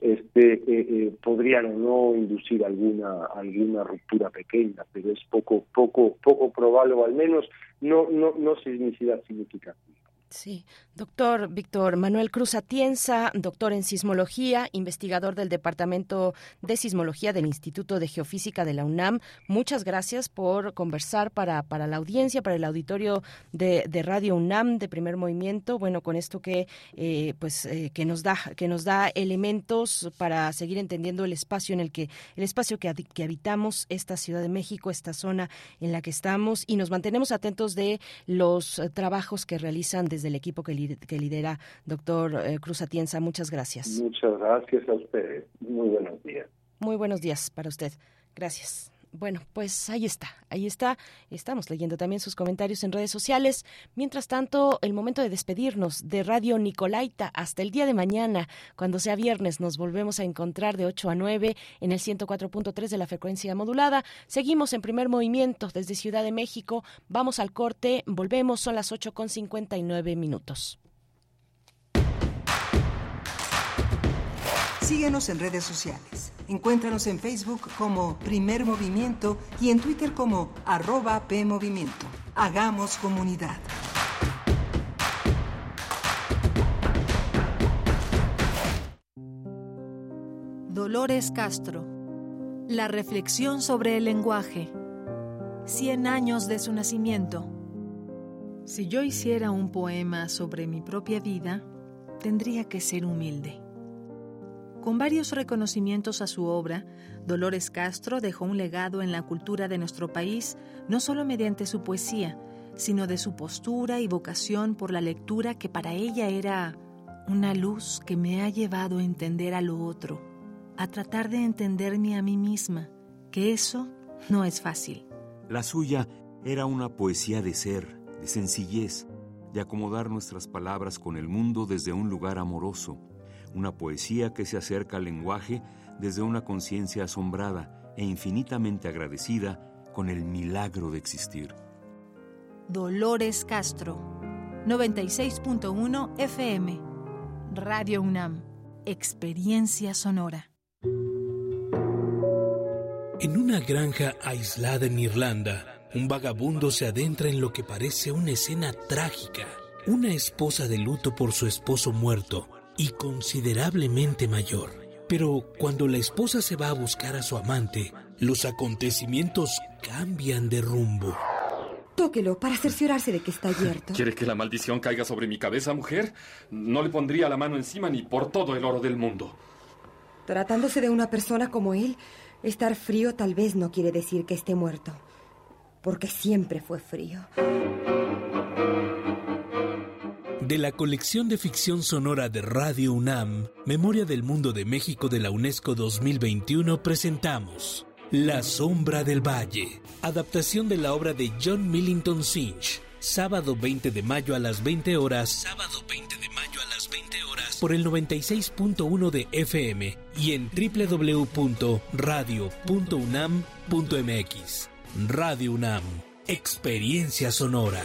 este, eh, eh, podrían o no inducir alguna alguna ruptura pequeña, pero es poco poco poco probable o al menos no no no sismicidad significativa. Sí, doctor Víctor Manuel Cruz Atienza, doctor en sismología, investigador del Departamento de Sismología del Instituto de Geofísica de la UNAM. Muchas gracias por conversar para, para la audiencia, para el auditorio de, de Radio UNAM de Primer Movimiento. Bueno, con esto que eh, pues eh, que nos da que nos da elementos para seguir entendiendo el espacio en el que el espacio que, habitamos esta Ciudad de México, esta zona en la que estamos y nos mantenemos atentos de los eh, trabajos que realizan desde el equipo que, li que lidera doctor eh, Cruz Atienza. Muchas gracias. Muchas gracias a ustedes. Muy buenos días. Muy buenos días para usted. Gracias. Bueno, pues ahí está, ahí está. Estamos leyendo también sus comentarios en redes sociales. Mientras tanto, el momento de despedirnos de Radio Nicolaita hasta el día de mañana, cuando sea viernes, nos volvemos a encontrar de 8 a 9 en el 104.3 de la frecuencia modulada. Seguimos en primer movimiento desde Ciudad de México. Vamos al corte, volvemos, son las 8 con 59 minutos. Síguenos en redes sociales. Encuéntranos en Facebook como Primer Movimiento y en Twitter como arroba PMovimiento. Hagamos comunidad. Dolores Castro. La reflexión sobre el lenguaje. Cien años de su nacimiento. Si yo hiciera un poema sobre mi propia vida, tendría que ser humilde. Con varios reconocimientos a su obra, Dolores Castro dejó un legado en la cultura de nuestro país, no solo mediante su poesía, sino de su postura y vocación por la lectura que para ella era una luz que me ha llevado a entender a lo otro, a tratar de entenderme a mí misma, que eso no es fácil. La suya era una poesía de ser, de sencillez, de acomodar nuestras palabras con el mundo desde un lugar amoroso, una poesía que se acerca al lenguaje desde una conciencia asombrada e infinitamente agradecida con el milagro de existir. Dolores Castro, 96.1 FM, Radio UNAM, Experiencia Sonora. En una granja aislada en Irlanda, un vagabundo se adentra en lo que parece una escena trágica. Una esposa de luto por su esposo muerto y considerablemente mayor. Pero cuando la esposa se va a buscar a su amante, los acontecimientos cambian de rumbo. Tóquelo para cerciorarse de que está abierto. ¿Quiere que la maldición caiga sobre mi cabeza, mujer? No le pondría la mano encima ni por todo el oro del mundo. Tratándose de una persona como él, estar frío tal vez no quiere decir que esté muerto. Porque siempre fue frío. De la colección de ficción sonora de Radio UNAM, Memoria del Mundo de México de la UNESCO 2021, presentamos La Sombra del Valle, adaptación de la obra de John Millington Synge, sábado 20 de mayo a las 20 horas, sábado 20 de mayo a las 20 horas, por el 96.1 de FM y en www.radio.unam.mx. Radio UNAM, experiencia sonora.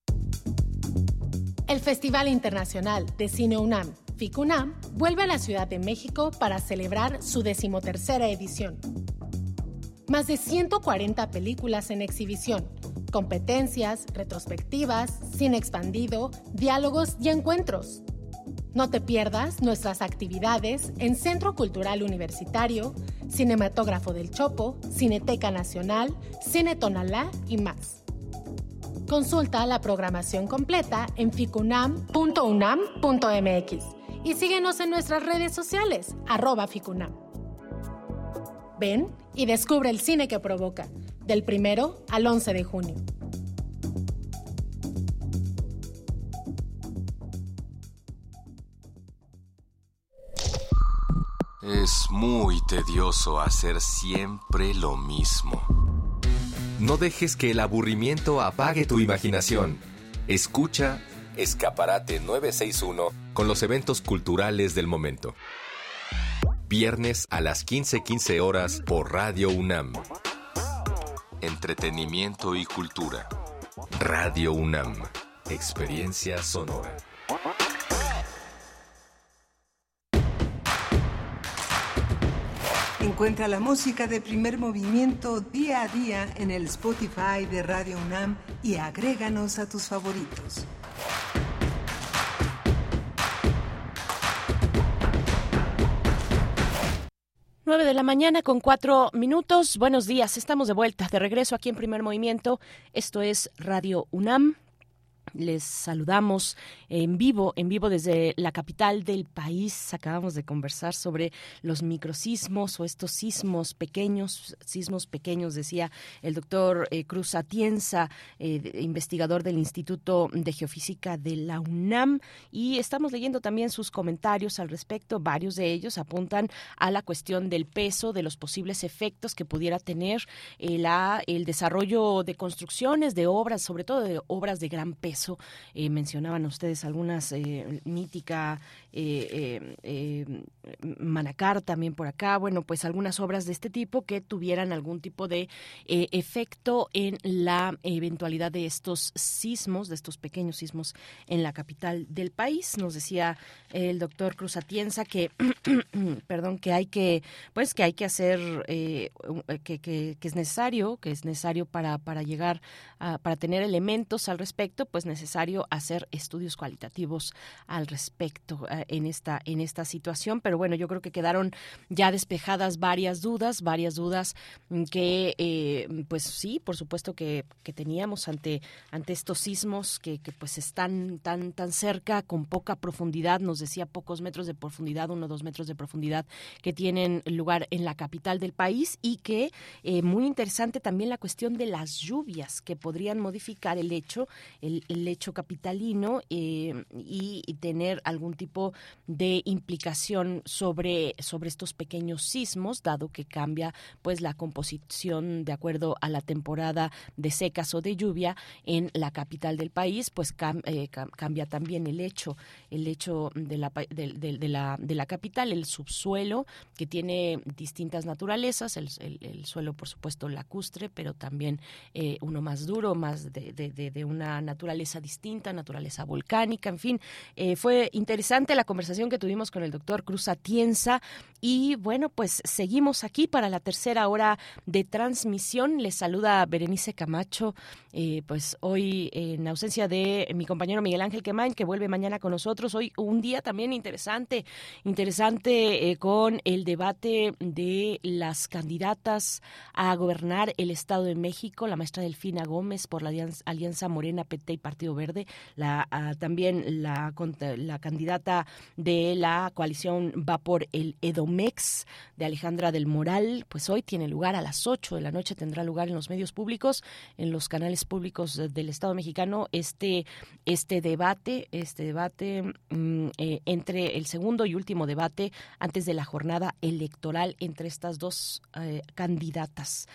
El Festival Internacional de Cine UNAM, FICUNAM, vuelve a la Ciudad de México para celebrar su decimotercera edición. Más de 140 películas en exhibición, competencias, retrospectivas, cine expandido, diálogos y encuentros. No te pierdas nuestras actividades en Centro Cultural Universitario, Cinematógrafo del Chopo, Cineteca Nacional, Cine Tonalá y más. Consulta la programación completa en ficunam.unam.mx y síguenos en nuestras redes sociales, arroba ficunam. Ven y descubre el cine que provoca, del primero al 11 de junio. Es muy tedioso hacer siempre lo mismo. No dejes que el aburrimiento apague tu imaginación. Escucha Escaparate 961 con los eventos culturales del momento. Viernes a las 15:15 horas por Radio UNAM. Entretenimiento y cultura. Radio UNAM. Experiencia sonora. Encuentra la música de primer movimiento día a día en el Spotify de Radio UNAM y agréganos a tus favoritos. 9 de la mañana con cuatro minutos. Buenos días, estamos de vuelta, de regreso aquí en Primer Movimiento. Esto es Radio UNAM. Les saludamos en vivo, en vivo desde la capital del país. Acabamos de conversar sobre los microsismos o estos sismos pequeños, sismos pequeños, decía el doctor eh, Cruz Atienza, eh, investigador del Instituto de Geofísica de la UNAM. Y estamos leyendo también sus comentarios al respecto. Varios de ellos apuntan a la cuestión del peso, de los posibles efectos que pudiera tener eh, la, el desarrollo de construcciones, de obras, sobre todo de obras de gran peso eso mencionaban ustedes algunas eh, mítica eh, Manacar también por acá, bueno, pues algunas obras de este tipo que tuvieran algún tipo de efecto en la eventualidad de estos sismos, de estos pequeños sismos en la capital del país. Nos decía el doctor Cruz Atienza que, perdón, que hay que, pues que hay que hacer, que, que, es necesario, que es necesario para, para llegar, a, para tener elementos al respecto, pues necesario hacer estudios cualitativos al respecto eh, en esta en esta situación. Pero bueno yo creo que quedaron ya despejadas varias dudas varias dudas mm, que eh, pues sí por supuesto que, teníamos ante ante estos sismos que, pues están tan tan cerca con poca profundidad. Nos decía pocos metros de profundidad uno o dos metros de profundidad que tienen lugar en la capital del país y que eh, muy interesante también la cuestión de las lluvias que podrían modificar el hecho el, hecho capitalino y, tener algún tipo de implicación sobre, sobre estos pequeños sismos, dado que cambia pues la composición de acuerdo a la temporada de secas o de lluvia en la capital del país, pues eh, cambia también el hecho, el hecho de la, de, la, de la capital, el subsuelo, que tiene distintas naturalezas, el, suelo por supuesto lacustre, pero también eh, uno más duro, más de, de una naturaleza distinta, naturaleza volcánica, en fin. Eh, fue interesante la conversación que tuvimos con el doctor Cruz Atienza y bueno, pues seguimos aquí para la tercera hora de transmisión. Les saluda Berenice Camacho, eh, pues hoy en ausencia de mi compañero Miguel Ángel Quemain, que vuelve mañana con nosotros. Hoy un día también interesante, interesante eh, con el debate de las candidatas a gobernar el Estado de México, la maestra Delfina Gómez por la Alianza Morena, PT y Partido Verde, la, ah, también la, la candidata de la coalición va por el Edomex de Alejandra del Moral, pues hoy tiene lugar a las 8 de la noche, tendrá lugar en los medios públicos, en los canales públicos del Estado mexicano, este, este debate, este debate mm, eh, entre el segundo y último debate antes de la jornada electoral entre estas dos eh, candidatas.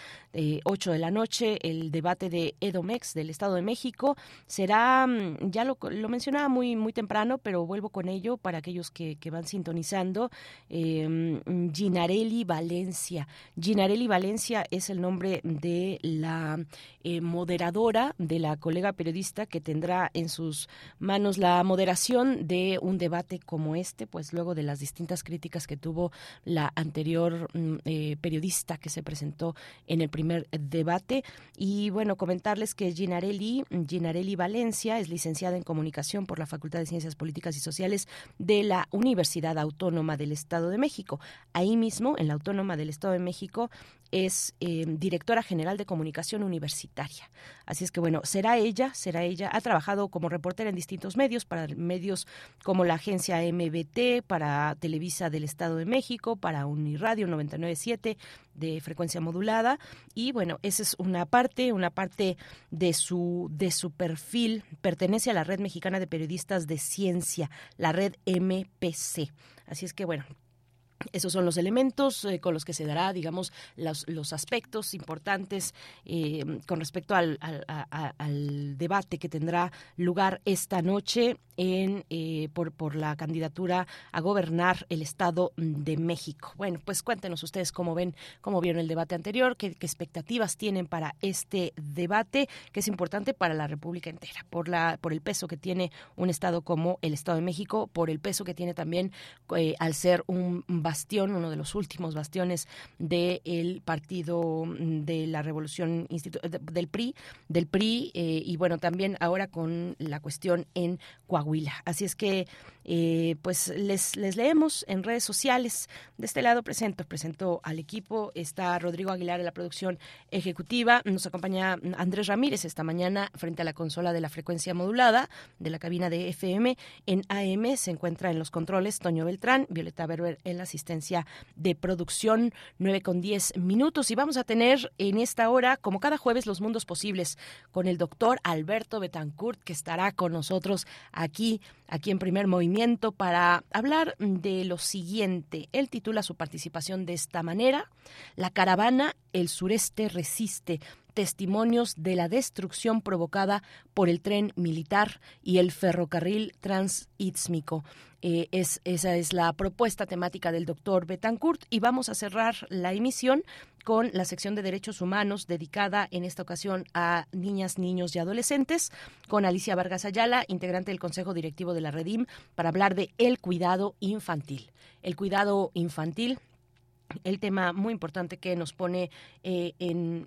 8 de la noche, el debate de Edomex del Estado de México será ya, mm, ya lo, lo, mencionaba muy, muy temprano, pero vuelvo con ello para aquellos que, van sintonizando. Eh, Ginarelli Valencia. Ginarelli Valencia es el nombre de la eh, moderadora, de la colega periodista que tendrá en sus manos la moderación de un debate como este, pues luego de las distintas críticas que tuvo la anterior mm, eh, periodista que se presentó en el primer debate. Y bueno, comentarles que Ginarelli, Ginarelli Valencia es licenciada en comunicación por la Facultad de Ciencias Políticas y Sociales de la Universidad Autónoma del Estado de México. Ahí mismo, en la Autónoma del Estado de México, es eh, directora general de comunicación universitaria. Así es que bueno, será ella, será ella. Ha trabajado como reportera en distintos medios, para medios como la agencia MBT, para Televisa del Estado de México, para Uniradio 997 de frecuencia modulada. Y bueno, esa es una parte, una parte de su, de su perfil. Pertenece a la Red Mexicana de Periodistas de Ciencia, la red MPC. Así es que bueno, esos son los elementos eh, con los que se dará, digamos, los, los aspectos importantes eh, con respecto al, al, debate que tendrá lugar esta noche en, eh, por, por la candidatura a gobernar el Estado de México. Bueno, pues cuéntenos ustedes cómo ven, cómo vieron el debate anterior, qué, qué expectativas tienen para este debate, que es importante para la República entera, por, la, por el peso que tiene un Estado como el Estado de México, por el peso que tiene también al ser un bastión, uno de los últimos bastiones del partido mm, de la Revolución del PRI, del PRI eh, y bueno, también ahora con la cuestión en Coahuila. Así es que eh, pues les, les leemos en redes sociales. De este lado presento, presento al equipo, está Rodrigo Aguilar en la producción ejecutiva, nos acompaña Andrés Ramírez esta mañana frente a la consola de la frecuencia modulada de la cabina de FM. En AM se encuentra en los controles Toño Beltrán, Violeta Berber en la asistencia de producción, 9 con 10 minutos. Y vamos a tener en esta hora, como cada jueves, los mundos posibles con el doctor Alberto Betancourt, que estará con nosotros aquí, aquí en primer movimiento, para hablar de lo siguiente. Él titula su participación de esta manera: La caravana El sureste resiste testimonios de la destrucción provocada por el tren militar y el ferrocarril transísmico. Eh, es, esa es la propuesta temática del doctor Betancourt y vamos a cerrar la emisión con la sección de derechos humanos dedicada en esta ocasión a niñas, niños y adolescentes, con Alicia Vargas Ayala, integrante del Consejo Directivo de la Redim, para hablar de el cuidado infantil. El cuidado infantil el tema muy importante que nos pone eh, en,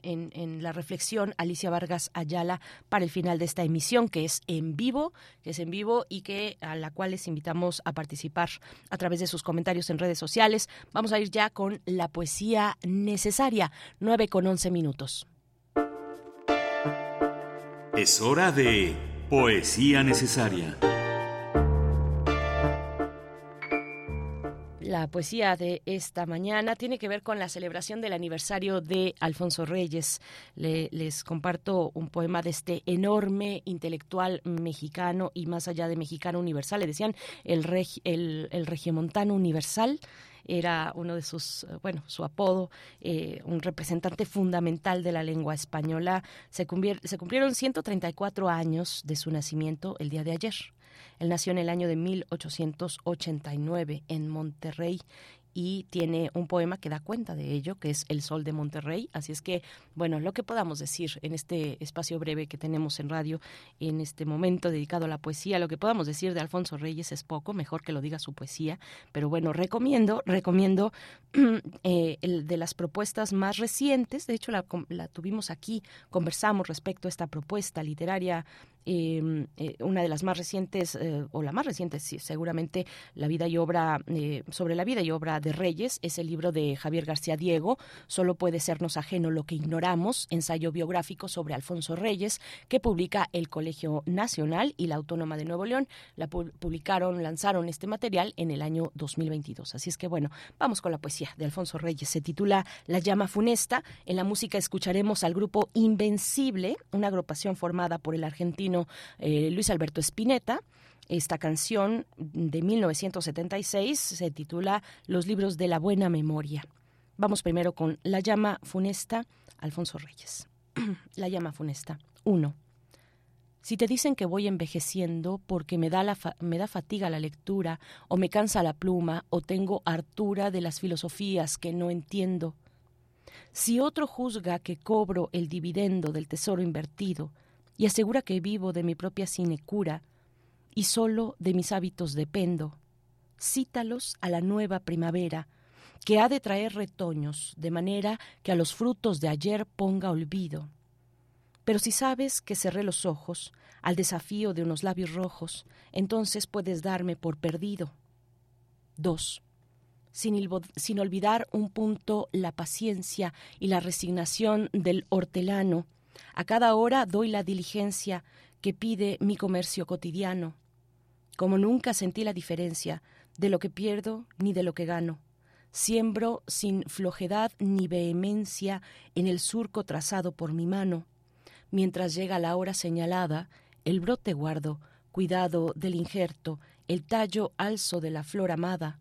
la reflexión Alicia Vargas Ayala para el final de esta emisión, que es en vivo, que es en vivo y que a la cual les invitamos a participar a través de sus comentarios en redes sociales. Vamos a ir ya con la poesía necesaria, 9 con 11 minutos. Es hora de poesía necesaria. La poesía de esta mañana tiene que ver con la celebración del aniversario de Alfonso Reyes. les comparto un poema de este enorme intelectual mexicano y más allá de mexicano universal. Le decían el, el, regiomontano universal era uno de sus, bueno, su apodo, eh, un representante fundamental de la lengua española. Se, se cumplieron 134 años de su nacimiento el día de ayer. Él nació en el año de 1889 en Monterrey y tiene un poema que da cuenta de ello, que es El Sol de Monterrey. Así es que, bueno, lo que podamos decir en este espacio breve que tenemos en radio, en este momento dedicado a la poesía, lo que podamos decir de Alfonso Reyes es poco, mejor que lo diga su poesía, pero bueno, recomiendo, recomiendo eh, el de las propuestas más recientes, de hecho la, la tuvimos aquí, conversamos respecto a esta propuesta literaria Em, eh, una de las más recientes, eh, o la más reciente, seguramente, la vida y obra, eh, sobre la vida y obra de Reyes, es el libro de Javier García Diego, Solo puede sernos ajeno lo que ignoramos, ensayo biográfico sobre Alfonso Reyes, que publica el Colegio Nacional y la Autónoma de Nuevo León. La publicaron, lanzaron este material en el año 2022. Así es que, bueno, vamos con la poesía de Alfonso Reyes. Se titula La llama funesta. En la música escucharemos al grupo Invencible, una agrupación formada por el argentino eh, Luis Alberto Spinetta. Esta canción de 1976 se titula Los libros de la buena memoria. Vamos primero con La llama funesta, Alfonso Reyes. la llama funesta. 1. Si te dicen que voy envejeciendo porque me da, me da fatiga la lectura, o me cansa la pluma, o tengo hartura de las filosofías que no entiendo, si otro juzga que cobro el dividendo del tesoro invertido y asegura que vivo de mi propia sinecura y solo de mis hábitos dependo, cítalos a la nueva primavera, que ha de traer retoños, de manera que a los frutos de ayer ponga olvido. Pero si sabes que cerré los ojos al desafío de unos labios rojos, entonces puedes darme por perdido. 2 sin, olvidar un punto la paciencia y la resignación del hortelano. A cada hora doy la diligencia que pide mi comercio cotidiano. Como nunca sentí la diferencia de lo que pierdo ni de lo que gano. Siembro sin flojedad ni vehemencia en el surco trazado por mi mano. Mientras llega la hora señalada, el brote guardo, cuidado del injerto, el tallo alzo de la flor amada.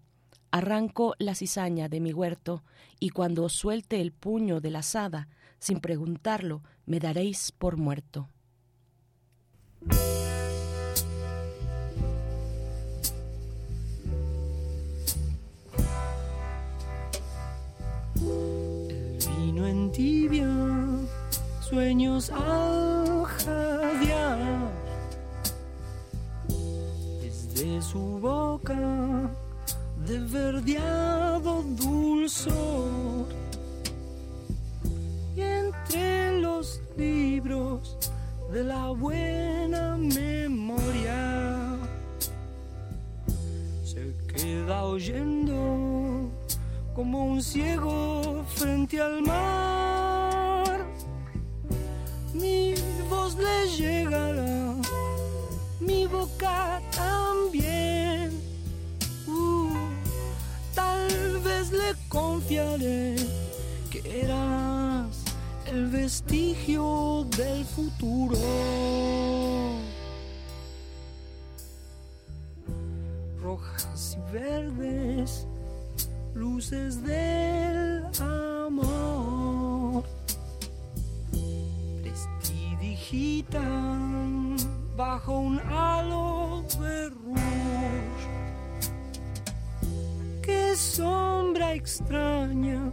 Arranco la cizaña de mi huerto, y cuando suelte el puño de la asada, sin preguntarlo, me daréis por muerto. El vino en tibia, sueños al jadear, desde su boca de verdeado dulzor. Entre los libros de la buena memoria se queda oyendo como un ciego frente al mar. Mi voz le llegará, mi boca también le confiaré que eras el vestigio del futuro. Rojas y verdes, luces del amor, prestidigitan bajo un halo de qué sombra extraña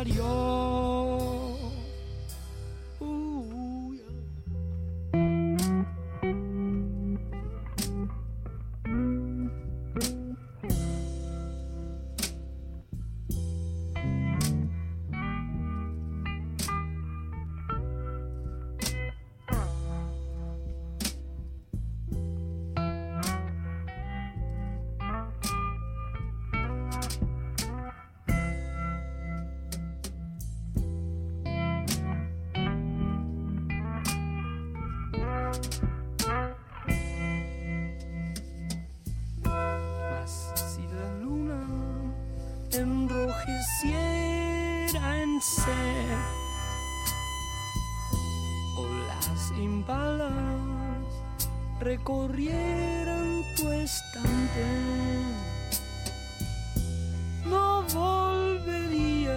adiós. Acuario. recorrieran tu estante, no volverías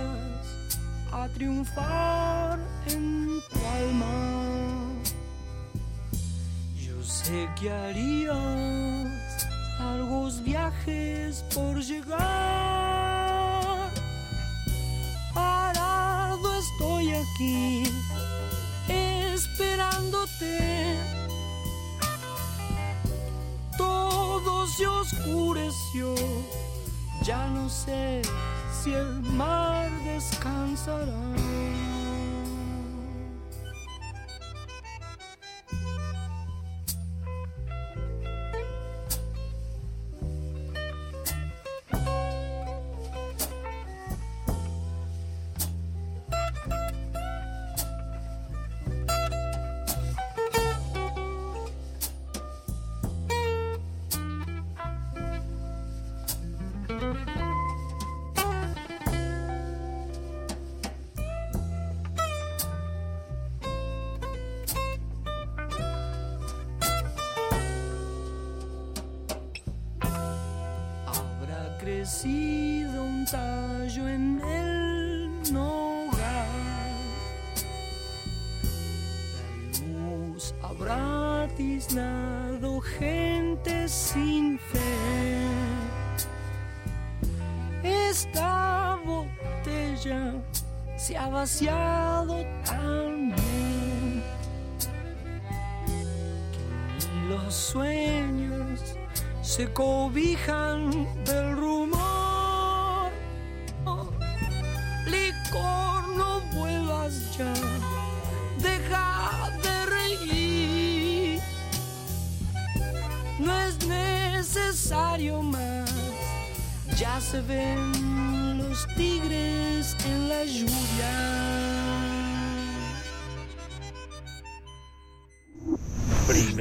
a triunfar en tu alma. Sé que harías largos viajes por llegar. Parado estoy aquí esperándote se oscureció. Ya no sé si el mar descansará.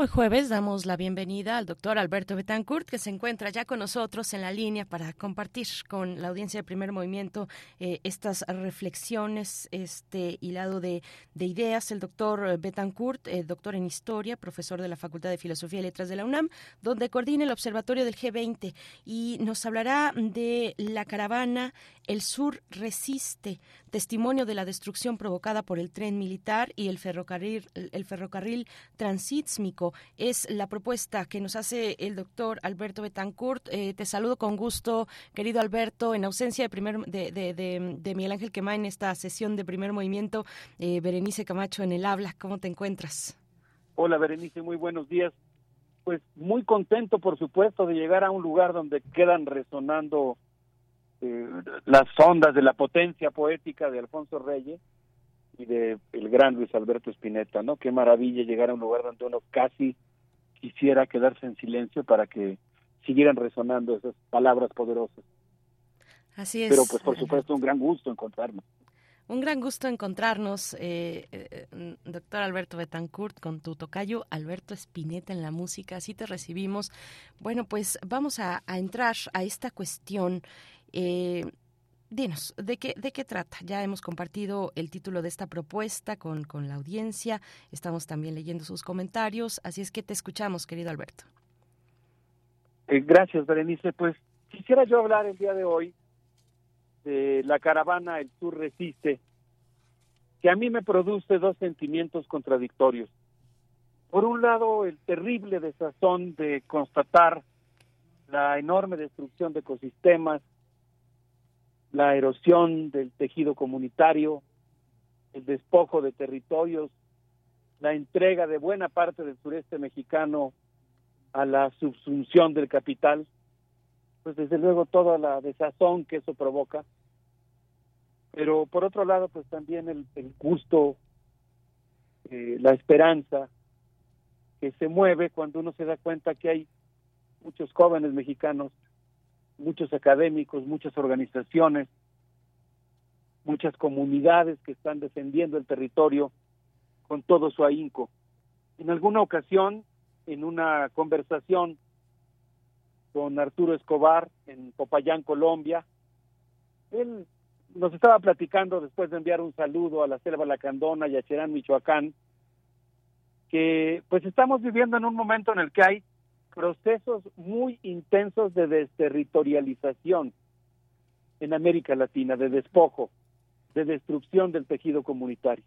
Hoy jueves damos la bienvenida al doctor Alberto Betancourt, que se encuentra ya con nosotros en la línea para compartir con la audiencia de primer movimiento eh, estas reflexiones, este hilado de, de ideas. El doctor Betancourt, eh, doctor en historia, profesor de la Facultad de Filosofía y Letras de la UNAM, donde coordina el observatorio del G20 y nos hablará de la caravana El Sur Resiste, testimonio de la destrucción provocada por el tren militar y el ferrocarril, el ferrocarril es la propuesta que nos hace el doctor Alberto Betancourt. Eh, te saludo con gusto, querido Alberto, en ausencia de, primer, de, de, de, de Miguel Ángel Quema en esta sesión de primer movimiento. Eh, Berenice Camacho en el habla, ¿cómo te encuentras? Hola Berenice, muy buenos días. Pues muy contento, por supuesto, de llegar a un lugar donde quedan resonando eh, las ondas de la potencia poética de Alfonso Reyes y de el gran Luis Alberto Spinetta, ¿no? Qué maravilla llegar a un lugar donde uno casi quisiera quedarse en silencio para que siguieran resonando esas palabras poderosas. Así es. Pero pues por supuesto un gran gusto encontrarnos. Un gran gusto encontrarnos, eh, eh, doctor Alberto Betancourt, con tu tocayo Alberto Spinetta en la música. Así te recibimos. Bueno, pues vamos a, a entrar a esta cuestión. Eh, Dinos, ¿de qué, ¿de qué trata? Ya hemos compartido el título de esta propuesta con, con la audiencia, estamos también leyendo sus comentarios, así es que te escuchamos, querido Alberto. Eh, gracias, Berenice. Pues quisiera yo hablar el día de hoy de la caravana El Sur Resiste, que a mí me produce dos sentimientos contradictorios. Por un lado, el terrible desazón de constatar la enorme destrucción de ecosistemas, la erosión del tejido comunitario, el despojo de territorios, la entrega de buena parte del sureste mexicano a la subsunción del capital, pues desde luego toda la desazón que eso provoca. Pero por otro lado, pues también el, gusto, eh, la esperanza que se mueve cuando uno se da cuenta que hay muchos jóvenes mexicanos muchos académicos, muchas organizaciones, muchas comunidades que están defendiendo el territorio con todo su ahínco. En alguna ocasión, en una conversación con Arturo Escobar en Popayán, Colombia, él nos estaba platicando después de enviar un saludo a la Selva Lacandona y a Cherán, Michoacán, que pues estamos viviendo en un momento en el que hay procesos muy intensos de desterritorialización en América Latina, de despojo, de destrucción del tejido comunitario.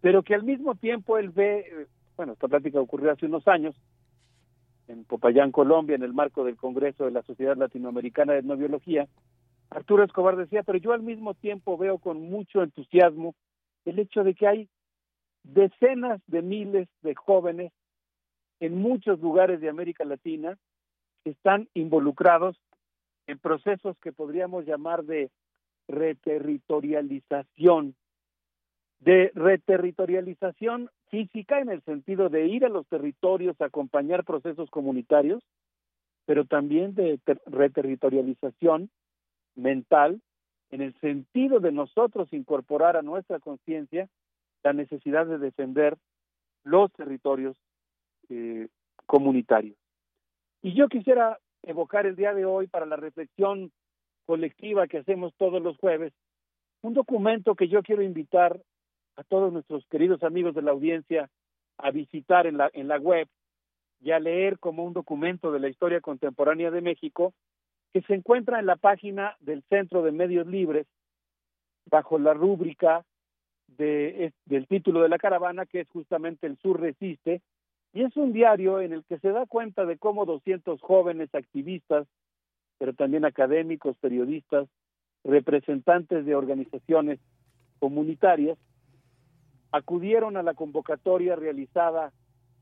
Pero que al mismo tiempo él ve, bueno, esta plática ocurrió hace unos años, en Popayán, Colombia, en el marco del Congreso de la Sociedad Latinoamericana de Etnobiología, Arturo Escobar decía, pero yo al mismo tiempo veo con mucho entusiasmo el hecho de que hay decenas de miles de jóvenes en muchos lugares de América Latina están involucrados en procesos que podríamos llamar de reterritorialización, de reterritorialización física en el sentido de ir a los territorios a acompañar procesos comunitarios, pero también de reterritorialización mental en el sentido de nosotros incorporar a nuestra conciencia la necesidad de defender los territorios eh, comunitarios. Y yo quisiera evocar el día de hoy para la reflexión colectiva que hacemos todos los jueves, un documento que yo quiero invitar a todos nuestros queridos amigos de la audiencia a visitar en la, en la web y a leer como un documento de la historia contemporánea de México, que se encuentra en la página del Centro de Medios Libres, bajo la rúbrica de, del título de la caravana, que es justamente El Sur Resiste, y es un diario en el que se da cuenta de cómo 200 jóvenes activistas, pero también académicos, periodistas, representantes de organizaciones comunitarias, acudieron a la convocatoria realizada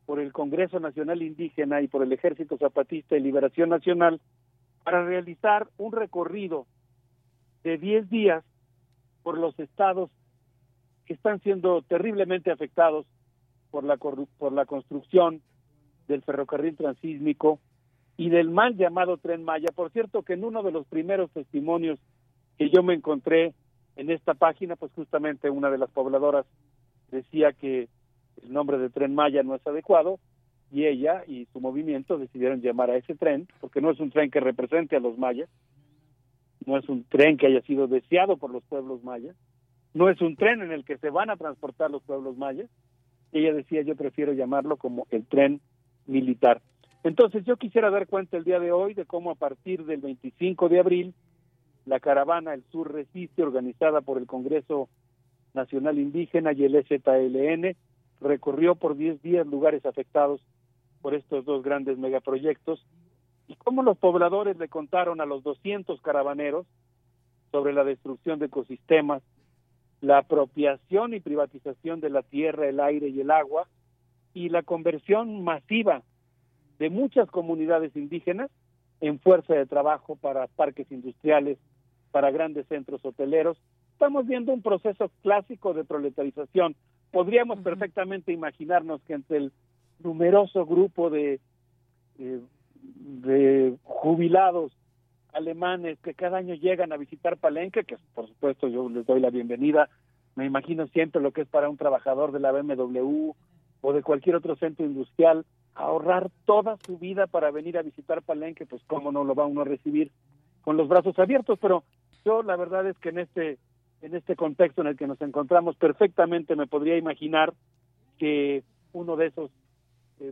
por el Congreso Nacional Indígena y por el Ejército Zapatista de Liberación Nacional para realizar un recorrido de 10 días por los estados que están siendo terriblemente afectados por la, por la construcción del ferrocarril transísmico y del mal llamado Tren Maya. Por cierto, que en uno de los primeros testimonios que yo me encontré en esta página, pues justamente una de las pobladoras decía que el nombre de Tren Maya no es adecuado y ella y su movimiento decidieron llamar a ese tren, porque no es un tren que represente a los mayas, no es un tren que haya sido deseado por los pueblos mayas, no es un tren en el que se van a transportar los pueblos mayas, ella decía yo prefiero llamarlo como el tren militar. Entonces yo quisiera dar cuenta el día de hoy de cómo a partir del 25 de abril la caravana El Sur Resiste, organizada por el Congreso Nacional Indígena y el EZLN, recorrió por 10 días lugares afectados por estos dos grandes megaproyectos y cómo los pobladores le contaron a los 200 caravaneros sobre la destrucción de ecosistemas, la apropiación y privatización de la tierra, el aire y el agua, y la conversión masiva de muchas comunidades indígenas en fuerza de trabajo para parques industriales, para grandes centros hoteleros. Estamos viendo un proceso clásico de proletarización. Podríamos perfectamente imaginarnos que entre el numeroso grupo de, eh, de jubilados alemanes que cada año llegan a visitar Palenque, que por supuesto yo les doy la bienvenida, me imagino siempre lo que es para un trabajador de la BMW o de cualquier otro centro industrial, ahorrar toda su vida para venir a visitar Palenque, pues cómo no lo va uno a recibir con los brazos abiertos, pero yo la verdad es que en este en este contexto en el que nos encontramos perfectamente me podría imaginar que uno de esos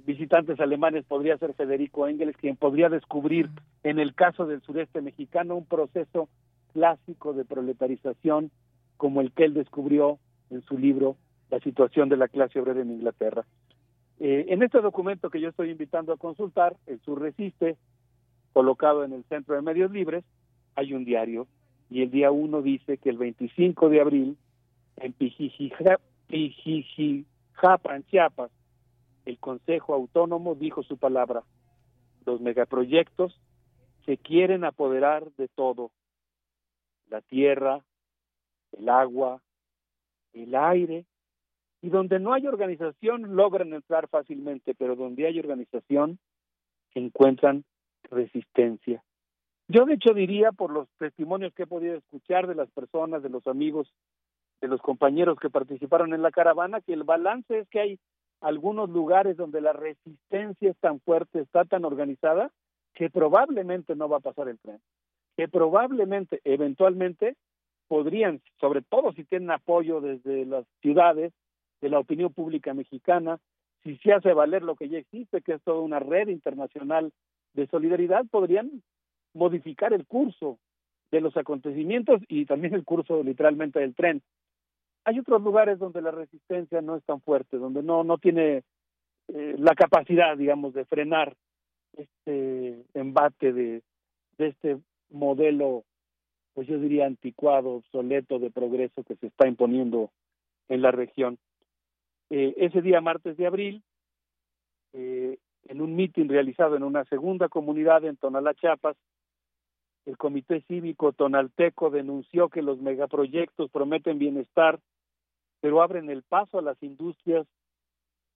visitantes alemanes podría ser Federico Engels, quien podría descubrir, en el caso del sureste mexicano, un proceso clásico de proletarización como el que él descubrió en su libro La situación de la clase obrera en Inglaterra. Eh, en este documento que yo estoy invitando a consultar, El Sur Resiste, colocado en el Centro de Medios Libres, hay un diario y el día uno dice que el 25 de abril en Pijijijapan, Chiapas, el Consejo Autónomo dijo su palabra. Los megaproyectos se quieren apoderar de todo. La tierra, el agua, el aire. Y donde no hay organización logran entrar fácilmente, pero donde hay organización encuentran resistencia. Yo de hecho diría por los testimonios que he podido escuchar de las personas, de los amigos, de los compañeros que participaron en la caravana, que el balance es que hay algunos lugares donde la resistencia es tan fuerte, está tan organizada, que probablemente no va a pasar el tren, que probablemente, eventualmente, podrían, sobre todo si tienen apoyo desde las ciudades, de la opinión pública mexicana, si se hace valer lo que ya existe, que es toda una red internacional de solidaridad, podrían modificar el curso de los acontecimientos y también el curso literalmente del tren hay otros lugares donde la resistencia no es tan fuerte, donde no, no tiene eh, la capacidad, digamos, de frenar este embate de, este modelo, pues yo diría anticuado, obsoleto de progreso que se está imponiendo en la región. Eh, ese día, martes de abril, eh, en un mitin realizado en una segunda comunidad en Tonalá, Chiapas, el Comité Cívico Tonalteco denunció que los megaproyectos prometen bienestar, pero abren el paso a las industrias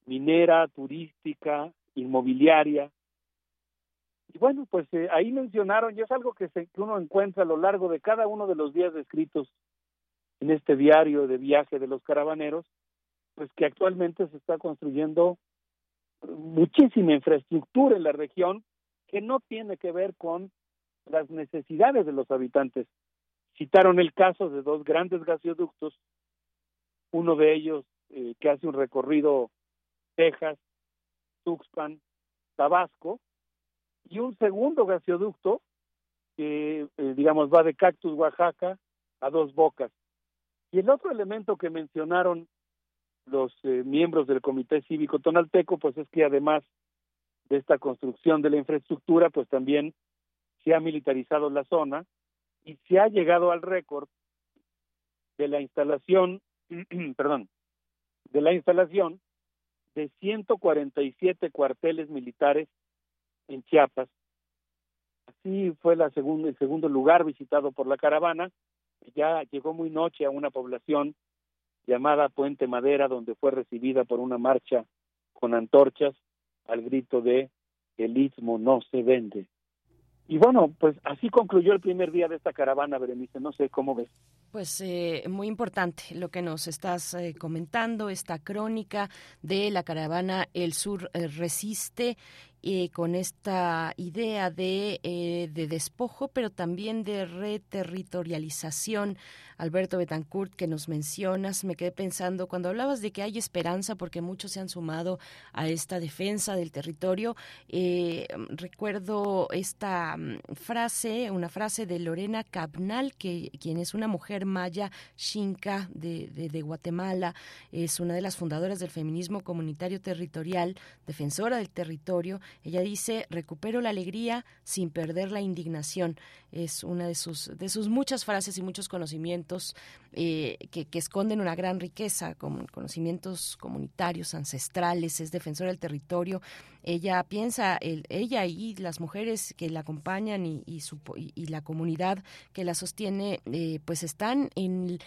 minera, turística, inmobiliaria. Y bueno, pues eh, ahí mencionaron, y es algo que, se, que uno encuentra a lo largo de cada uno de los días descritos en este diario de viaje de los caravaneros, pues que actualmente se está construyendo muchísima infraestructura en la región que no tiene que ver con las necesidades de los habitantes. Citaron el caso de dos grandes gasoductos, uno de ellos eh, que hace un recorrido Texas, Tuxpan, Tabasco, y un segundo gasoducto que, eh, digamos, va de Cactus, Oaxaca, a Dos Bocas. Y el otro elemento que mencionaron los eh, miembros del Comité Cívico Tonalteco, pues es que además de esta construcción de la infraestructura, pues también se ha militarizado la zona y se ha llegado al récord de la instalación, perdón, de la instalación de 147 cuarteles militares en Chiapas. Así fue el segundo lugar visitado por la caravana. Ya llegó muy noche a una población llamada Puente Madera, donde fue recibida por una marcha con antorchas al grito de el istmo no se vende. Y bueno, pues así concluyó el primer día de esta caravana, Berenice, no sé cómo ves. Pues eh, muy importante lo que nos estás eh, comentando, esta crónica de la caravana El Sur eh, Resiste eh, con esta idea de, eh, de, despojo, pero también de reterritorialización. Alberto Betancourt, que nos mencionas, me quedé pensando cuando hablabas de que hay esperanza porque muchos se han sumado a esta defensa del territorio. Eh, recuerdo esta mm, frase, una frase de Lorena Cabnal, que, quien es una mujer maya xinca de, de Guatemala, es una de las fundadoras del feminismo comunitario territorial, defensora del territorio ella dice, recupero la alegría sin perder la indignación. Es una de sus, de sus muchas frases y muchos conocimientos eh, que, que, esconden una gran riqueza, como conocimientos comunitarios, ancestrales, es defensora del territorio. Ella piensa, el, ella y las mujeres que la acompañan y, y, su, y la comunidad que la sostiene, eh, pues están en,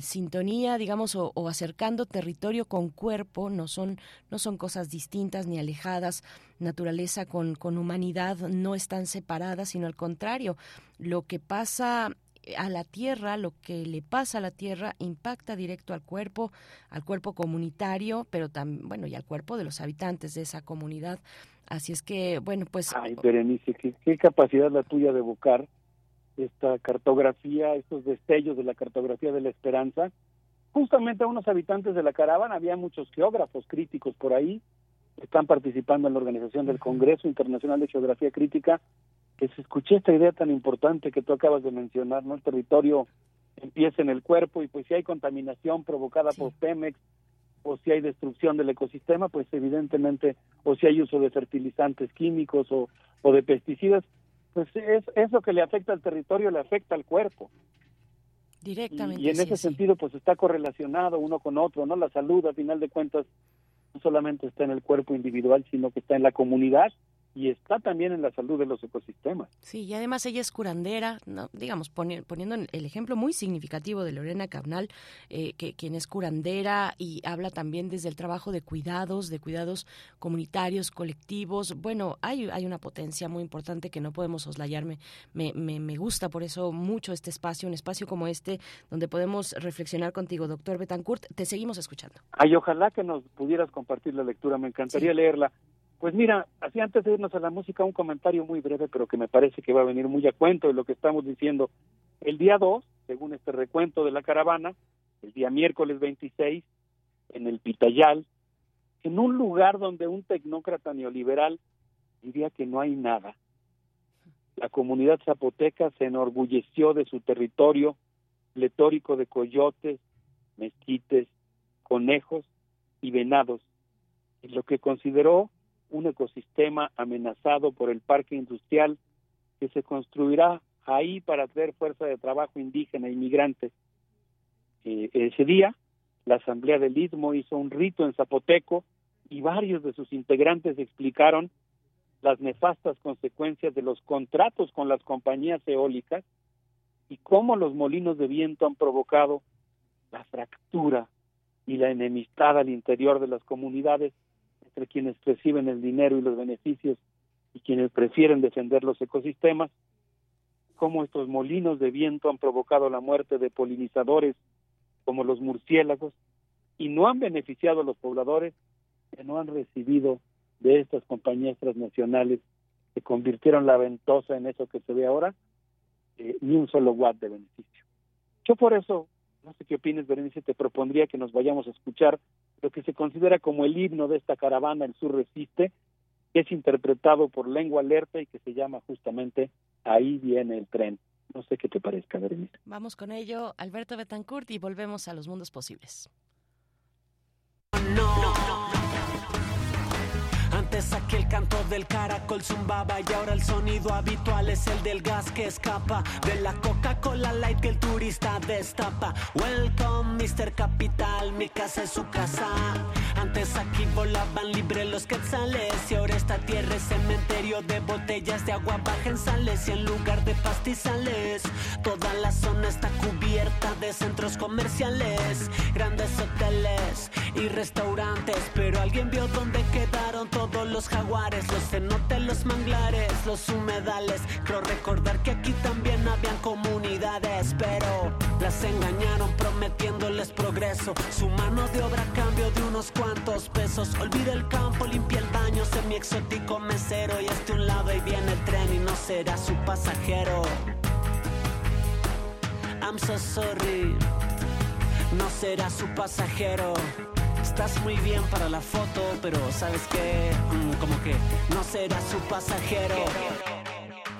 sintonía, digamos, o, o acercando territorio con cuerpo, no son, no son cosas distintas ni alejadas. Naturaleza con, con humanidad no están separadas, sino al contrario, lo que pasa a la tierra, lo que le pasa a la tierra impacta directo al cuerpo, al cuerpo comunitario, pero también, bueno, y al cuerpo de los habitantes de esa comunidad. Así es que, bueno, pues... Ay, Berenice, qué, qué capacidad la tuya de evocar esta cartografía, estos destellos de la cartografía de la esperanza. Justamente a unos habitantes de la caravana, había muchos geógrafos críticos por ahí, están participando en la organización del Congreso Internacional de Geografía Crítica, que se escuché esta idea tan importante que tú acabas de mencionar, ¿no? El territorio empieza en el cuerpo y pues si hay contaminación provocada sí. por Pemex o si hay destrucción del ecosistema, pues evidentemente, o si hay uso de fertilizantes químicos o, o de pesticidas, pues es eso que le afecta al territorio le afecta al cuerpo. Directamente. Y, y en ese sí. sentido, pues está correlacionado uno con otro, ¿no? La salud, a final de cuentas, no solamente está en el cuerpo individual, sino que está en la comunidad y está también en la salud de los ecosistemas. Sí, y además ella es curandera, ¿no? digamos, poni poniendo el ejemplo muy significativo de Lorena Cabnal, eh, que, quien es curandera y habla también desde el trabajo de cuidados, de cuidados comunitarios, colectivos. Bueno, hay, hay una potencia muy importante que no podemos soslayarme. Me, me, me gusta por eso mucho este espacio, un espacio como este, donde podemos reflexionar contigo, doctor Betancourt. Te seguimos escuchando. Ay, ojalá que nos pudieras compartir la lectura, me encantaría sí. leerla. Pues mira, así antes de irnos a la música, un comentario muy breve, pero que me parece que va a venir muy a cuento de lo que estamos diciendo. El día 2, según este recuento de la caravana, el día miércoles 26, en el Pitayal, en un lugar donde un tecnócrata neoliberal diría que no hay nada. La comunidad zapoteca se enorgulleció de su territorio pletórico de coyotes, mezquites, conejos y venados, y lo que consideró un ecosistema amenazado por el parque industrial que se construirá ahí para traer fuerza de trabajo indígena, inmigrante. Eh, ese día, la Asamblea del Istmo hizo un rito en zapoteco y varios de sus integrantes explicaron las nefastas consecuencias de los contratos con las compañías eólicas y cómo los molinos de viento han provocado la fractura y la enemistad al interior de las comunidades entre quienes reciben el dinero y los beneficios y quienes prefieren defender los ecosistemas, cómo estos molinos de viento han provocado la muerte de polinizadores como los murciélagos y no han beneficiado a los pobladores que no han recibido de estas compañías transnacionales que convirtieron la ventosa en eso que se ve ahora, eh, ni un solo watt de beneficio. Yo por eso, no sé qué opinas, Berenice, te propondría que nos vayamos a escuchar lo que se considera como el himno de esta caravana, El Sur Resiste, que es interpretado por lengua alerta y que se llama justamente Ahí viene el tren. No sé qué te parezca, Berenice. Vamos con ello, Alberto Betancourt, y volvemos a los mundos posibles. Antes aquel canto del caracol zumbaba y ahora el sonido habitual es el del gas que escapa de la Coca-Cola Light que el turista destapa. Welcome, Mr. Capital, mi casa es su casa. Antes aquí volaban libre los quetzales y ahora esta tierra es cementerio de botellas de agua baja en sales y en lugar de pastizales. Toda la zona está cubierta de centros comerciales, grandes hoteles y restaurantes, pero alguien vio dónde quedaron los jaguares, los cenotes, los manglares, los humedales. Creo recordar que aquí también habían comunidades, pero las engañaron prometiéndoles progreso. Su mano de obra a cambio de unos cuantos pesos. Olvida el campo, limpia el baño, semi exótico mesero. Y este un lado y viene el tren y no será su pasajero. I'm so sorry, no será su pasajero. Estás muy bien para la foto, pero sabes que, como que no será su pasajero.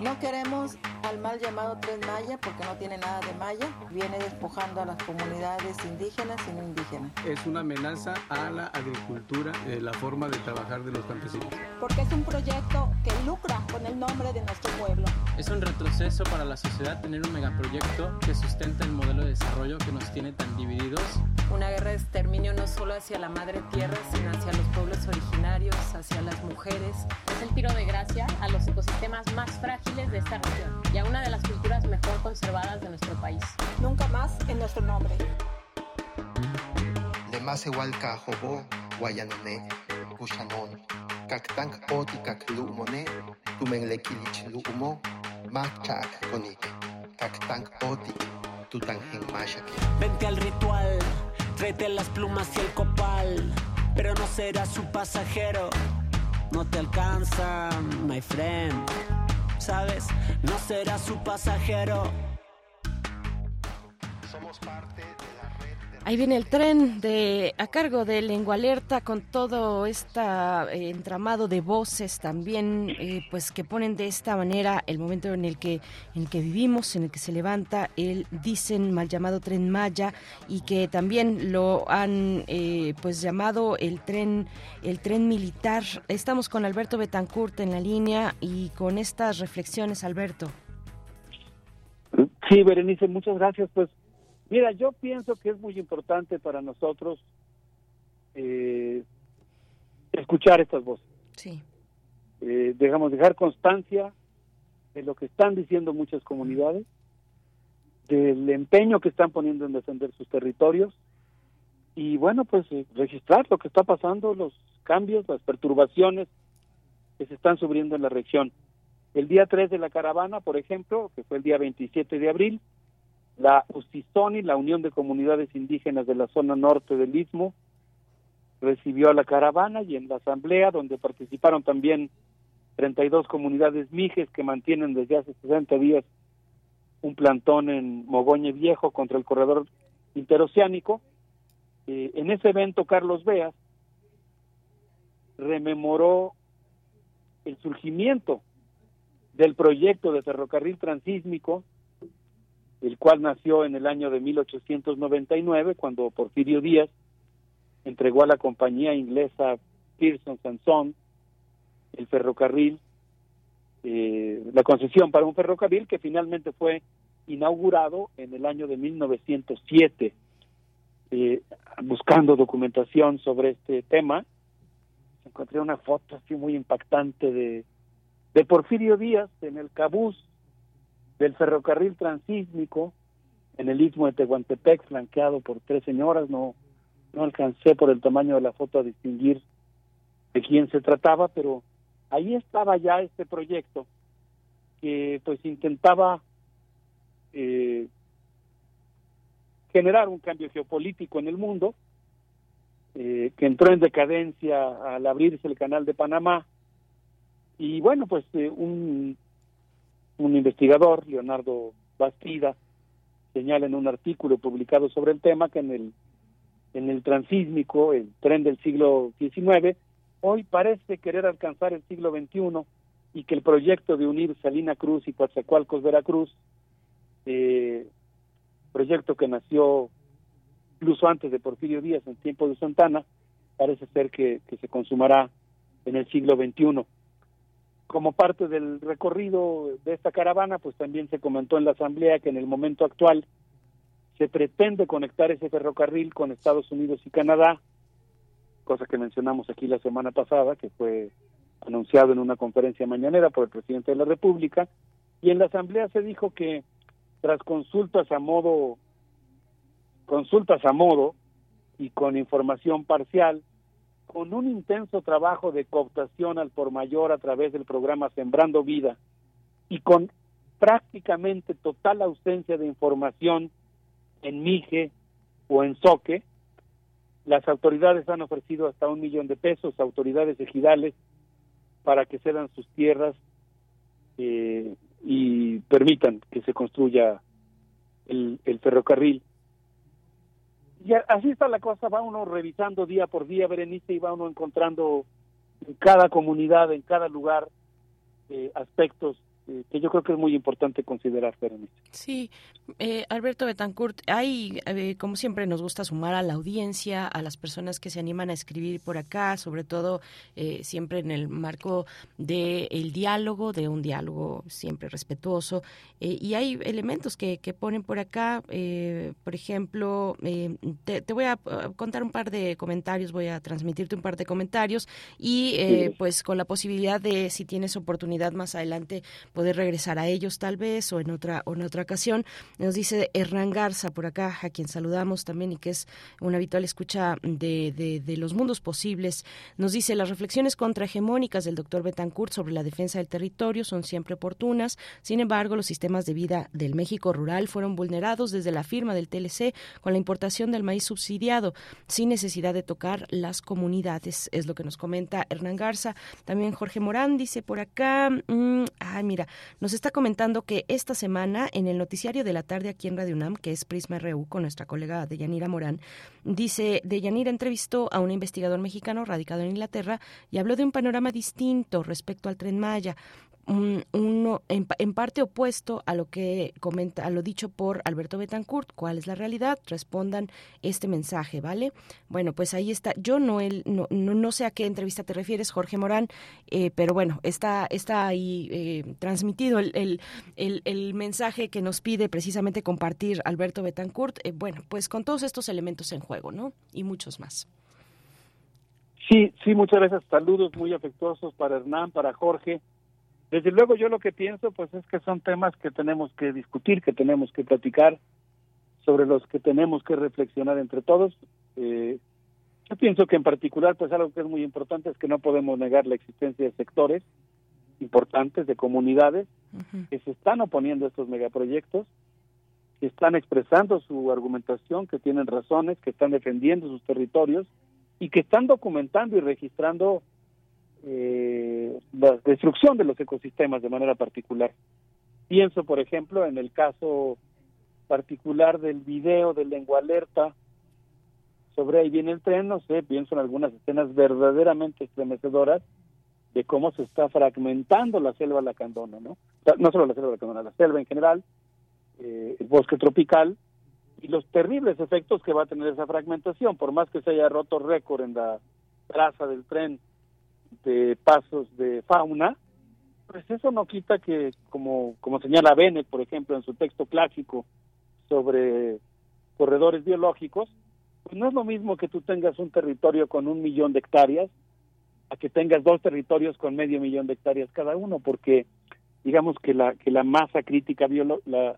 No queremos al mal llamado Tren Maya porque no tiene nada de Maya. Viene despojando a las comunidades indígenas y no indígenas. Es una amenaza a la agricultura, eh, la forma de trabajar de los campesinos. Porque es un proyecto que lucra con el nombre de nuestro pueblo. Es un retroceso para la sociedad tener un megaproyecto que sustenta el modelo de desarrollo que nos tiene tan divididos. Una guerra de exterminio no solo hacia la madre tierra, sino hacia los pueblos originarios, hacia las mujeres. Es el tiro de gracia a los ecosistemas más frágiles de esta región y a una de las culturas mejor conservadas de nuestro país. Nunca más en nuestro nombre. Le más igual hobo, guayanone, kushanon, kaktank oti kak lumone, tumen le kilich lumo, machak konike, kaktank oti, tutangen mashake. Vente al ritual, tráete las plumas y el copal, pero no será su pasajero. No te alcanza, my friend. No será su pasajero. Somos parte. Ahí viene el tren de a cargo de Lengua Alerta con todo este entramado de voces también, eh, pues que ponen de esta manera el momento en el que en el que vivimos, en el que se levanta el dicen mal llamado tren Maya y que también lo han eh, pues llamado el tren el tren militar. Estamos con Alberto Betancourt en la línea y con estas reflexiones, Alberto. Sí, Berenice, muchas gracias. Pues Mira, yo pienso que es muy importante para nosotros eh, escuchar estas voces. Sí. Eh, dejamos dejar constancia de lo que están diciendo muchas comunidades, del empeño que están poniendo en defender sus territorios y bueno, pues eh, registrar lo que está pasando, los cambios, las perturbaciones que se están subiendo en la región. El día 3 de la caravana, por ejemplo, que fue el día 27 de abril, la UCISONI, la Unión de Comunidades Indígenas de la zona norte del Istmo, recibió a la caravana y en la asamblea, donde participaron también 32 comunidades mijes que mantienen desde hace 60 días un plantón en Mogoñe Viejo contra el corredor interoceánico. Eh, en ese evento, Carlos Beas rememoró el surgimiento del proyecto de ferrocarril transísmico el cual nació en el año de 1899, cuando Porfirio Díaz entregó a la compañía inglesa Pearson Sanson el ferrocarril, eh, la concesión para un ferrocarril que finalmente fue inaugurado en el año de 1907. Eh, buscando documentación sobre este tema, encontré una foto así muy impactante de, de Porfirio Díaz en el cabús del ferrocarril transísmico en el istmo de Tehuantepec, flanqueado por tres señoras, no, no alcancé por el tamaño de la foto a distinguir de quién se trataba, pero ahí estaba ya este proyecto que pues intentaba eh, generar un cambio geopolítico en el mundo, eh, que entró en decadencia al abrirse el canal de Panamá. Y bueno, pues eh, un, un investigador, Leonardo Bastida, señala en un artículo publicado sobre el tema que en el, en el transísmico, el tren del siglo XIX, hoy parece querer alcanzar el siglo XXI y que el proyecto de unir Salina Cruz y Coatzacoalcos, Veracruz, eh, proyecto que nació incluso antes de Porfirio Díaz, en tiempo de Santana, parece ser que, que se consumará en el siglo XXI. Como parte del recorrido de esta caravana, pues también se comentó en la Asamblea que en el momento actual se pretende conectar ese ferrocarril con Estados Unidos y Canadá, cosa que mencionamos aquí la semana pasada, que fue anunciado en una conferencia mañanera por el presidente de la República, y en la Asamblea se dijo que tras consultas a modo consultas a modo y con información parcial, con un intenso trabajo de cooptación al por mayor a través del programa Sembrando Vida y con prácticamente total ausencia de información en Mije o en Soque, las autoridades han ofrecido hasta un millón de pesos a autoridades ejidales para que cedan sus tierras eh, y permitan que se construya el, el ferrocarril. Y así está la cosa, va uno revisando día por día, Berenice, y va uno encontrando en cada comunidad, en cada lugar, eh, aspectos eh, que yo creo que es muy importante considerar, Berenice. Sí, eh, Alberto Betancourt, hay, eh, como siempre, nos gusta sumar a la audiencia, a las personas que se animan a escribir por acá, sobre todo eh, siempre en el marco del el diálogo, de un diálogo siempre respetuoso. y hay elementos que, que ponen por acá, por ejemplo, te, te, voy a contar un par de comentarios, voy a transmitirte un par de comentarios y sí. pues con la posibilidad de, si tienes oportunidad más adelante, poder regresar a ellos tal vez o en otra, o en otra ocasión. Nos dice Hernán Garza por acá, a quien saludamos también y que es una habitual escucha de, de, los mundos posibles. Nos dice, las reflexiones contrahegemónicas del doctor Betancourt sobre la defensa del territorio son siempre oportunas. Sin embargo, los sistemas de vida del México rural fueron vulnerados desde la firma del TLC con la importación del maíz subsidiado, sin necesidad de tocar las comunidades. Es lo que nos comenta Hernán Garza. También Jorge Morán dice por acá, mmm, ay, mira, nos está comentando que esta semana en el noticiario de la tarde aquí en Radio UNAM, que es Prisma RU, con nuestra colega Deyanira Morán, dice, Deyanira entrevistó a un investigador mexicano radicado en Inglaterra y habló de un panorama distinto respecto al tren Maya un, uno en, en, parte opuesto a lo que comenta, a lo dicho por Alberto Betancourt. ¿Cuál es la realidad? Respondan este mensaje, ¿vale? Bueno, pues ahí está. Yo no, el, no, no, no sé a qué entrevista te refieres, Jorge Morán, eh, pero bueno, está, está ahí eh, transmitido el, el, el, mensaje que nos pide precisamente compartir Alberto Betancourt. Eh, bueno, pues con todos estos elementos en juego, ¿no? Y muchos más. Sí, sí, muchas gracias. Saludos muy afectuosos para Hernán, para Jorge. Desde luego yo lo que pienso pues es que son temas que tenemos que discutir, que tenemos que platicar, sobre los que tenemos que reflexionar entre todos. Eh, yo pienso que en particular pues algo que es muy importante es que no podemos negar la existencia de sectores importantes, de comunidades uh -huh. que se están oponiendo a estos megaproyectos, que están expresando su argumentación, que tienen razones, que están defendiendo sus territorios y que están documentando y registrando eh, la destrucción de los ecosistemas de manera particular. Pienso, por ejemplo, en el caso particular del video de lengua alerta sobre ahí viene el tren, no sé, pienso en algunas escenas verdaderamente estremecedoras de cómo se está fragmentando la selva lacandona, ¿no? No solo la selva lacandona, la selva en general, eh, el bosque tropical y los terribles efectos que va a tener esa fragmentación, por más que se haya roto récord en la traza del tren de pasos de fauna, pues eso no quita que, como, como señala Bennett, por ejemplo, en su texto clásico sobre corredores biológicos, pues no es lo mismo que tú tengas un territorio con un millón de hectáreas a que tengas dos territorios con medio millón de hectáreas cada uno, porque digamos que la, que la masa crítica, biolo la,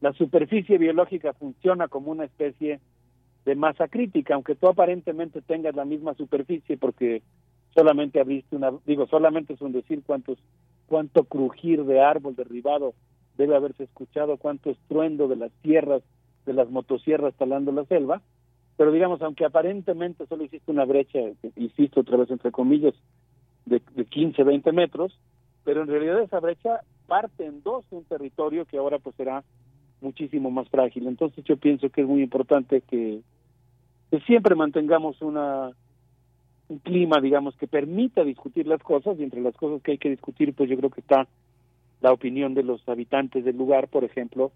la superficie biológica funciona como una especie de masa crítica, aunque tú aparentemente tengas la misma superficie porque solamente abriste una, digo, solamente es un decir cuántos, cuánto crujir de árbol derribado debe haberse escuchado, cuánto estruendo de las tierras, de las motosierras talando la selva, pero digamos, aunque aparentemente solo hiciste una brecha, insisto otra vez entre comillas, de, de 15, 20 metros, pero en realidad esa brecha parte en dos un territorio que ahora pues será muchísimo más frágil. Entonces yo pienso que es muy importante que siempre mantengamos una un clima, digamos, que permita discutir las cosas y entre las cosas que hay que discutir, pues yo creo que está la opinión de los habitantes del lugar, por ejemplo,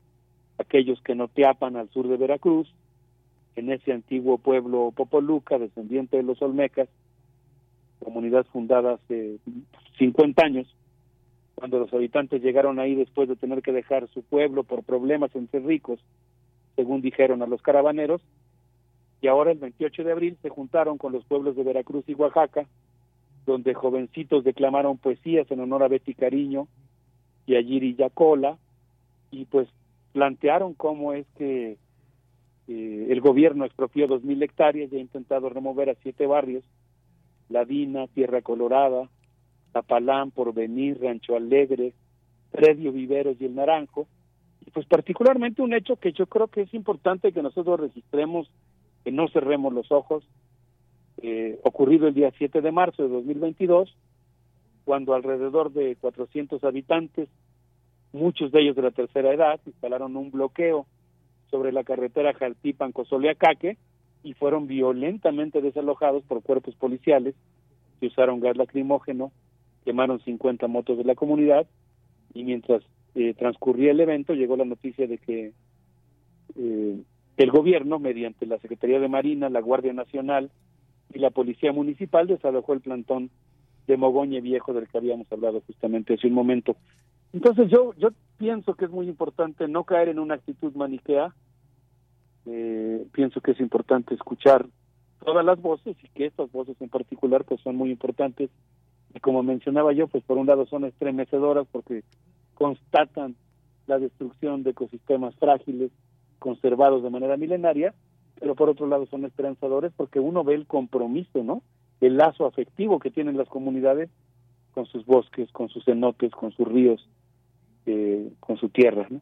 aquellos que no teapan al sur de Veracruz, en ese antiguo pueblo Popoluca, descendiente de los Olmecas, comunidad fundada hace 50 años, cuando los habitantes llegaron ahí después de tener que dejar su pueblo por problemas entre ricos, según dijeron a los caravaneros, y ahora el 28 de abril se juntaron con los pueblos de Veracruz y Oaxaca, donde jovencitos declamaron poesías en honor a Betty Cariño y a Giri Yacola, y pues plantearon cómo es que eh, el gobierno expropió dos mil hectáreas y ha intentado remover a siete barrios, Ladina, Tierra Colorada, Tapalán, Porvenir, Rancho Alegre, Predio Viveros y El Naranjo, y pues particularmente un hecho que yo creo que es importante que nosotros registremos que no cerremos los ojos, eh, ocurrido el día 7 de marzo de 2022, cuando alrededor de 400 habitantes, muchos de ellos de la tercera edad, instalaron un bloqueo sobre la carretera Jaltipan-Cozoleacaque y fueron violentamente desalojados por cuerpos policiales que usaron gas lacrimógeno, quemaron 50 motos de la comunidad y mientras eh, transcurría el evento llegó la noticia de que eh, el gobierno, mediante la Secretaría de Marina, la Guardia Nacional y la Policía Municipal, desalojó el plantón de Mogoñe Viejo del que habíamos hablado justamente hace un momento. Entonces yo, yo pienso que es muy importante no caer en una actitud maniquea, eh, pienso que es importante escuchar todas las voces y que estas voces en particular pues son muy importantes y como mencionaba yo pues por un lado son estremecedoras porque constatan la destrucción de ecosistemas frágiles conservados de manera milenaria, pero por otro lado son esperanzadores porque uno ve el compromiso, ¿no? El lazo afectivo que tienen las comunidades con sus bosques, con sus cenotes, con sus ríos, eh, con su tierra, ¿no?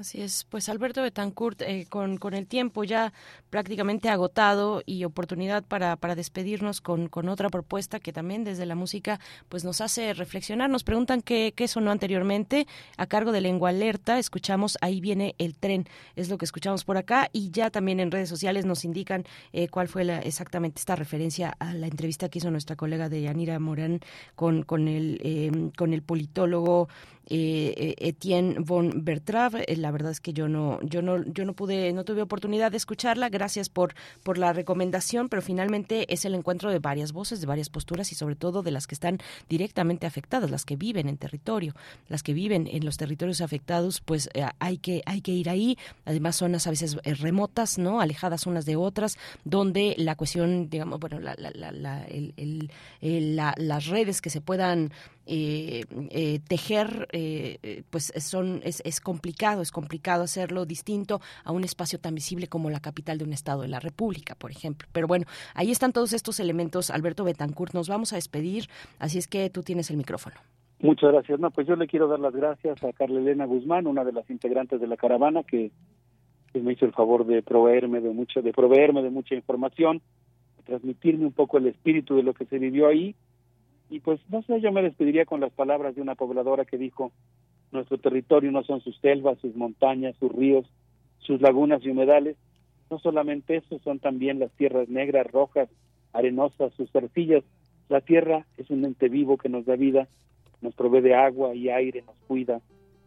Así es, pues Alberto Betancourt, eh, con, con el tiempo ya prácticamente agotado y oportunidad para, para despedirnos con, con otra propuesta que también desde la música pues nos hace reflexionar. Nos preguntan qué, qué sonó anteriormente a cargo de Lengua Alerta. Escuchamos Ahí viene el tren, es lo que escuchamos por acá y ya también en redes sociales nos indican eh, cuál fue la, exactamente esta referencia a la entrevista que hizo nuestra colega de Yanira Morán con, con, el, eh, con el politólogo eh, Etienne von Bertrave. la verdad es que yo no, yo no, yo no pude, no tuve oportunidad de escucharla. Gracias por, por la recomendación, pero finalmente es el encuentro de varias voces, de varias posturas y sobre todo de las que están directamente afectadas, las que viven en territorio, las que viven en los territorios afectados, pues eh, hay que, hay que ir ahí. Además, zonas a veces eh, remotas, ¿no? Alejadas unas de otras, donde la cuestión, digamos, bueno, la, la, la, el, el, las redes que se puedan eh, eh, tejer, eh, pues son, es, es, complicado, es complicado hacerlo distinto a un espacio tan visible como la capital de un estado de la República, por ejemplo. Pero bueno, ahí están todos estos elementos. Alberto Betancourt, nos vamos a despedir, así es que tú tienes el micrófono. Muchas gracias. No, pues yo le quiero dar las gracias a Carla Elena Guzmán, una de las integrantes de la caravana, que, me hizo el favor de proveerme de mucho, de proveerme de mucha información, transmitirme un poco el espíritu de lo que se vivió ahí y pues no sé, yo me despediría con las palabras de una pobladora que dijo, nuestro territorio no son sus selvas, sus montañas, sus ríos, sus lagunas y humedales, no solamente eso, son también las tierras negras, rojas, arenosas, sus arcillas. La tierra es un ente vivo que nos da vida, nos provee de agua y aire, nos cuida,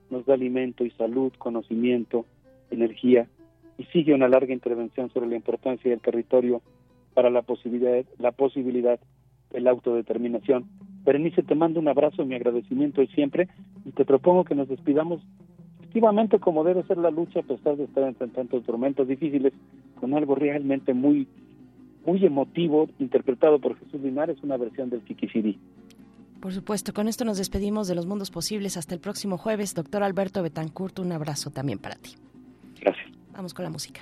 nos da alimento y salud, conocimiento, energía, y sigue una larga intervención sobre la importancia del territorio para la posibilidad, la posibilidad la autodeterminación. Berenice, te mando un abrazo, mi agradecimiento es siempre, y te propongo que nos despidamos efectivamente como debe ser la lucha, a pesar de estar entre tantos tormentos difíciles, con algo realmente muy, muy emotivo, interpretado por Jesús Linares, una versión del Chiquisirí. Por supuesto, con esto nos despedimos de los mundos posibles. Hasta el próximo jueves. Doctor Alberto Betancourt, un abrazo también para ti. Gracias. Vamos con la música.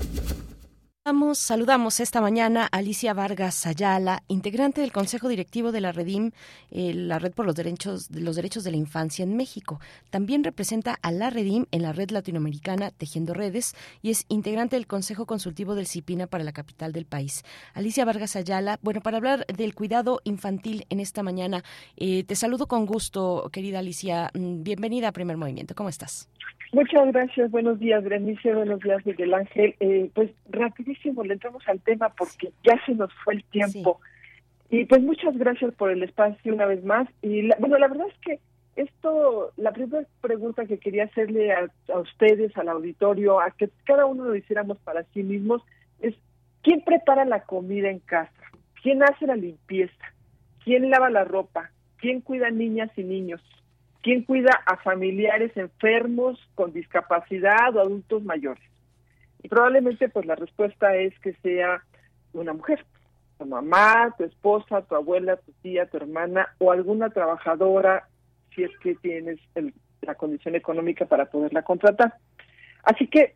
Saludamos esta mañana a Alicia Vargas Ayala, integrante del Consejo Directivo de la Redim, eh, la Red por los Derechos, los Derechos de la Infancia en México. También representa a la Redim en la Red Latinoamericana Tejiendo Redes y es integrante del Consejo Consultivo del CIPINA para la capital del país. Alicia Vargas Ayala, bueno, para hablar del cuidado infantil en esta mañana, eh, te saludo con gusto, querida Alicia. Mm, bienvenida a Primer Movimiento. ¿Cómo estás? Muchas gracias, buenos días, Berenice, buenos días, Miguel Ángel. Eh, pues rapidísimo le entramos al tema porque ya se nos fue el tiempo. Y pues muchas gracias por el espacio una vez más. Y bueno, la verdad es que esto, la primera pregunta que quería hacerle a, a, ustedes, al auditorio, a que cada uno lo hiciéramos para sí mismos, es ¿quién prepara la comida en casa? ¿Quién hace la limpieza? ¿Quién lava la ropa? ¿Quién cuida niñas y niños? ¿Quién cuida a familiares enfermos con discapacidad o adultos mayores? Y probablemente pues la respuesta es que sea una mujer, tu mamá, tu esposa, tu abuela, tu tía, tu hermana o alguna trabajadora si es que tienes la condición económica para poderla contratar. Así que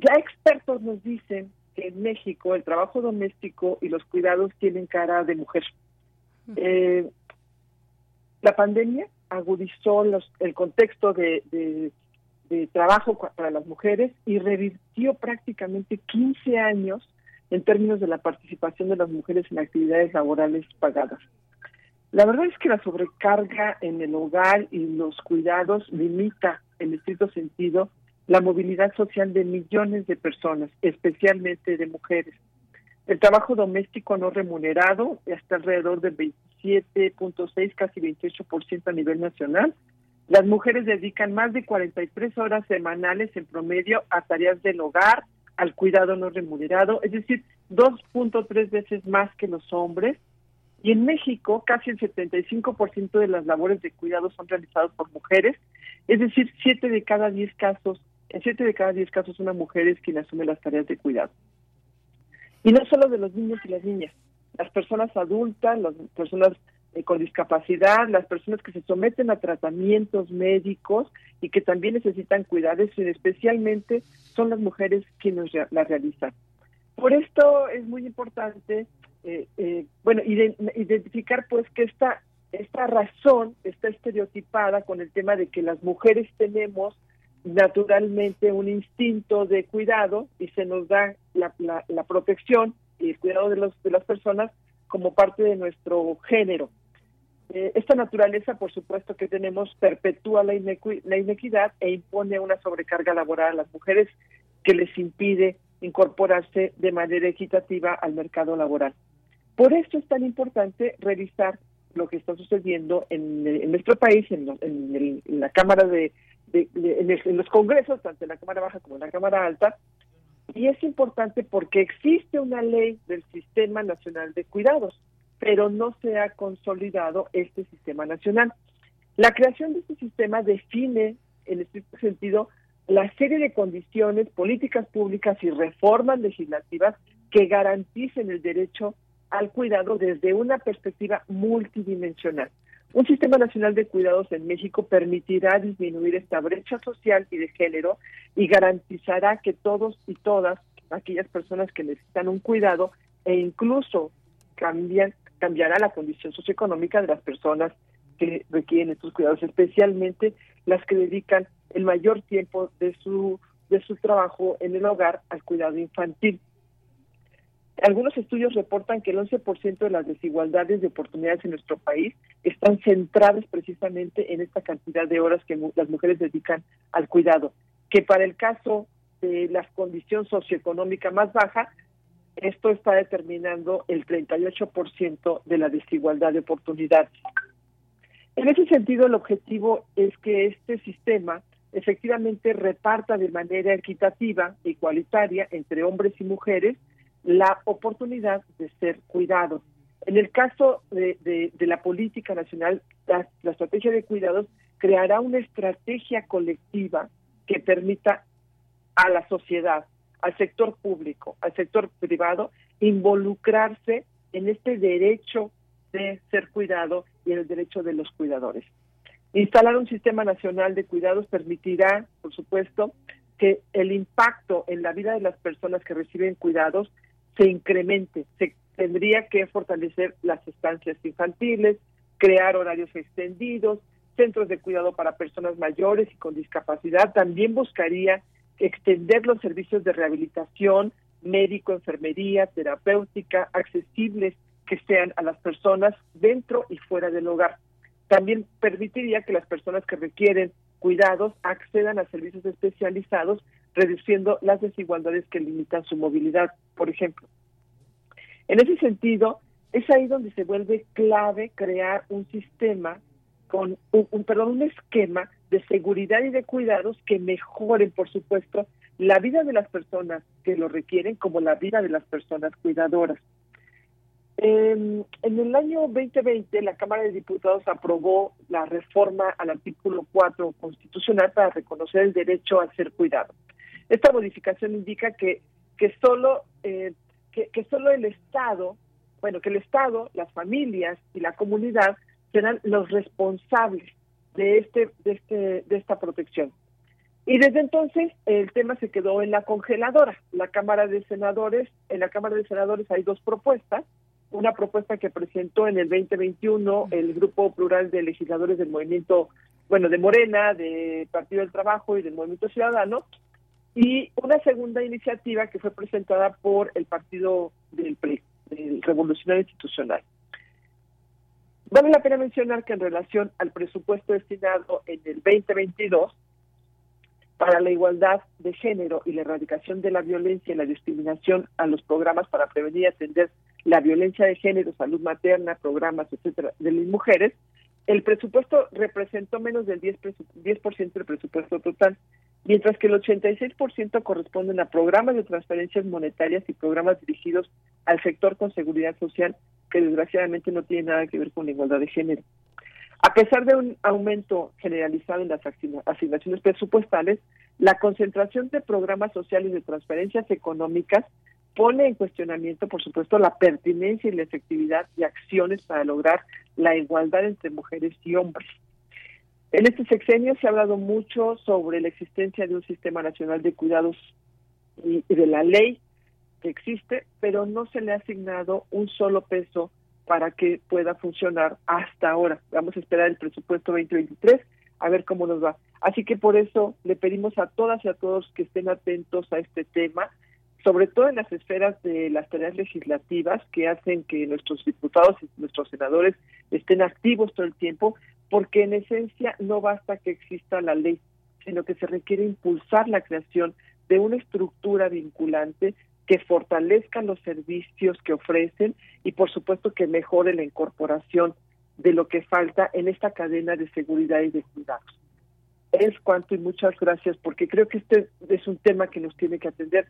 ya expertos nos dicen que en México el trabajo doméstico y los cuidados tienen cara de mujer. Eh, la pandemia agudizó los, el contexto de, de, trabajo para las mujeres y revirtió prácticamente 15 años en términos de la participación de las mujeres en actividades laborales pagadas. La verdad es que la sobrecarga en el hogar y los cuidados limita, en estricto sentido, la movilidad social de millones de personas, especialmente de mujeres. El trabajo doméstico no remunerado está alrededor del 27.6, casi 28% a nivel nacional. Las mujeres dedican más de 43 horas semanales en promedio a tareas del hogar, al cuidado no remunerado, es decir, 2.3 veces más que los hombres. Y en México, casi el 75% de las labores de cuidado son realizadas por mujeres, es decir, 7 de cada 10 casos, en 7 de cada 10 casos una mujer es quien asume las tareas de cuidado. Y no solo de los niños y las niñas, las personas adultas, las personas eh, con discapacidad, las personas que se someten a tratamientos médicos y que también necesitan cuidados, y especialmente son las mujeres quienes la realizan. Por esto es muy importante, eh, eh, bueno, identificar pues que esta, esta razón está estereotipada con el tema de que las mujeres tenemos naturalmente un instinto de cuidado y se nos da la, la, protección el cuidado de, los, de las personas como parte de nuestro género. Eh, esta naturaleza, por supuesto que tenemos, perpetúa la, la inequidad e impone una sobrecarga laboral a las mujeres que les impide incorporarse de manera equitativa al mercado laboral. Por eso es tan importante revisar lo que está sucediendo en, nuestro país, en la Cámara de en, los congresos, tanto en la Cámara Baja como en la Cámara Alta, y es importante porque existe una ley del Sistema Nacional de Cuidados, pero no se ha consolidado este sistema nacional. La creación de este sistema define, en este sentido, la serie de condiciones, políticas públicas y reformas legislativas que garanticen el derecho al cuidado desde una perspectiva multidimensional. Un sistema nacional de cuidados en México permitirá disminuir esta brecha social y de género y garantizará que todos y todas aquellas personas que necesitan un cuidado e incluso cambian, cambiará la condición socioeconómica de las personas que requieren estos cuidados, especialmente las que dedican el mayor tiempo de su de su trabajo en el hogar al cuidado infantil. Algunos estudios reportan que el 11% de las desigualdades de oportunidades en nuestro país están centradas precisamente en esta cantidad de horas que las mujeres dedican al cuidado, que para el caso de la condición socioeconómica más baja, esto está determinando el 38% de la desigualdad de oportunidades. En ese sentido, el objetivo es que este sistema efectivamente reparta de manera equitativa, igualitaria entre hombres y mujeres la oportunidad de ser cuidados. En el caso de, de, la política nacional, la, la, estrategia de cuidados creará una estrategia colectiva que permita a la sociedad, al sector público, al sector privado, involucrarse en este derecho de ser cuidado y en el derecho de los cuidadores. Instalar un sistema nacional de cuidados permitirá, por supuesto, que el impacto en la vida de las personas que reciben cuidados se incremente. Se tendría que fortalecer las estancias infantiles, crear horarios extendidos, centros de cuidado para personas mayores y con discapacidad. También buscaría extender los servicios de rehabilitación, médico, enfermería, terapéutica, accesibles que sean a las personas dentro y fuera del hogar. También permitiría que las personas que requieren cuidados accedan a servicios especializados, reduciendo las desigualdades que limitan su movilidad, por ejemplo. En ese sentido, es ahí donde se vuelve clave crear un sistema con un, perdón, un esquema de seguridad y de cuidados que mejoren, por supuesto, la vida de las personas que lo requieren como la vida de las personas cuidadoras. en el año 2020, la Cámara de Diputados aprobó la reforma al artículo 4 constitucional para reconocer el derecho a ser cuidado. Esta modificación indica que, que solo eh, que, solo el Estado, bueno, que el Estado, las familias y la comunidad serán los responsables de este, de este, de esta protección. Y desde entonces el tema se quedó en la congeladora. La Cámara de Senadores, en la Cámara de Senadores hay dos propuestas. Una propuesta que presentó en el 2021 el Grupo Plural de Legisladores del Movimiento, bueno, de Morena, de Partido del Trabajo y del Movimiento Ciudadano, y una segunda iniciativa que fue presentada por el Partido del PRI, el Revolucionario Institucional. Vale la pena mencionar que en relación al presupuesto destinado en el 2022 para la igualdad de género y la erradicación de la violencia y la discriminación a los programas para prevenir y atender la violencia de género, salud materna, programas, etcétera, de las mujeres, el presupuesto representó menos del 10%, 10 del presupuesto total, mientras que el 86% corresponden a programas de transferencias monetarias y programas dirigidos al sector con seguridad social, que desgraciadamente no tiene nada que ver con la igualdad de género. A pesar de un aumento generalizado en las asignaciones presupuestales, la concentración de programas sociales de transferencias económicas pone en cuestionamiento, por supuesto, la pertinencia y la efectividad de acciones para lograr la igualdad entre mujeres y hombres. En este sexenio se ha hablado mucho sobre la existencia de un sistema nacional de cuidados y de la ley que existe, pero no se le ha asignado un solo peso para que pueda funcionar hasta ahora. Vamos a esperar el presupuesto 2023 a ver cómo nos va. Así que por eso le pedimos a todas y a todos que estén atentos a este tema, sobre todo en las esferas de las tareas legislativas que hacen que nuestros diputados y nuestros senadores estén activos todo el tiempo, porque en esencia no basta que exista la ley, sino que se requiere impulsar la creación de una estructura vinculante que fortalezca los servicios que ofrecen y por supuesto que mejore la incorporación de lo que falta en esta cadena de seguridad y de cuidados. Es cuanto y muchas gracias porque creo que este es un tema que nos tiene que atender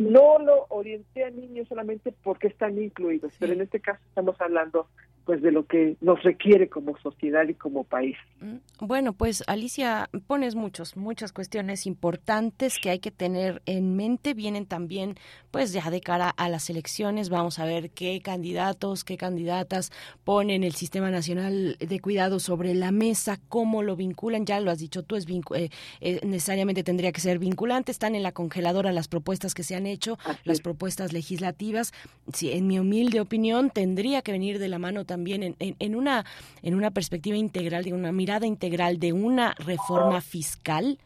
no lo orienté a niños solamente porque están incluidos, pero en este caso estamos hablando pues de lo que nos requiere como sociedad y como país. Mm, bueno, pues Alicia, pones muchos, muchas cuestiones importantes que hay que tener en mente. Vienen también, pues ya de cara a las elecciones, vamos a ver qué candidatos, qué candidatas ponen el Sistema Nacional de Cuidado sobre la mesa, cómo lo vinculan. Ya lo has dicho tú, es eh, eh, necesariamente tendría que ser vinculante. Están en la congeladora las propuestas que se han hecho, las propuestas legislativas. Sí, en mi humilde opinión, tendría que venir de la mano también en, en, una, en una perspectiva integral, de una mirada integral de una reforma fiscal,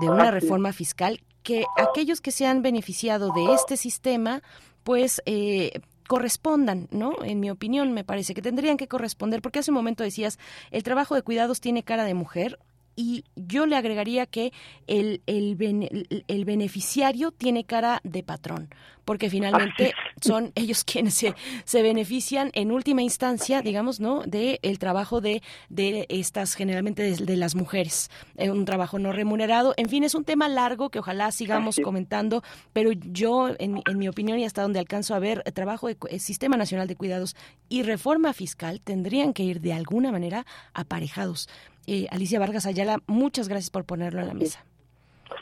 de una reforma fiscal que aquellos que se han beneficiado de este sistema, pues eh, correspondan, ¿no? En mi opinión, me parece que tendrían que corresponder, porque hace un momento decías, el trabajo de cuidados tiene cara de mujer, y yo le agregaría que el, el, el beneficiario tiene cara de patrón porque finalmente son ellos quienes se, se benefician en última instancia, digamos, ¿no? De el trabajo de, de estas, generalmente de, las mujeres, eh, un trabajo no remunerado. En fin, es un tema largo que ojalá sigamos comentando, pero yo, en, en, mi opinión y hasta donde alcanzo a ver, el trabajo del Sistema Nacional de Cuidados y reforma fiscal tendrían que ir de alguna manera aparejados. Eh, Alicia Vargas Ayala, muchas gracias por ponerlo en la mesa.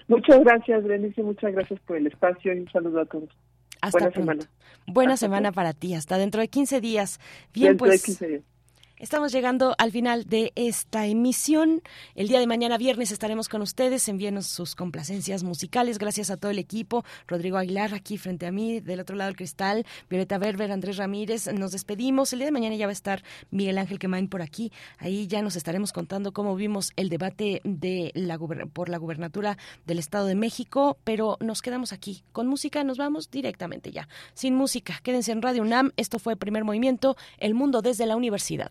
Muchas gracias, Berenice, muchas gracias por el espacio y un saludo a todos. Hasta Buena semana. Buena semana para ti, hasta dentro de 15 días. Bien, pues. Estamos llegando al final de esta emisión. El día de mañana viernes estaremos con ustedes. Envíenos sus complacencias musicales. Gracias a todo el equipo. Rodrigo Aguilar aquí frente a mí, del otro lado del cristal. Violeta Berber, Andrés Ramírez. Nos despedimos. El día de mañana ya va a estar Miguel Ángel Quemain por aquí. Ahí ya nos estaremos contando cómo vimos el debate de la por la gubernatura del Estado de México. Pero nos quedamos aquí. Con música nos vamos directamente ya. Sin música. Quédense en Radio UNAM. Esto fue Primer Movimiento. El mundo desde la universidad.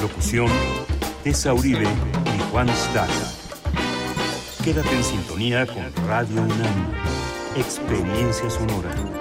Locución, Tessa Uribe y Juan Staca. Quédate en sintonía con Radio UNAM. Experiencia sonora.